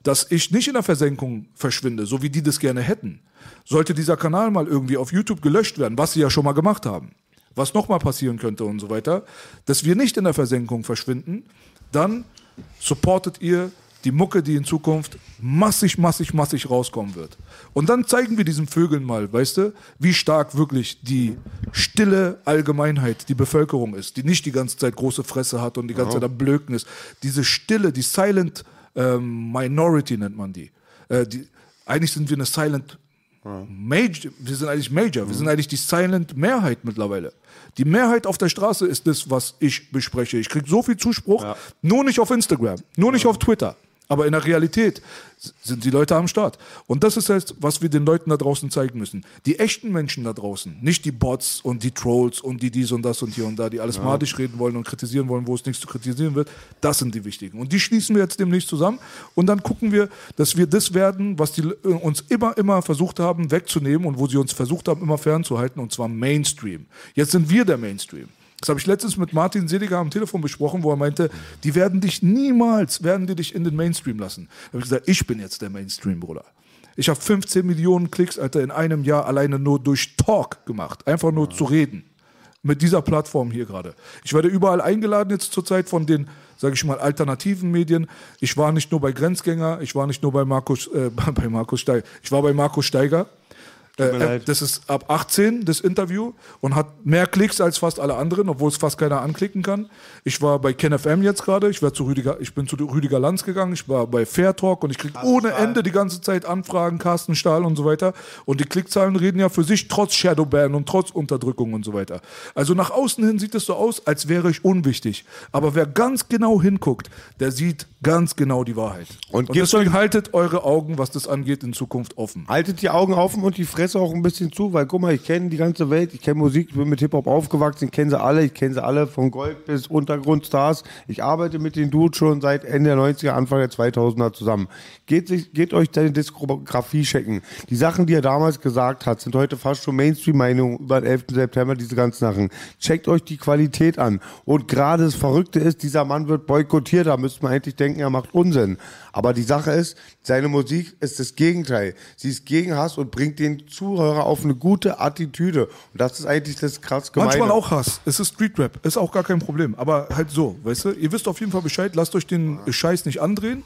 dass ich nicht in der Versenkung verschwinde, so wie die das gerne hätten. Sollte dieser Kanal mal irgendwie auf YouTube gelöscht werden, was sie ja schon mal gemacht haben, was nochmal passieren könnte und so weiter, dass wir nicht in der Versenkung verschwinden, dann supportet ihr die Mucke, die in Zukunft massig, massig, massig rauskommen wird. Und dann zeigen wir diesen Vögeln mal, weißt du, wie stark wirklich die stille Allgemeinheit, die Bevölkerung ist, die nicht die ganze Zeit große Fresse hat und die ganze Zeit am Blöken ist. Diese Stille, die Silent ähm, Minority nennt man die. Äh, die. Eigentlich sind wir eine Silent Major, wir sind eigentlich Major, wir sind eigentlich die Silent Mehrheit mittlerweile. Die Mehrheit auf der Straße ist das, was ich bespreche. Ich kriege so viel Zuspruch, nur nicht auf Instagram, nur nicht auf Twitter. Aber in der Realität sind die Leute am Start. Und das ist jetzt, was wir den Leuten da draußen zeigen müssen. Die echten Menschen da draußen, nicht die Bots und die Trolls und die dies und das und hier und da, die alles ja. madisch reden wollen und kritisieren wollen, wo es nichts zu kritisieren wird. Das sind die wichtigen. Und die schließen wir jetzt demnächst zusammen. Und dann gucken wir, dass wir das werden, was die äh, uns immer, immer versucht haben wegzunehmen und wo sie uns versucht haben, immer fernzuhalten, und zwar Mainstream. Jetzt sind wir der Mainstream. Das habe ich letztens mit Martin Seliger am Telefon besprochen, wo er meinte, die werden dich niemals, werden die dich in den Mainstream lassen. Da habe ich gesagt, ich bin jetzt der Mainstream, Bruder. Ich habe 15 Millionen Klicks, Alter, in einem Jahr alleine nur durch Talk gemacht. Einfach nur zu reden. Mit dieser Plattform hier gerade. Ich werde überall eingeladen jetzt zurzeit von den, sage ich mal, alternativen Medien. Ich war nicht nur bei Grenzgänger, ich war nicht nur bei Markus, äh, bei Markus Steiger. Ich war bei Markus Steiger äh, das ist ab 18, das Interview, und hat mehr Klicks als fast alle anderen, obwohl es fast keiner anklicken kann. Ich war bei KenFM jetzt gerade, ich, zu Rüdiger, ich bin zu Rüdiger Lanz gegangen, ich war bei Fair Talk und ich kriege ohne Ende die ganze Zeit Anfragen, Carsten Stahl und so weiter. Und die Klickzahlen reden ja für sich, trotz Shadowban und trotz Unterdrückung und so weiter. Also nach außen hin sieht es so aus, als wäre ich unwichtig. Aber wer ganz genau hinguckt, der sieht ganz genau die Wahrheit. Und, und deswegen haltet eure Augen, was das angeht, in Zukunft offen. Haltet die Augen offen und die Fresse auch ein bisschen zu, weil guck mal, ich kenne die ganze Welt, ich kenne Musik, ich bin mit Hip-Hop aufgewachsen, ich kenne sie alle, ich kenne sie alle von Gold bis Untergrundstars. Ich arbeite mit den Dudes schon seit Ende der 90er, Anfang der 2000er zusammen. Geht, sich, geht euch deine Diskografie checken. Die Sachen, die er damals gesagt hat, sind heute fast schon Mainstream-Meinungen über den 11. September, diese ganzen Sachen. Checkt euch die Qualität an. Und gerade das Verrückte ist, dieser Mann wird boykottiert, da müsste man eigentlich denken, er macht Unsinn. Aber die Sache ist, seine Musik ist das Gegenteil. Sie ist gegen Hass und bringt den Zuhörer auf eine gute Attitüde. Und das ist eigentlich das krass Gemeine. Manchmal auch Hass. Es ist Streetrap. Ist auch gar kein Problem. Aber halt so, weißt du? Ihr wisst auf jeden Fall Bescheid. Lasst euch den Scheiß nicht andrehen.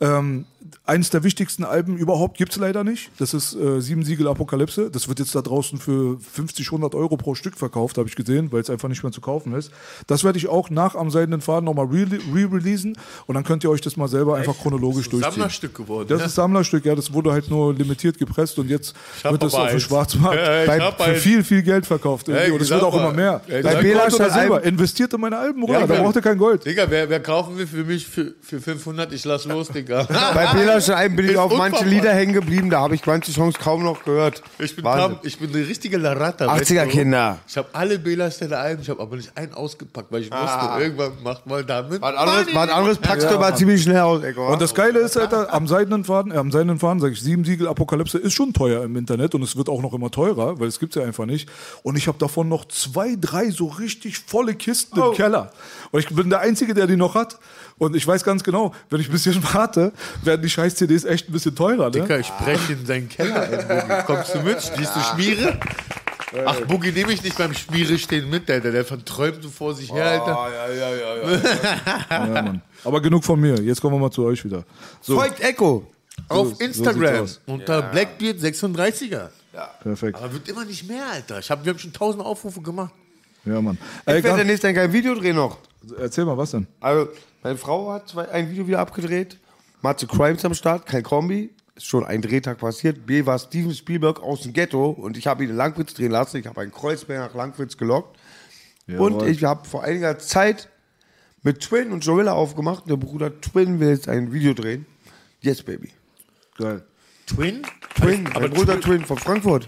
Ähm, eines der wichtigsten Alben überhaupt gibt's leider nicht. Das ist äh, Sieben Siegel Apokalypse. Das wird jetzt da draußen für 50, 100 Euro pro Stück verkauft, habe ich gesehen, weil es einfach nicht mehr zu kaufen ist. Das werde ich auch nach am Seidenen Faden nochmal re- re-releasen und dann könnt ihr euch das mal selber einfach chronologisch Das ist ein durchziehen. Sammlerstück geworden. Das ja. ist Sammlerstück, ja, das wurde halt nur limitiert gepresst und jetzt wird das auf dem. Schwarzmarkt Ja, bei, für eins. viel, viel Geld verkauft. irgendwie. Ey, und es wird auch immer mehr. Ey, Bei oder Silber, investiert in meine Alben, Bruder, Ja, da braucht ihr kein Gold. Digga, wer, wer kaufen will für mich für, für 500? Ich lass los, Digga. Bei Belaschen Alben bin ich auf manche. Lieder hängen geblieben, da habe ich manche Songs kaum noch gehört. Ich bin, Wahnsinn. Tam, ich bin eine richtige Laratta. 80er weißt du? Kinder. Ich habe alle Bela-Stelle Alben, ich habe aber nicht einen ausgepackt, weil ich wusste, irgendwann macht mal damit. Was anderes, was anderes packst du aber ziemlich schnell aus, Ecko. Und das Geile ist, Alter, am seidenen Faden, äh, am seidenen Faden, sage ich, sieben Siegel Apokalypse ist schon teuer im Internet und es wird auch noch immer teurer, weil es gibt's ja einfach nicht. Und ich habe davon noch zwei, drei so richtig volle Kisten Oh. im Keller. Und ich bin der Einzige, der die noch hat. Und ich weiß ganz genau, wenn ich ein bisschen warte, werden die scheiß CDs echt ein bisschen teurer. Ne? Digga, ich breche in seinen Keller ein, Boogie. Kommst du mit? Stehst du Schmiere? Ach, Boogie nehme ich nicht beim Schmiere stehen mit, Alter. Der verträumt so vor sich her, Alter. Ja, Mann. Aber genug von mir. Jetzt kommen wir mal zu euch wieder. So, Folgt Echo. Auf sieht's Instagram aus. unter Blackbeard 36er. perfekt. Aber wird immer nicht mehr, Alter. Ich hab, wir haben schon tausend Aufrufe gemacht. Ja, Mann. Ey, Ich werde komm, demnächst ein geiles Video drehen noch. erzähl mal, was denn? Also, meine Frau hat zwei, ein Video wieder abgedreht. Matze Crimes am Start, kein Kombi. Ist schon ein Drehtag passiert. B war Steven Spielberg aus dem Ghetto und ich habe ihn in Langwitz drehen lassen. Ich habe einen Kreuzberg nach Langwitz gelockt. Und Jawohl. ich habe vor einiger Zeit mit Twin und Gorilla aufgemacht. Der Bruder Twin will jetzt ein Video drehen. Yes, Baby. Geil. Twin? Twin, Heißt- mein Bruder Twin von Frankfurt.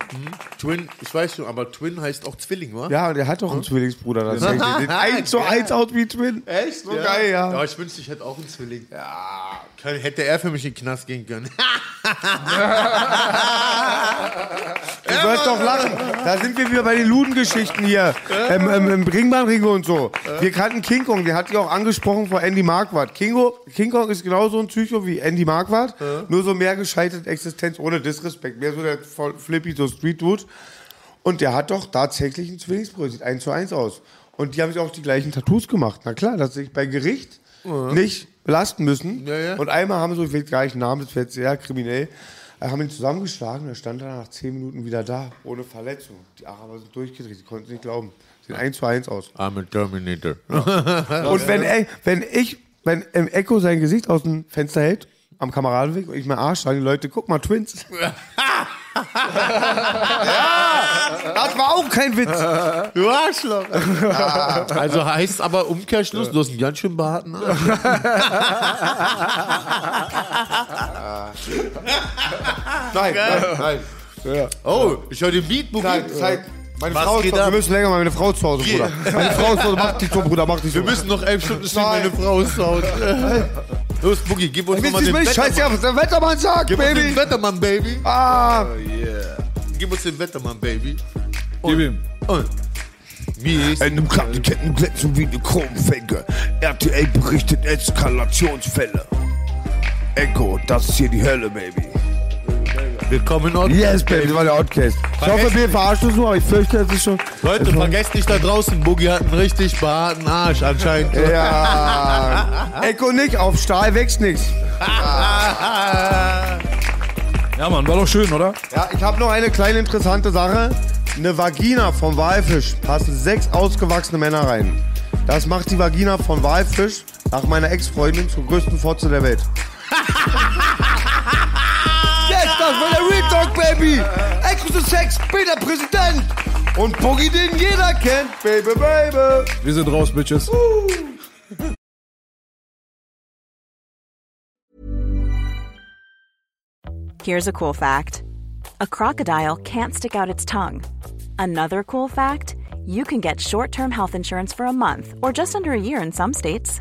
Twin, ich weiß schon, aber Twin heißt auch Zwilling, wa? Ja, der hat doch einen Zwillingsbruder tatsächlich. Sieht eins zu eins aus wie Twin. Echt? So geil, ja. Aber ich wünschte, ich hätte auch einen Zwilling. Ja. Hätte er für mich in den Knast gehen können. Du sollst doch lachen. Da sind wir wieder bei den Ludengeschichten hier. Ähm, ähm, Im Ringbahnringe und so. Wir kannten King Kong, der hat ja auch angesprochen vor Andy Marquardt. Kingo, King Kong ist genauso ein Psycho wie Andy Marquardt, nur so mehr gescheiterte Existenz ohne Disrespekt. Mehr so der Flippy, so Street Dude. Und der hat doch tatsächlich einen Zwillingsbruder, sieht eins zu eins aus. Und die haben sich auch die gleichen Tattoos gemacht. Na klar, dass sich bei Gericht nicht belasten müssen. Ja, ja. Und einmal haben sie, ich weiß gar nicht Namen, das wäre sehr kriminell, äh, haben ihn zusammengeschlagen und er stand dann nach zehn Minuten wieder da, ohne Verletzung. Die Araber sind durchgedreht, die konnten es nicht glauben. Sieht eins zu eins aus. I'm a Terminator. Und wenn, ey, wenn ich, wenn im Echo sein Gesicht aus dem Fenster hält, am Kameradenweg und ich meinen Arsch sagen die Leute, guck mal, Twins. ja, das war auch kein Witz. Du Arschloch. also heißt aber Umkehrschluss, du hast einen ganz schön behaarten Arsch. Nein, nein, nein. Oh, ich höre den Beat, Boogie. Nein, zeig. Meine Was Frau ist geht zu, wir müssen länger mal meine Frau zu Hause, Bruder. Meine Frau ist zu Hause, mach dich so, Bruder, mach dich so. Wir müssen noch elf Stunden stehen, meine Frau ist zu Hause. Los, Boogie, gib uns nochmal den mich? Scheiße, Wettermann. was der Wettermann sagt, Gib uns den Baby. Wettermann, Baby. Ah, Gib uns den Wettermann, Baby. Gib ihm. Und ist Einem Krankenketten glänzen wie eine Chromfänge. RTL berichtet Eskalationsfälle. Echo, das ist hier die Hölle, Baby. Willkommen in Ordnung. yes, Baby, das war der Outcast. Ich hoffe, wir verarschen uns nur, aber ich fürchte, es ist schon... Leute, vergesst nicht da draußen, Boogie hat einen richtig behaarten Arsch anscheinend. Ja. Echo nicht, auf Stahl wächst nichts. Ja, Mann, war doch schön, oder? Ja, ich habe noch eine kleine interessante Sache. Eine Vagina vom Walfisch passen sechs ausgewachsene Männer rein. Das macht die Vagina von Walfisch nach meiner Ex-Freundin zur größten Fotze der Welt. yes, das der Real Talk, Baby. Exklusiv Sex, bin der Präsident. Und Boogie, den jeder kennt, Baby, Baby. Wir sind raus, Bitches. Here's a cool fact a crocodile can't stick out its tongue. Another cool fact you can get short term health insurance for a month or just under a year in some states.